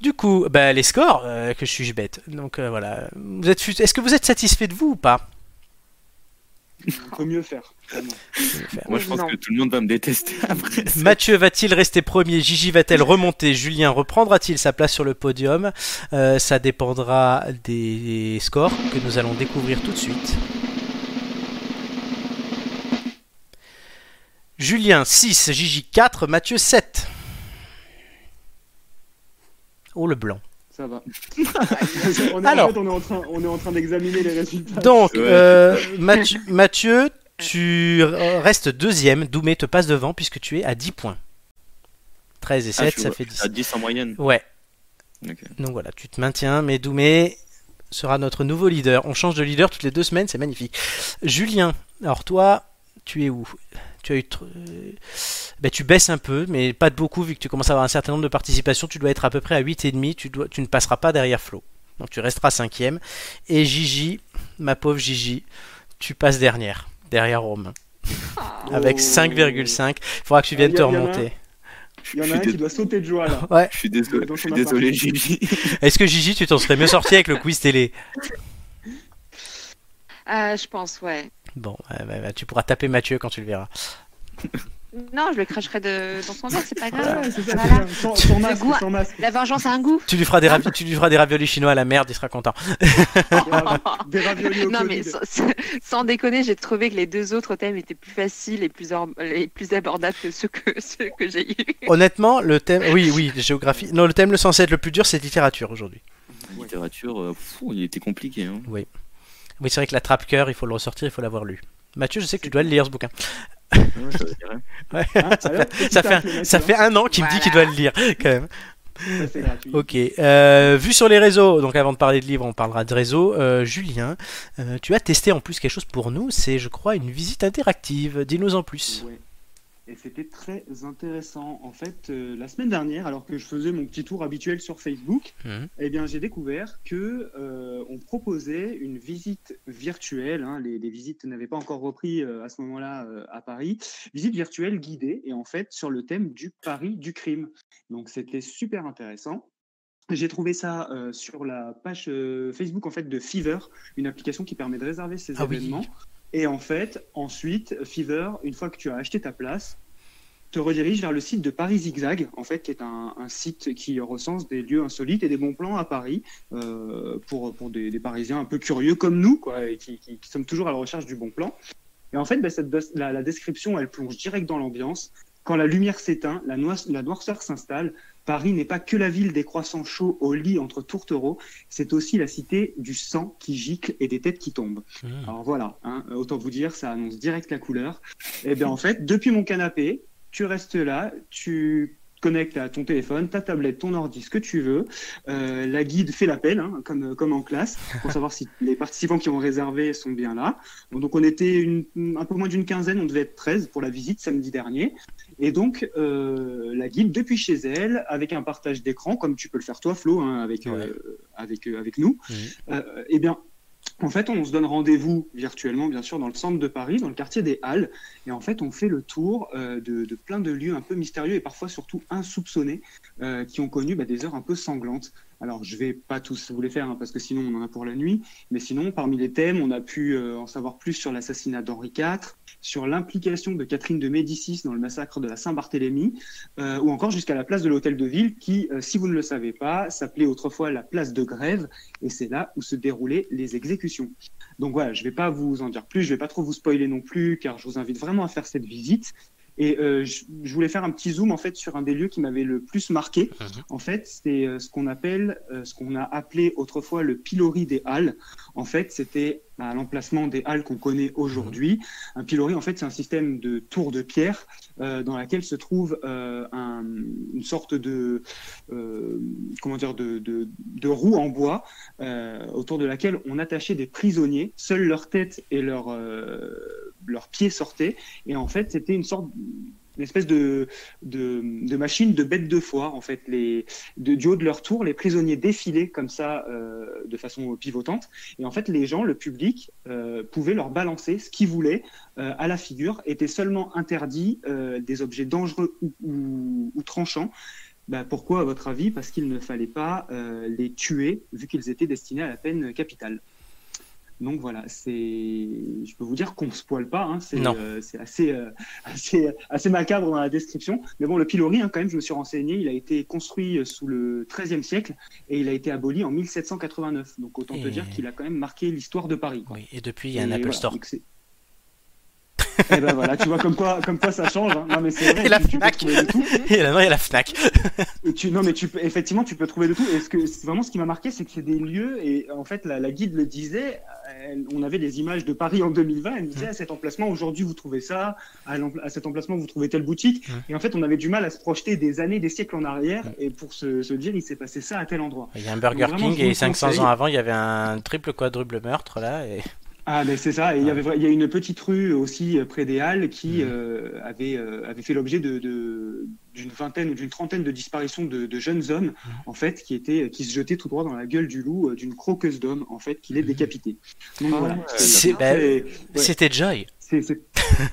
Du coup, bah, les scores, euh, que je suis bête. Donc euh, voilà. Vous êtes, est-ce que vous êtes satisfait de vous ou pas? On peut mieux faire. vraiment. Moi, je pense Non. que tout le monde va me détester après. Mathieu va-t-il rester premier? Gigi va-t-elle remonter? Julien reprendra-t-il sa place sur le podium? Euh, Ça dépendra des scores que nous allons découvrir tout de suite. Julien 6, Gigi 4, Mathieu 7. Oh le blanc. Ça va. on est, Alors. En fait, on est en train, on est en train d'examiner les résultats. Donc, Ouais. euh, Mathieu, Mathieu, tu restes deuxième. Doumé te passe devant puisque tu es à 10 points. 13 et 7, Ah, ça vois. fait 10. À 10 en moyenne. Ouais. Donc voilà, tu te maintiens, mais Doumé sera notre nouveau leader. On change de leader toutes les deux semaines, c'est magnifique. Julien, alors toi, tu es où? Tu as eu. euh, ben, tu baisses un peu, mais pas de beaucoup, vu que tu commences à avoir un certain nombre de participations. Tu dois être à peu près à 8,5. Tu, dois, tu ne passeras pas derrière Flo. Donc tu resteras cinquième. Et Gigi, ma pauvre Gigi, tu passes dernière, derrière Romain. Avec Oh. 5,5. Il faudra que tu viennes Ah, te y a- y en a un. remonter. Il y en a Je un qui doit sauter de joie là. Ouais. Je suis désolé, je suis désolé. Gigi. Est-ce que Gigi, tu t'en serais mieux sorti avec le quiz télé? Euh, je pense, ouais. Bon, ouais, ouais, ouais, tu pourras taper Mathieu quand tu le verras. Non, je le cracherai de... dans son verre, c'est pas grave. Ouais, ça, Voilà. masque, goût- masque. La vengeance a un goût. Tu lui feras des, ravi- tu lui feras des raviolis chinois à la merde, il sera content. Des raviolis au non, mais sans, déconner, j'ai trouvé que les deux autres thèmes étaient plus faciles et plus, or- et plus abordables que ceux que, ceux que j'ai eus. Honnêtement, le thème. Oui, oui, géographie. Non, le thème le censé être le plus dur, c'est littérature aujourd'hui. Littérature, euh, il était compliqué. Hein. Oui, c'est vrai que la trappe-cœur, il faut le ressortir, il faut l'avoir lu. Mathieu, je sais que tu dois le lire ce bouquin. Je alors, petit Ça fait, un, Mathieu, ça fait un an qu'il me dit qu'il doit le lire, quand même. Ça. Ok. Euh, vu sur les réseaux, donc avant de parler de livres, on parlera de réseaux. Euh, Julien, euh, tu as testé en plus quelque chose pour nous, c'est, je crois, une visite interactive. Dis-nous en plus. Ouais. Et c'était très intéressant. En fait, euh, la semaine dernière, alors que je faisais mon petit tour habituel sur Facebook, Mhm. eh bien, j'ai découvert que euh, on proposait une visite virtuelle. hein, les, les visites n'avaient pas encore repris euh, à ce moment-là euh, à Paris. Visite virtuelle guidée et en fait sur le thème du pari du crime. Donc c'était super intéressant. J'ai trouvé ça sur la page Facebook en fait de Fever, une application qui permet de réserver ses Ah oui. Et en fait, ensuite, Fever, une fois que tu as acheté ta place, te redirige vers le site de Paris Zigzag, en fait, qui est un, site qui recense des lieux insolites et des bons plans à Paris euh, pour, pour des, Parisiens un peu curieux comme nous, quoi, qui, sommes toujours à la recherche du bon plan. Et en fait, bah, cette, la, description, elle plonge direct dans l'ambiance. Quand la lumière s'éteint, la, nois- la noirceur s'installe. Paris n'est pas que la ville des croissants chauds au lit entre tourtereaux, c'est aussi la cité du sang qui gicle et des têtes qui tombent. Mhm. Alors voilà, hein, autant vous dire, ça annonce direct la couleur. Et bien en fait, depuis mon canapé, tu restes là, tu connectes à ton téléphone, ta tablette, ton ordi, ce que tu veux. Euh, la guide fait l'appel, hein, comme, comme en classe, pour savoir si les participants qui ont réservé sont bien là. Donc on était une, un peu moins d'une quinzaine, on devait être 13 pour la visite samedi dernier. Et donc euh, la guide, depuis chez elle, avec un partage d'écran, comme tu peux le faire toi Flo, hein, avec, euh, avec, euh, avec nous, eh bien en fait, on se donne rendez-vous virtuellement, bien sûr, dans le centre de Paris, dans le quartier des Halles. Et en fait, on fait le tour euh, de, de plein de lieux un peu mystérieux et parfois surtout insoupçonnés euh, qui ont connu bah, des heures un peu sanglantes. Alors, je vais pas tous vous les faire hein, parce que sinon, on en a pour la nuit. Mais sinon, parmi les thèmes, on a pu euh, en savoir plus sur l'assassinat d'Henri IV, sur l'implication de Catherine de Médicis dans le massacre de la Saint-Barthélemy, euh, ou encore jusqu'à la place de l'Hôtel de Ville qui, euh, si vous ne le savez pas, s'appelait autrefois la place de Grève et c'est là où se déroulaient les exécutions. Donc voilà, je ne vais pas vous en dire plus, je ne vais pas trop vous spoiler non plus, car je vous invite vraiment à faire cette visite. Et euh, je, je voulais faire un petit zoom en fait sur un des lieux qui m'avait le plus marqué. Mhm. En fait, c'est euh, ce qu'on appelle, euh, ce qu'on a appelé autrefois le pilori des Halles. En fait, c'était à l'emplacement des Halles qu'on connaît aujourd'hui. Un pilori, en fait, c'est un système de tour de pierre euh, dans laquelle se trouve euh, un- une sorte de euh, comment dire de, de, roue en bois autour de laquelle on attachait des prisonniers. Seules leur tête et leurs pieds sortaient. Et en fait, c'était une sorte une espèce de, de, machine de bête de foire. En fait, les, du haut de leur tour, les prisonniers défilaient comme ça euh, de façon pivotante. Et en fait, les gens, le public, euh, pouvaient leur balancer ce qu'ils voulaient euh, à la figure. Était seulement interdit des objets dangereux ou, tranchants. Bah, pourquoi, à votre avis? Parce qu'il ne fallait pas les tuer, vu qu'ils étaient destinés à la peine capitale. Donc voilà, c'est, je peux vous dire qu'on se poile pas, hein, c'est, euh, c'est assez, euh, assez, assez macabre dans la description. Mais bon, le pilori, hein, quand même, je me suis renseigné, il a été construit euh, sous le XIIIe siècle et il a été aboli en 1789. Donc autant te dire qu'il a quand même marqué l'histoire de Paris. quoi. Oui, et depuis, il y a un Apple voilà, Store. C'est- Eh ben voilà, tu vois comme quoi, comme quoi ça change. hein. Non mais c'est vrai, Et la tu, tu peux Fnac. de tout. Et là, non, il y a la Fnac. Et tu, non, mais tu peux, effectivement, tu peux trouver de tout. Et ce que, vraiment ce qui m'a marqué, c'est que c'est des lieux, et en fait, la, la guide le disait, elle- on avait des images de Paris en 2020, elle disait, à cet emplacement, aujourd'hui, vous trouvez ça, à, cet emplacement, vous trouvez telle boutique. Mhm. Et en fait, on avait du mal à se projeter des années, des siècles en arrière, et pour se, se dire, il s'est passé ça à tel endroit. Il y a un Burger Vraiment, King et le 500 conseille. ans avant, il y avait un triple quadruple meurtre là. Et... Ah, mais c'est ça. Et il y avait, vra- il y a une petite rue aussi euh, près des Halles qui Mhm. euh, avait, euh, avait fait l'objet de, de- d'une vingtaine ou d'une trentaine de disparitions de, de jeunes hommes, en fait, qui étaient, qui se jetaient tout droit dans la gueule du loup d'une croqueuse d'homme, en fait, qui les décapitait. Donc Ah voilà. ouais, C'était Joy. C'est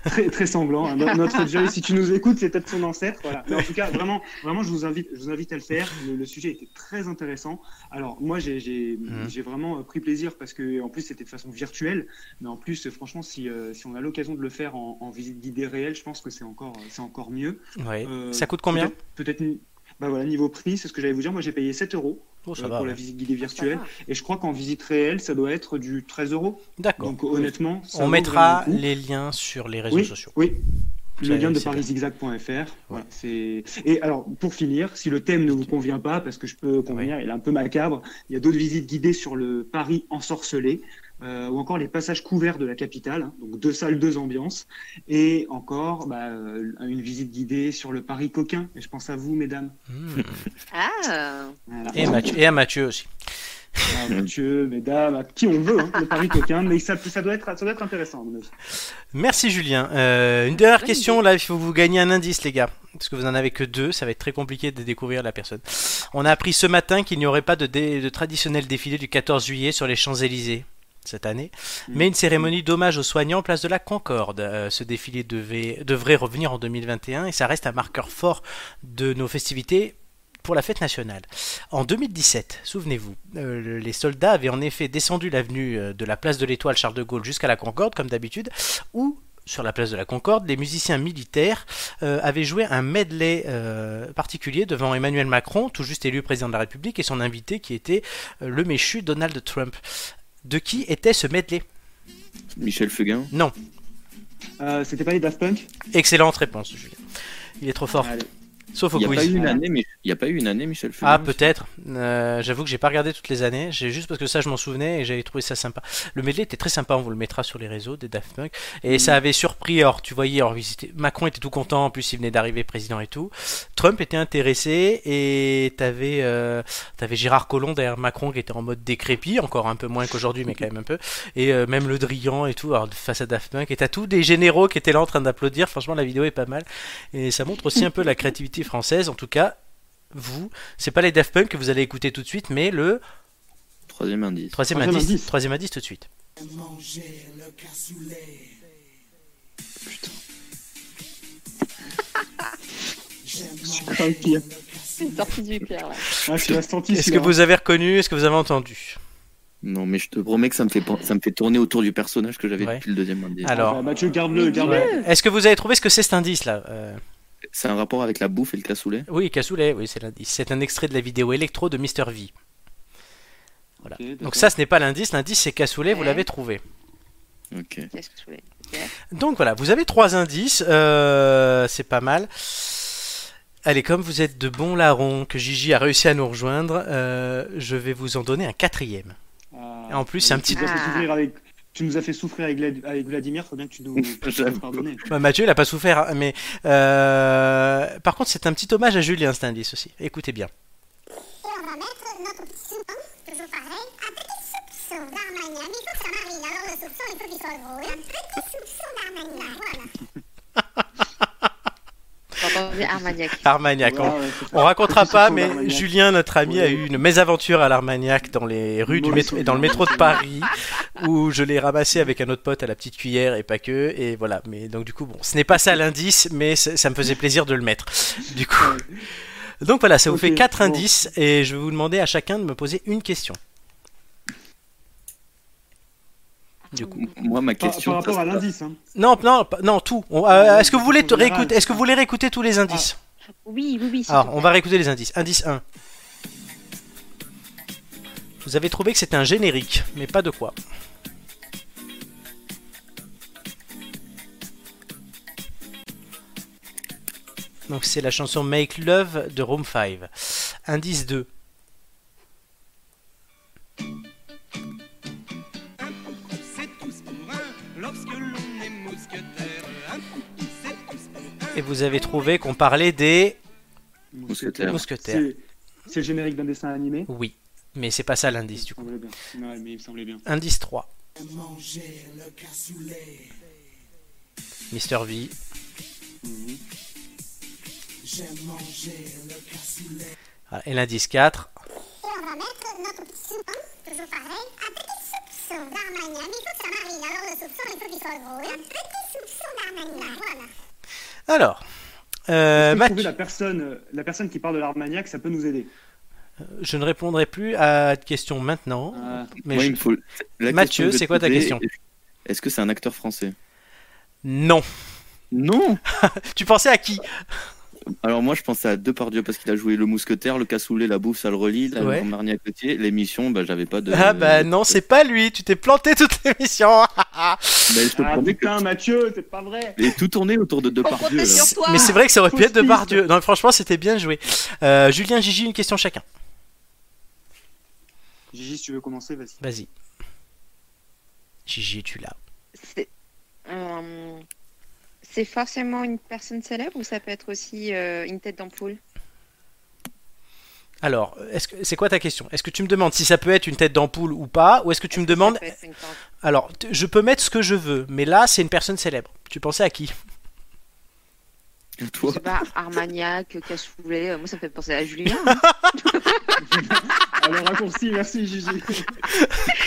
très, très sanglant. hein. No- Notre Joy, si tu nous écoutes, c'est peut-être son ancêtre. Voilà. Mais en tout cas, vraiment, vraiment, je vous invite, je vous invite à le faire. Le, le sujet était très intéressant. Alors, moi, j'ai j'ai- j'ai vraiment euh, pris plaisir parce que, en plus, c'était de façon virtuelle. Mais en plus, franchement, si, euh, si on a l'occasion de le faire en, en visite guidée réelle, je pense que c'est encore, c'est encore mieux. Ouais. Euh, Ça coûte combien Peut-être, bah voilà, niveau prix, c'est ce que j'allais vous dire. Moi, j'ai payé 7 euros Oh, ça euh, va. pour la ouais. visite guidée virtuelle. Et je crois qu'en visite réelle, ça doit être du 13 euros. D'accord. Donc, honnêtement, ça On mettra les liens sur les réseaux oui, sociaux. Oui. Le lien de pariszigzag.fr. Voilà, c'est... Et alors, pour finir, si le thème ne vous convient pas, parce que je peux convenir, il est un peu macabre, il y a d'autres visites guidées sur le Paris ensorcelé, euh, ou encore les passages couverts de la capitale, hein, donc deux salles, deux ambiances, et encore bah, euh, une visite guidée sur le Paris coquin. Et je pense à vous, mesdames. Mmh. Ah, Voilà. Et, Mathieu- et à Mathieu aussi. Ah, Mathieu, mesdames, à qui on veut, hein, le pari coquin, mais ça, ça, doit être, ça doit être intéressant. Merci Julien. Euh, une dernière question, là, il faut que vous gagner un indice, les gars. Parce que vous en avez que deux, ça va être très compliqué de découvrir la personne. On a appris ce matin qu'il n'y aurait pas de, dé- de traditionnel défilé du 14 juillet sur les Champs-Élysées cette année, mais une cérémonie d'hommage aux soignants place de la Concorde. Euh, ce défilé devait, devrait revenir en 2021 et ça reste un marqueur fort de nos festivités pour la fête nationale. En 2017, souvenez-vous, euh, les soldats avaient en effet descendu l'avenue euh, de la place de l'Étoile Charles de Gaulle jusqu'à la Concorde, comme d'habitude, où sur la place de la Concorde, les musiciens militaires euh, avaient joué un medley euh, particulier devant Emmanuel Macron, tout juste élu président de la République, et son invité qui était euh, le méchu Donald Trump. De qui était ce medley Michel Fugain. Non. Euh, C'était pas les Daft Punk? Excellente réponse, Julien. Il est trop fort. Allez. Sauf au Il n'y a, pas eu une année, mais il y a pas eu une année, Michel Fugain. Ah peut-être. Euh, J'avoue que j'ai pas regardé toutes les années. J'ai juste parce que ça je m'en souvenais et j'avais trouvé ça sympa. Le medley était très sympa. On vous le mettra sur les réseaux des Daft Punk et ça avait surpris. Or tu voyais, or, ils étaient- Macron était tout content. En plus il venait d'arriver président et tout. Trump était intéressé et t'avais euh, t'avais Gérard Collomb derrière Macron qui était en mode décrépit, encore un peu moins qu'aujourd'hui mais quand même un peu. Et euh, même le Drian et tout alors, face à Daft Punk. Et t'as tous des généraux qui étaient là en train d'applaudir. Franchement la vidéo est pas mal et ça montre aussi un peu la créativité française. En tout cas vous, c'est pas les Daft Punk que vous allez écouter tout de suite, mais le Troisième indice. troisième, Troisième indice, indice. troisième indice tout de suite. Manger le cassoulet. Ah, le pire. C'est une sortie du là. Ah, senti, Est-ce que vous avez reconnu Est-ce que vous avez entendu? Non, mais je te promets que ça me fait, ça me fait tourner autour du personnage que j'avais Ouais. depuis le deuxième indice. Alors, Ah, Mathieu, garde-le, Mais garde-le. ouais. est-ce que vous avez trouvé ce que c'est cet indice là Euh, C'est un rapport avec la bouffe et le cassoulet Oui, cassoulet, oui, c'est l'indice. C'est un extrait de la vidéo électro de Mr V. Donc ça, ce n'est pas l'indice. L'indice, c'est cassoulet. Vous l'avez trouvé. Ok. Donc voilà, vous avez trois indices, euh, c'est pas mal. Allez, comme vous êtes de bons larrons, que Gigi a réussi à nous rejoindre, euh, je vais vous en donner un quatrième. Ah, Et en plus, c'est un petit- Ah. avec, tu nous as fait souffrir avec, avec Vladimir, faut bien que tu nous J'avoue. pardonnes. Bah, Mathieu, il a pas souffert, hein, mais euh, par contre, c'est un petit hommage à Julien, cet indice aussi. Écoutez bien. Et on va mettre notre petit soupçon, toujours pareil, un petit soupçon d'Armagnac. Il faut que ça marine, alors le soupçon, il faut qu'il soit gros. Un petit soupçon d'Armagnac, voilà. Entendu Armagnac. Armagnac. On, racontera pas, mais. Julien, notre ami, a eu une mésaventure à l'Armagnac dans les rues du métro et dans le métro de Paris, où je l'ai ramassé avec un autre pote à la petite cuillère et pas que. Et voilà. Mais donc du coup, bon, ce n'est pas ça l'indice, mais ça me faisait plaisir de le mettre. Du coup. Donc voilà, ça vous fait quatre bon. indices et je vais vous demander à chacun de me poser une question. Du coup. Moi, ma question. par rapport ça à sera- l'indice, hein. Non, non, pas- non, tout. Euh, Ouais, est-ce que vous voulez réécouter Est-ce que vous voulez réécouter tous les indices Oui, oui, oui. s'il Alors, on va réécouter les indices. Indice 1. Vous avez trouvé que c'était un générique, mais pas de quoi. Donc c'est la chanson Make Love de Room 5. Indice 2. Et vous avez trouvé qu'on parlait des Mousquetaire. mousquetaires. C'est le générique d'un dessin animé. Oui, mais c'est pas ça l'indice du coup. me semblait bien. Ouais, mais il me semblait bien. Indice 3. Manger le cassoulet. Mr V. Mhm. J'aime manger le cassoulet. Voilà. Et l'indice 4. Et on va mettre notre petit soupçon, toujours pareil, un petit soupçon d'Armagnac. Il faut que ça marine, alors le soupçon, il faut qu'il soit gros. Un petit soupçon d'Armagnac, voilà. Alors, euh, la personne, euh, la personne qui parle de l'Armagnac, ça peut nous aider. je ne répondrai plus à ta question maintenant. Ah, Mais Moi, je- faut- Mathieu, c'est quoi ta question Est-ce que c'est un acteur français? Non. Non Tu pensais à qui? Alors moi, je pensais à Depardieu parce qu'il a joué le mousquetaire, le cassoulet, la bouffe, ça le relie, la Ouais. À côté. L'émission, bah, j'avais pas de. Ah bah non, c'est pas lui. Tu t'es planté toute l'émission. Mais je te Ah, promets que putain, Mathieu, c'est pas vrai. et tout tourné autour de Depardieu. Mais c'est vrai que ça aurait pu être de Bardieu. Non, franchement, c'était bien joué. Euh, Julien, Gigi, une question chacun. Gigi, si tu veux commencer, vas-y. Vas-y. Gigi, es-tu là? C'est euh, c'est forcément une personne célèbre ou ça peut être aussi euh, une tête d'ampoule? Alors, est-ce que c'est quoi ta question? Est-ce que tu me demandes si ça peut être une tête d'ampoule ou pas Ou est-ce que tu me demandes. Alors, je peux mettre ce que je veux, mais là, c'est une personne célèbre. Tu pensais à qui? Je Toi, sais pas, Armagnac, Cassoulet, euh, moi ça me fait penser à Julien. hein. Alors, raccourci, merci Gigi.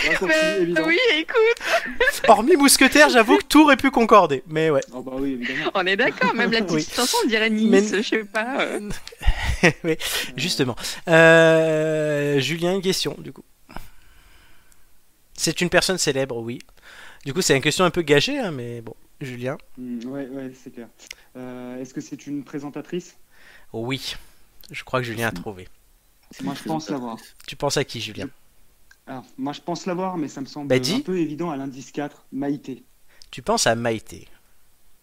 raccourci, évident. oui, écoute, Hormis Mousquetaire, j'avoue que tout aurait pu concorder. Mais ouais. Oh, bah oui, évidemment. on est d'accord, même la petite Oui. chanson, on dirait Nice, Mais- je sais pas. euh. oui, justement. Euh, Julien, une question, du coup. C'est une personne célèbre, oui. Du coup, c'est une question un peu gâchée, hein, mais bon. Julien Hmm, ouais, ouais, c'est clair. Euh, Est-ce que c'est une présentatrice? Oui. Je crois que Julien a trouvé. Moi, je pense l'avoir. Tu penses à qui, Julien? Alors, moi, je pense l'avoir, mais ça me semble Bah, un peu évident à l'indice 4, Maïté. Tu penses à Maïté?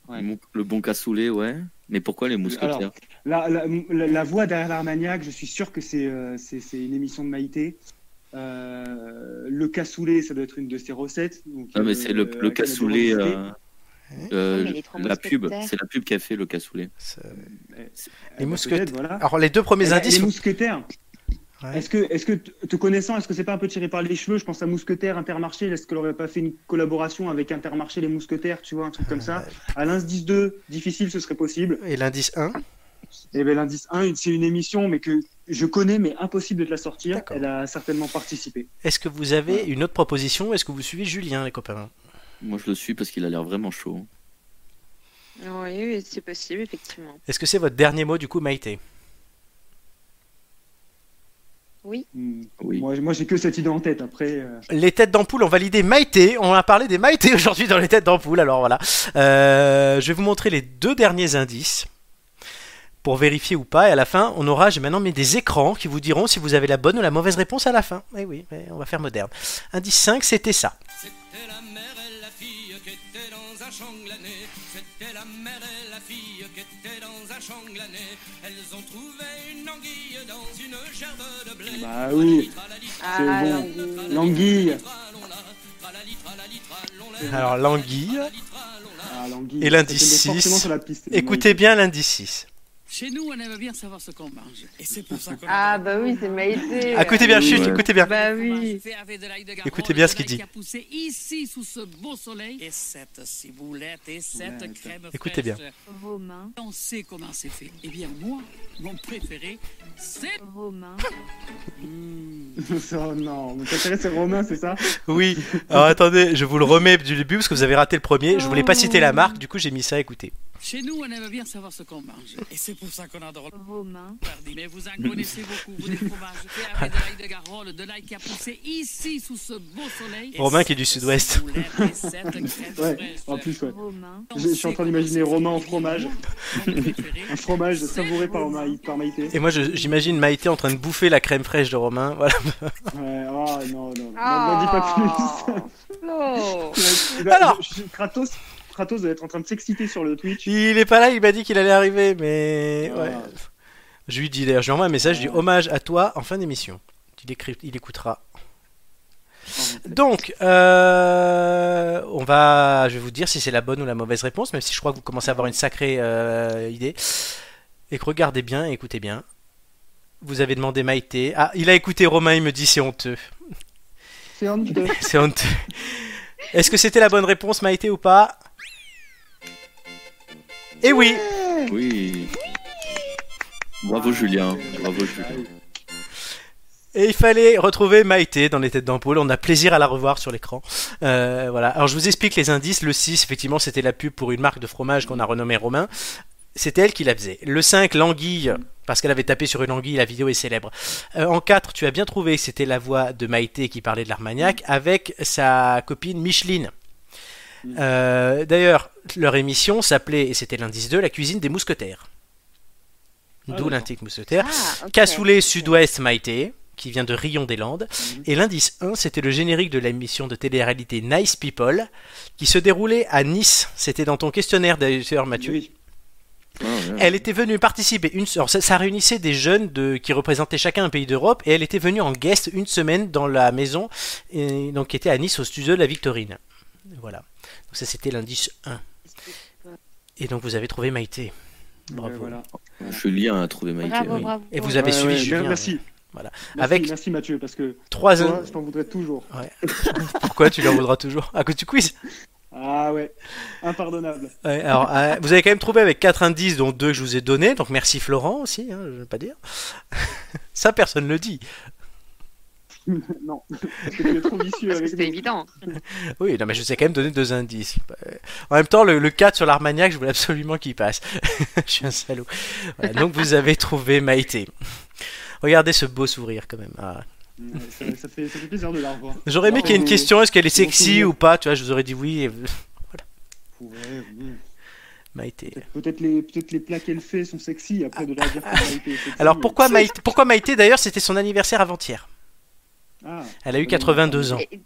Ouais. le bon cassoulet, ouais. Mais pourquoi les mousquetaires? Alors, La, la, la- la voix derrière l'Armagnac, je suis sûr que c'est euh, une émission de Maïté. Euh, le cassoulet, ça doit être une de ses recettes. Donc, Ah, mais euh, c'est le, cassoulet. Euh, la pub, mousquetaires. c'est la pub qui a fait le cassoulet. Les Eh, mousquetaires. voilà. Alors, les deux premiers Eh ben, indices. Les mousquetaires. Ouais. Est-ce que, est-ce que te connaissant, est-ce que c'est pas un peu tiré par les cheveux? Je pense à Mousquetaire, Intermarché. Est-ce qu'elle aurait pas fait une collaboration avec Intermarché, les Mousquetaires, tu vois, un truc comme ça? À l'indice 2, difficile, ce serait possible. Et l'indice 1 Et bien l'indice 1, c'est une émission, mais que je connais, mais impossible de te la sortir. Elle a certainement participé. Est-ce que vous avez une autre proposition Est-ce que vous suivez Julien, les copains? Moi, je le suis parce qu'il a l'air vraiment chaud. Oui, oui, c'est possible, effectivement. Est-ce que c'est votre dernier mot, du coup, Maïté? Oui. Hmm. Oui. Moi, moi j'ai que cette idée en tête. Après, euh, Les têtes d'ampoule ont validé Maïté. On a parlé des Maïté aujourd'hui dans les têtes d'ampoule. Alors voilà. Euh, je vais vous montrer les deux derniers indices pour vérifier ou pas. Et à la fin, on aura, j'ai maintenant mis des écrans qui vous diront si vous avez la bonne ou la mauvaise réponse à la fin. Eh oui, mais on va faire moderne. Indice 5, c'était ça. C'était la et étaient dans un champ glané. C'était la mère et la fille qui étaient dans un champ glané. Elles ont trouvé une anguille dans une gerbe de blé. bah oui, Ah, c'est bon. l'anguille. Alors, l'anguille. Ah. Et l'indice Ça tombe forcément six. sur la piste. Écoutez bien l'indice 6. Chez nous, on aime bien savoir ce qu'on mange. Et c'est pour ça qu'on Ah, bah oui, c'est Maïté. Écoutez bien, Oui, chut, ouais. écoutez bien. Bah oui. Écoutez bien ce qu'il dit. Qui a poussé ici sous ce beau soleil. Et cette ciboulette et cette Ouais, crème Écoutez bien. fraîche. Romain, On sait comment c'est fait. Eh bien, moi, mon préféré, c'est. Romain, oh non, mon préféré c'est Romain, c'est ça? Oui. Alors attendez, je vous le remets du début parce que vous avez raté le premier. Je voulais pas citer la marque, du coup j'ai mis ça. Écoutez. Chez nous, on aime bien savoir ce qu'on mange. Et c'est pour ça qu'on adore le Romain, Pardi. Mais vous en connaissez beaucoup, vous, des fromages faits avec de l'ail de Garole, de l'ail qui a poussé ici sous ce beau soleil. Romain qui est du sud-ouest. Ouais, en plus, ouais. Je, je suis en train d'imaginer Romain en fromage. Un fromage savouré par, Maï- par Maïté. Et moi j'imagine Maïté en train de bouffer la crème fraîche de Romain. Voilà. Ouais, oh non, non, n'en dis pas plus. Flo. Alors. Kratos, Kratos doit être en train de s'exciter sur le Twitch. Il est pas là, il m'a dit qu'il allait arriver, mais ouais. Ah. Je lui dis d'ailleurs, je lui envoie un message, je dis hommage à toi en fin d'émission. Il, écrit- il écoutera. Donc, euh, on va, je vais vous dire si c'est la bonne ou la mauvaise réponse, même si je crois que vous commencez à avoir une sacrée euh, idée. Et que regardez bien, écoutez bien. Vous avez demandé Maïté. Ah, il a écouté Romain, il me dit c'est honteux. C'est honteux. C'est honteux. Est-ce que c'était la bonne réponse, Maïté, ou pas? Eh oui Oui. Bravo Julien. Bravo Julien. Et il fallait retrouver Maïté dans les têtes d'ampoule. On a plaisir à la revoir sur l'écran. Euh, voilà. Alors je vous explique les indices. Le 6, effectivement, c'était la pub pour une marque de fromage qu'on a renommée Romain. C'était elle qui la faisait. Le 5, l'anguille, parce qu'elle avait tapé sur une anguille, la vidéo est célèbre. Euh, en 4, tu as bien trouvé, c'était la voix de Maïté qui parlait de l'Armagnac avec sa copine Micheline. Euh, D'ailleurs, leur émission s'appelait, et c'était l'indice 2, la cuisine des mousquetaires. D'où d'accord. l'indice mousquetaire. Ah. Cassoulet Sud-Ouest Maïté, qui vient de Rion des Landes. Et l'indice 1, c'était le générique de l'émission de télé-réalité Nice People, qui se déroulait à Nice. C'était dans ton questionnaire d'ailleurs, Mathieu. Oui. Ah. Elle était venue participer une alors, ça, ça réunissait des jeunes de, qui représentaient chacun un pays d'Europe et elle était venue en guest une semaine dans la maison et, donc qui était à Nice au studio de la Victorine. Voilà. Donc ça c'était l'indice 1. Et donc vous avez trouvé Maïté. Bravo. Voilà. Julien a trouvé Maïté. Bravo, oui. bravo. Et vous avez Ouais, suivi ouais, Julien. Merci. Voilà. Merci, Avec merci Mathieu, parce que trois toi, je t'en voudrais toujours. Pourquoi tu leur voudras toujours? À cause du quiz? Ah ouais, impardonnable. Ouais, alors, euh, vous avez quand même trouvé avec 4 indices, dont deux que je vous ai donnés. Donc merci Florent aussi, hein, je ne vais pas dire. Ça, personne ne le dit. non, parce que tu es trop vicieux Parce que avec c'était évident. Oui, non, mais je vous ai quand même donné deux indices. Euh, En même temps, le, le 4 sur l'Armagnac, je voulais absolument qu'il passe. je suis un salaud. Voilà, donc vous avez trouvé Maïté. Regardez ce beau sourire quand même. Ah. Ça, ça fait, ça fait plaisir de la revoir. J'aurais aimé qu'il y ait une question, est-ce qu'elle est sexy ou pas Tu vois, je vous aurais dit oui. et- Ouais, ouais. Maïté. Peut-être les, peut les plats qu'elle fait sont sexy, après de la dire qu'elle a été sexy. Alors pourquoi Maïté, pourquoi Maïté d'ailleurs C'était son anniversaire avant-hier? Ah, Elle a eu 82 ans. Et,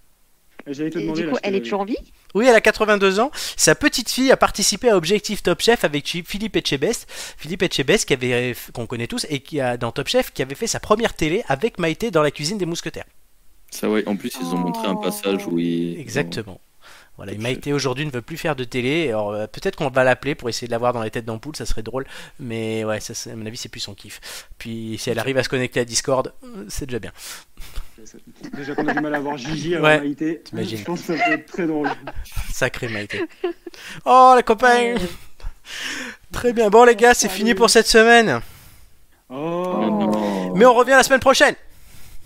du coup, elle est toujours en vie? Oui, elle a 82 ans. Sa petite fille a participé à Objectif Top Chef avec Philippe Etchebest. Philippe Etchebest, qui avait, qu'on connaît tous, et qui a dans Top Chef, qui avait fait sa première télé avec Maïté dans la cuisine des mousquetaires. Ça, ouais. En plus, ils ont montré un passage où il. Exactement. Voilà, et Maïté aujourd'hui ne veut plus faire de télé. Alors euh, peut-être qu'on va l'appeler pour essayer de l'avoir dans les têtes d'ampoule, ça serait drôle. Mais ouais, ça, à mon avis, c'est plus son kiff. Puis si elle arrive à se connecter à Discord, c'est déjà bien. Déjà qu'on a du mal à voir Gigi à Ouais, la Maïté. t'imagines. Je pense que ça peut être très drôle. Sacré Maïté. Oh, les copains Très bien. Bon, les gars, c'est fini pour cette semaine. Oh Oh, non. Mais on revient la semaine prochaine.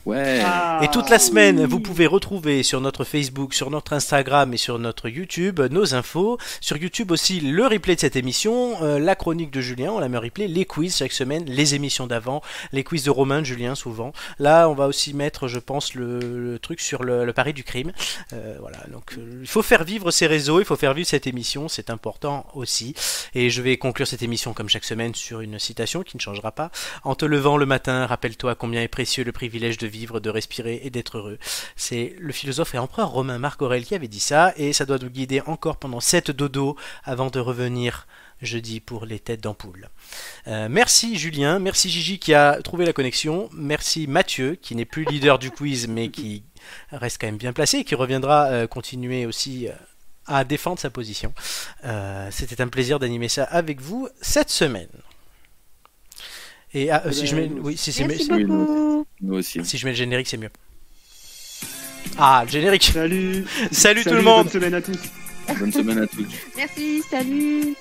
Ouais. Et toute la semaine, vous pouvez retrouver sur notre Facebook, sur notre Instagram et sur notre YouTube nos infos. Sur YouTube aussi le replay de cette émission, euh, la chronique de Julien, on la en replay, les quiz chaque semaine, les émissions d'avant, les quiz de Romain, de Julien souvent. Là, on va aussi mettre, je pense, le, le truc sur le, le pari du crime. Euh, voilà, donc euh, il faut faire vivre ces réseaux, il faut faire vivre cette émission, c'est important aussi. Et je vais conclure cette émission comme chaque semaine sur une citation qui ne changera pas. En te levant le matin, rappelle-toi combien est précieux le privilège de vivre, de respirer et d'être heureux. C'est le philosophe et empereur romain Marc Aurèle qui avait dit ça, et ça doit nous guider encore pendant sept dodo avant de revenir jeudi pour les têtes d'ampoule. Euh, merci Julien, merci Gigi qui a trouvé la connexion, merci Mathieu qui n'est plus leader du quiz mais qui reste quand même bien placé et qui reviendra euh, continuer aussi euh, à défendre sa position. C'était un plaisir d'animer ça avec vous cette semaine. Et ah, euh, si je mets, oui, si, si, Merci si- Oui, beaucoup. Nous aussi. si je mets le générique, c'est mieux. Ah, le générique Salut. Salut tout le monde Bonne semaine à tous. Bonne semaine à tous. Merci, salut.